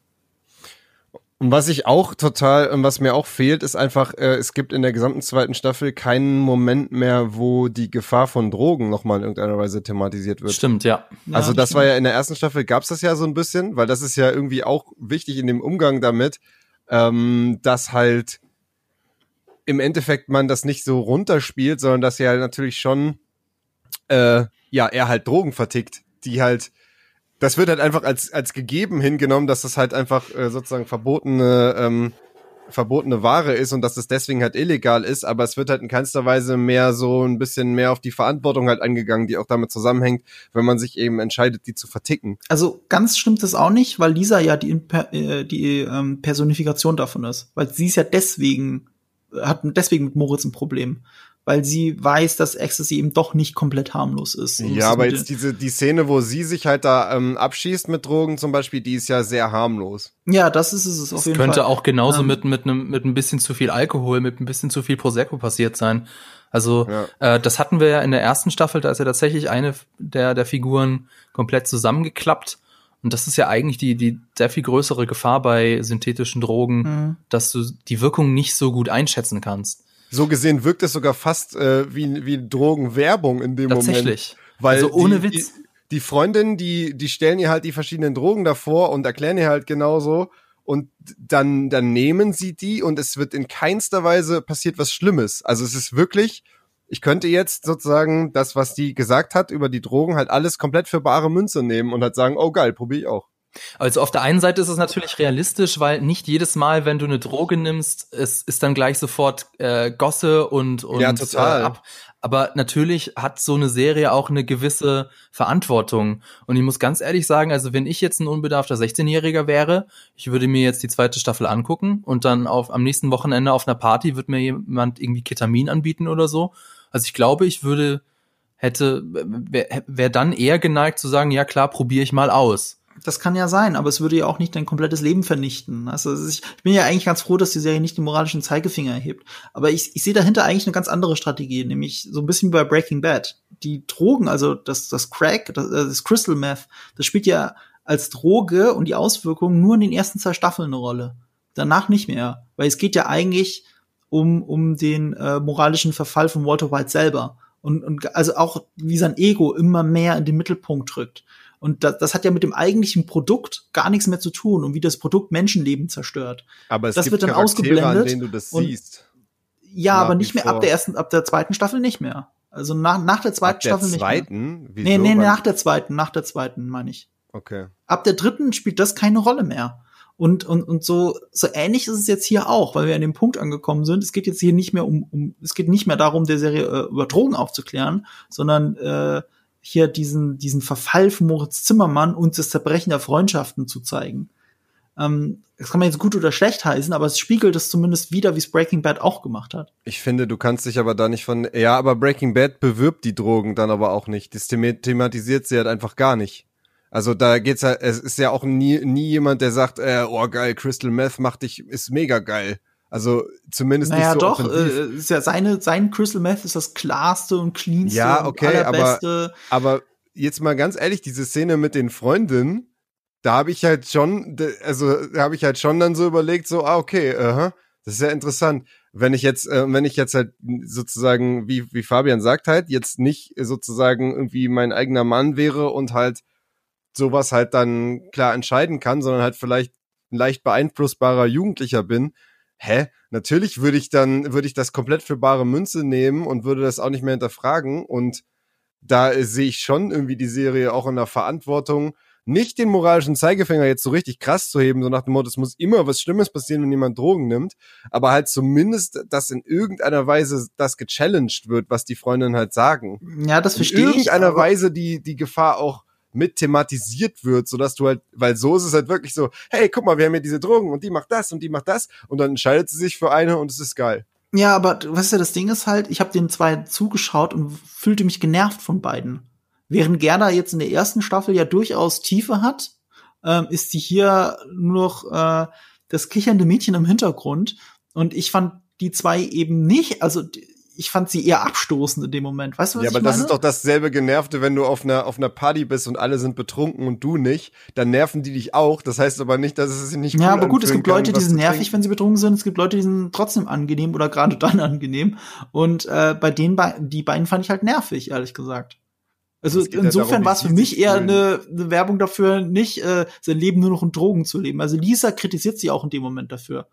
Und was ich auch total, und was mir auch fehlt, ist einfach, äh, es gibt in der gesamten zweiten Staffel keinen Moment mehr, wo die Gefahr von Drogen nochmal in irgendeiner Weise thematisiert wird. Stimmt, ja. Also ja, das stimmt. war ja in der ersten Staffel gab's das ja so ein bisschen, weil das ist ja irgendwie auch wichtig in dem Umgang damit, ähm, dass halt im Endeffekt man das nicht so runterspielt, sondern dass ja natürlich schon, äh, ja, er halt Drogen vertickt, die halt das wird halt einfach als, als gegeben hingenommen, dass das halt einfach äh, sozusagen verbotene, ähm, verbotene Ware ist und dass das deswegen halt illegal ist, aber es wird halt in keinster Weise mehr so ein bisschen mehr auf die Verantwortung halt angegangen, die auch damit zusammenhängt, wenn man sich eben entscheidet, die zu verticken. Also ganz stimmt das auch nicht, weil Lisa ja die, äh, die ähm, Personifikation davon ist, weil sie ist ja deswegen, hat deswegen mit Moritz ein Problem weil sie weiß, dass Ecstasy eben doch nicht komplett harmlos ist. ja, aber jetzt diese die Szene, wo sie sich halt da ähm, abschießt mit Drogen zum Beispiel, die ist ja sehr harmlos. Ja, das ist es auf jeden könnte Fall. Könnte auch genauso ähm, mit mit einem mit ein bisschen zu viel Alkohol, mit ein bisschen zu viel Prosecco passiert sein. Also ja. äh, das hatten wir ja in der ersten Staffel, da ist ja tatsächlich eine der der Figuren komplett zusammengeklappt. Und das ist ja eigentlich die, die sehr viel größere Gefahr bei synthetischen Drogen, mhm. dass du die Wirkung nicht so gut einschätzen kannst. So gesehen wirkt es sogar fast äh, wie, wie Drogenwerbung in dem Tatsächlich. Moment. Weil also ohne die, Witz. Die, die Freundin, die, die stellen ihr halt die verschiedenen Drogen davor und erklären ihr halt genauso. Und dann, dann nehmen sie die und es wird in keinster Weise passiert was Schlimmes. Also es ist wirklich, ich könnte jetzt sozusagen das, was die gesagt hat über die Drogen, halt alles komplett für bare Münze nehmen und halt sagen, oh geil, probier ich auch. Also auf der einen Seite ist es natürlich realistisch, weil nicht jedes Mal, wenn du eine Droge nimmst, es ist dann gleich sofort äh, Gosse und und Ja, total. Äh, ab. Aber natürlich hat so eine Serie auch eine gewisse Verantwortung. Und ich muss ganz ehrlich sagen, also wenn ich jetzt ein unbedarfter 16-Jähriger wäre, ich würde mir jetzt die zweite Staffel angucken und dann auf am nächsten Wochenende auf einer Party wird mir jemand irgendwie Ketamin anbieten oder so. Also ich glaube, ich würde hätte wäre wär dann eher geneigt zu sagen, ja klar, probiere ich mal aus. Das kann ja sein, aber es würde ja auch nicht dein komplettes Leben vernichten. Also ich bin ja eigentlich ganz froh, dass die Serie nicht den moralischen Zeigefinger erhebt. Aber ich, ich sehe dahinter eigentlich eine ganz andere Strategie, nämlich so ein bisschen wie bei Breaking Bad. Die Drogen, also das, das Crack, das, äh, das Crystal Meth, das spielt ja als Droge und die Auswirkungen nur in den ersten zwei Staffeln eine Rolle. Danach nicht mehr. Weil es geht ja eigentlich um, um den äh, moralischen Verfall von Walter White selber. Und, und also auch wie sein Ego immer mehr in den Mittelpunkt rückt. Und das, das hat ja mit dem eigentlichen Produkt gar nichts mehr zu tun und wie das Produkt Menschenleben zerstört. Aber es Das gibt wird dann Charaktere, an ausgeblendet denen du das siehst. Ja, aber nicht mehr vor. ab der ersten, ab der zweiten Staffel nicht mehr. Also nach, nach der zweiten Ab der Staffel nicht mehr. zweiten? Wieso? Nee, nee, nach der zweiten, nach der zweiten, meine ich. Okay. Ab der dritten spielt das keine Rolle mehr. Und, und, und so, so ähnlich ist es jetzt hier auch, weil wir an dem Punkt angekommen sind. Es geht jetzt hier nicht mehr um, um es geht nicht mehr darum, der Serie äh, über Drogen aufzuklären, sondern äh, hier diesen, diesen Verfall von Moritz Zimmermann und das Zerbrechen der Freundschaften zu zeigen. Ähm, das kann man jetzt gut oder schlecht heißen, aber es spiegelt es zumindest wieder, wie es Breaking Bad auch gemacht hat. Ich finde, du kannst dich aber da nicht von. Ja, aber Breaking Bad bewirbt die Drogen dann aber auch nicht. Das thema- thematisiert sie halt einfach gar nicht. Also da geht's halt, es ist ja auch nie, nie jemand, der sagt, äh, oh geil, Crystal Meth macht dich, ist mega geil. Also zumindest Naja, nicht so doch, äh, ist ja seine, sein Crystal Meth ist das klarste und cleanste Ja, okay, und aber- allerbeste. Aber jetzt mal ganz ehrlich, diese Szene mit den Freundinnen, da habe ich halt schon, also da habe ich halt schon dann so überlegt, so, ah, okay, aha, das ist ja interessant. Wenn ich jetzt, äh, wenn ich jetzt halt sozusagen, wie, wie Fabian sagt halt, jetzt nicht sozusagen irgendwie mein eigener Mann wäre und halt sowas halt dann klar entscheiden kann, sondern halt vielleicht ein leicht beeinflussbarer Jugendlicher bin, hä? Natürlich würde ich dann, würde ich das komplett für bare Münze nehmen und würde das auch nicht mehr hinterfragen und da äh, sehe ich schon irgendwie die Serie auch in der Verantwortung, nicht den moralischen Zeigefinger jetzt so richtig krass zu heben, so nach dem Motto, es muss immer was Schlimmes passieren, wenn jemand Drogen nimmt, aber halt zumindest, dass in irgendeiner Weise das gechallenged wird, was die Freundinnen halt sagen. Ja, das In verstehe ich. irgendeiner aber- Weise die, die Gefahr auch mit thematisiert wird, so dass du halt, weil so ist es halt wirklich so, hey, guck mal, wir haben hier diese Drogen und die macht das und die macht das und dann entscheidet sie sich für eine und es ist geil. Ja, aber weißt du, das Ding ist halt, ich habe den zwei zugeschaut und fühlte mich genervt von beiden. Während Gerda jetzt in der ersten Staffel ja durchaus Tiefe hat, ähm, ist sie hier nur noch äh, das kichernde Mädchen im Hintergrund. Und ich fand die zwei eben nicht, also ich fand sie eher abstoßend in dem Moment. Weißt du, was Ja, aber ich das meine? ist doch dasselbe Genervte, wenn du auf einer, auf einer Party bist und alle sind betrunken und du nicht, dann nerven die dich auch. Das heißt aber nicht, dass es sich nicht Ja, cool aber gut, es gibt Leute, kann, die was sind nervig, wenn sie betrunken sind. Es gibt Leute, die sind trotzdem angenehm oder gerade *laughs* dann angenehm. Und äh, bei den be die beiden fand ich halt nervig, ehrlich gesagt. Also halt insofern wie war es für mich eher eine, eine Werbung dafür, nicht äh, sein Leben nur noch in Drogen zu leben. Also Lisa kritisiert sie auch in dem Moment dafür.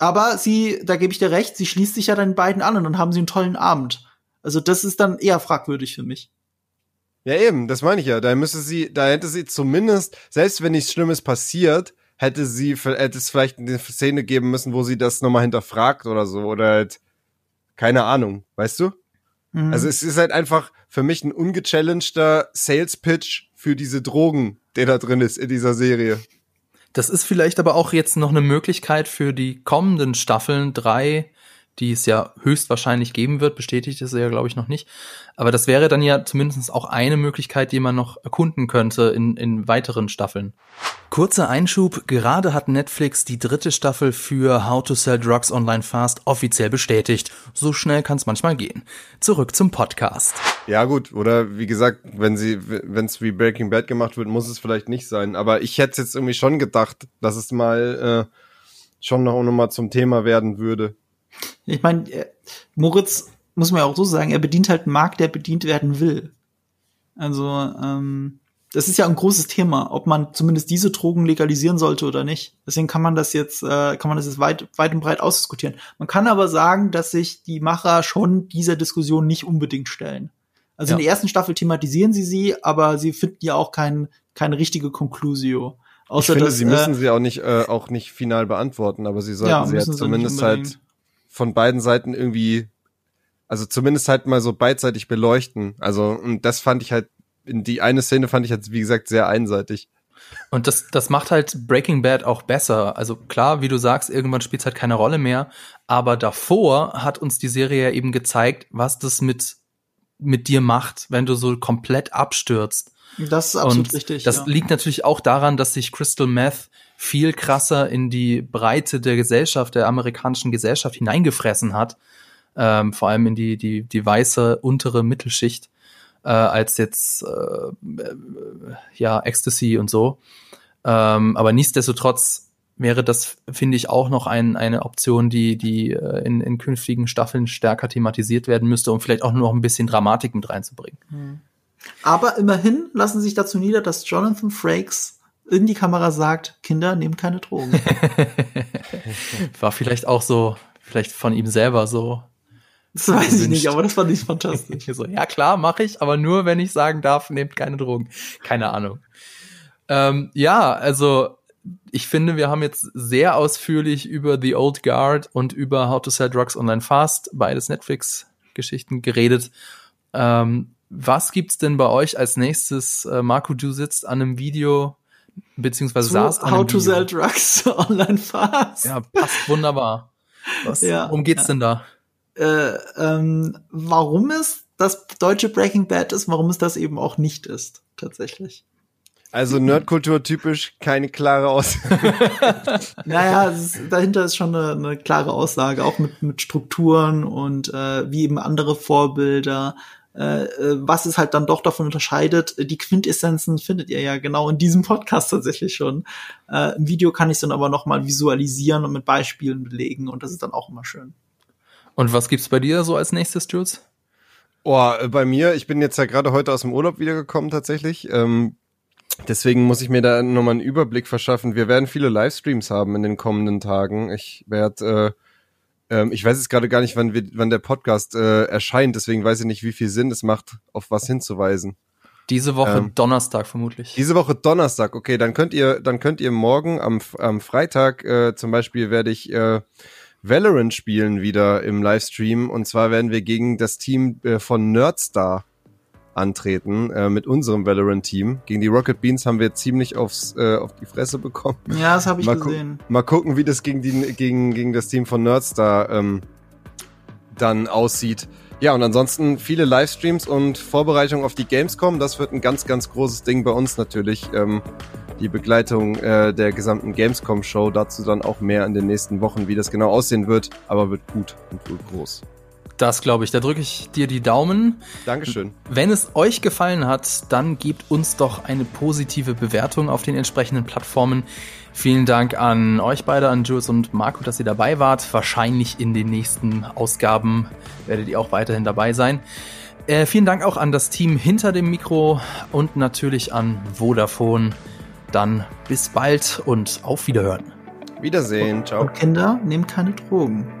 Aber sie, da gebe ich dir recht, sie schließt sich ja dann beiden an und dann haben sie einen tollen Abend. Also das ist dann eher fragwürdig für mich. Ja, eben, das meine ich ja. Da müsste sie, da hätte sie zumindest, selbst wenn nichts Schlimmes passiert, hätte sie, hätte es vielleicht eine Szene geben müssen, wo sie das nochmal hinterfragt oder so, oder halt, keine Ahnung, weißt du? Mhm. Also es ist halt einfach für mich ein ungechallengter Sales-Pitch für diese Drogen, der da drin ist in dieser Serie. Das ist vielleicht aber auch jetzt noch eine Möglichkeit für die kommenden Staffeln drei, die es ja höchstwahrscheinlich geben wird. Bestätigt ist er ja, glaube ich, noch nicht. Aber das wäre dann ja zumindest auch eine Möglichkeit, die man noch erkunden könnte in, in weiteren Staffeln. Kurzer Einschub. Gerade hat Netflix die dritte Staffel für How to Sell Drugs Online Fast offiziell bestätigt. So schnell kann es manchmal gehen. Zurück zum Podcast. Ja, gut, oder wie gesagt, wenn sie, wenn es wie Breaking Bad gemacht wird, muss es vielleicht nicht sein. Aber ich hätte jetzt irgendwie schon gedacht, dass es mal äh, schon noch, noch mal zum Thema werden würde. Ich meine, äh, Moritz muss man ja auch so sagen, er bedient halt einen Markt, der bedient werden will. Also, ähm, das ist ja ein großes Thema, ob man zumindest diese Drogen legalisieren sollte oder nicht. Deswegen kann man das jetzt, äh, kann man das jetzt weit, weit und breit ausdiskutieren. Man kann aber sagen, dass sich die Macher schon dieser Diskussion nicht unbedingt stellen. Also in Ja. der ersten Staffel thematisieren sie sie, aber sie finden ja auch keinen keine richtige Conclusio. Außer ich finde, dass, sie müssen äh, sie auch nicht, äh, auch nicht final beantworten, aber sie sollten ja, sie halt zumindest halt von beiden Seiten irgendwie, also zumindest halt mal so beidseitig beleuchten. Also, und das fand ich halt, in die eine Szene fand ich halt, wie gesagt, sehr einseitig. Und das, das macht halt Breaking Bad auch besser. Also klar, wie du sagst, irgendwann spielt es halt keine Rolle mehr. Aber davor hat uns die Serie ja eben gezeigt, was das mit, mit dir macht, wenn du so komplett abstürzt. Das ist absolut und richtig. Das ja. liegt natürlich auch daran, dass sich Crystal Meth viel krasser in die Breite der Gesellschaft, der amerikanischen Gesellschaft hineingefressen hat. Ähm, vor allem in die, die, die weiße untere Mittelschicht äh, als jetzt äh, ja Ecstasy und so. Ähm, aber nichtsdestotrotz wäre das, finde ich, auch noch ein, eine Option, die, die äh, in, in künftigen Staffeln stärker thematisiert werden müsste, um vielleicht auch nur noch ein bisschen Dramatik mit reinzubringen. Mhm. Aber immerhin lassen sich dazu nieder, dass Jonathan Frakes in die Kamera sagt, Kinder, nehmt keine Drogen. *laughs* War vielleicht auch so, vielleicht von ihm selber so. Das weiß ich nicht, aber das fand ich fantastisch. *laughs* so, ja klar, mache ich, aber nur, wenn ich sagen darf, nehmt keine Drogen. Keine Ahnung. Ähm, ja, also ich finde, wir haben jetzt sehr ausführlich über The Old Guard und über How to Sell Drugs Online Fast, beides Netflix-Geschichten, geredet. Ähm, was gibt's denn bei euch als nächstes? Äh, Marco, du sitzt an einem Video, beziehungsweise so, saß How to Video. Sell Drugs *laughs* Online Fast. Ja, passt wunderbar. Was, ja, worum geht's ja. denn da? Äh, ähm, warum es das deutsche Breaking Bad ist, warum es das eben auch nicht ist, tatsächlich. Also Nerdkultur typisch keine klare Aussage. *laughs* *laughs* naja, ist, dahinter ist schon eine, eine, klare Aussage, auch mit, mit Strukturen und äh, wie eben andere Vorbilder äh, äh, was es halt dann doch davon unterscheidet. Die Quintessenzen findet ihr ja genau in diesem Podcast tatsächlich schon. Äh, Im Video kann ich es dann aber noch mal visualisieren und mit Beispielen belegen und das ist dann auch immer schön. Und was gibt's bei dir so als nächstes, Jules? Oh, äh, bei mir, ich bin jetzt ja gerade heute aus dem Urlaub wiedergekommen tatsächlich. Ähm, deswegen muss ich mir da nochmal einen Überblick verschaffen. Wir werden viele Livestreams haben in den kommenden Tagen. Ich werde äh, ähm, ich weiß jetzt gerade gar nicht, wann, wir, wann der Podcast äh, erscheint, deswegen weiß ich nicht, wie viel Sinn es macht, auf was hinzuweisen. Diese Woche ähm, Donnerstag vermutlich. Diese Woche Donnerstag, okay, dann könnt ihr, dann könnt ihr morgen am, am Freitag äh, zum Beispiel werde ich äh, Valorant spielen wieder im Livestream und zwar werden wir gegen das Team äh, von Nerdstar antreten äh, mit unserem Valorant-Team. Gegen die Rocket Beans haben wir ziemlich aufs, äh, auf die Fresse bekommen. Ja, das habe ich mal gesehen. Mal gucken, wie das gegen, die, gegen, gegen das Team von Nerdstar ähm, dann aussieht. Ja, und ansonsten viele Livestreams und Vorbereitungen auf die Gamescom. Das wird ein ganz, ganz großes Ding bei uns natürlich. Ähm, die Begleitung äh, der gesamten Gamescom-Show. Dazu dann auch mehr in den nächsten Wochen, wie das genau aussehen wird. Aber wird gut und wohl groß. Das glaube ich. Da drücke ich dir die Daumen. Dankeschön. Wenn es euch gefallen hat, dann gebt uns doch eine positive Bewertung auf den entsprechenden Plattformen. Vielen Dank an euch beide, an Jules und Marco, dass ihr dabei wart. Wahrscheinlich in den nächsten Ausgaben werdet ihr auch weiterhin dabei sein. Äh, vielen Dank auch an das Team hinter dem Mikro und natürlich an Vodafone. Dann bis bald und auf Wiederhören. Wiedersehen. Ciao. Und Kinder, nehmt keine Drogen.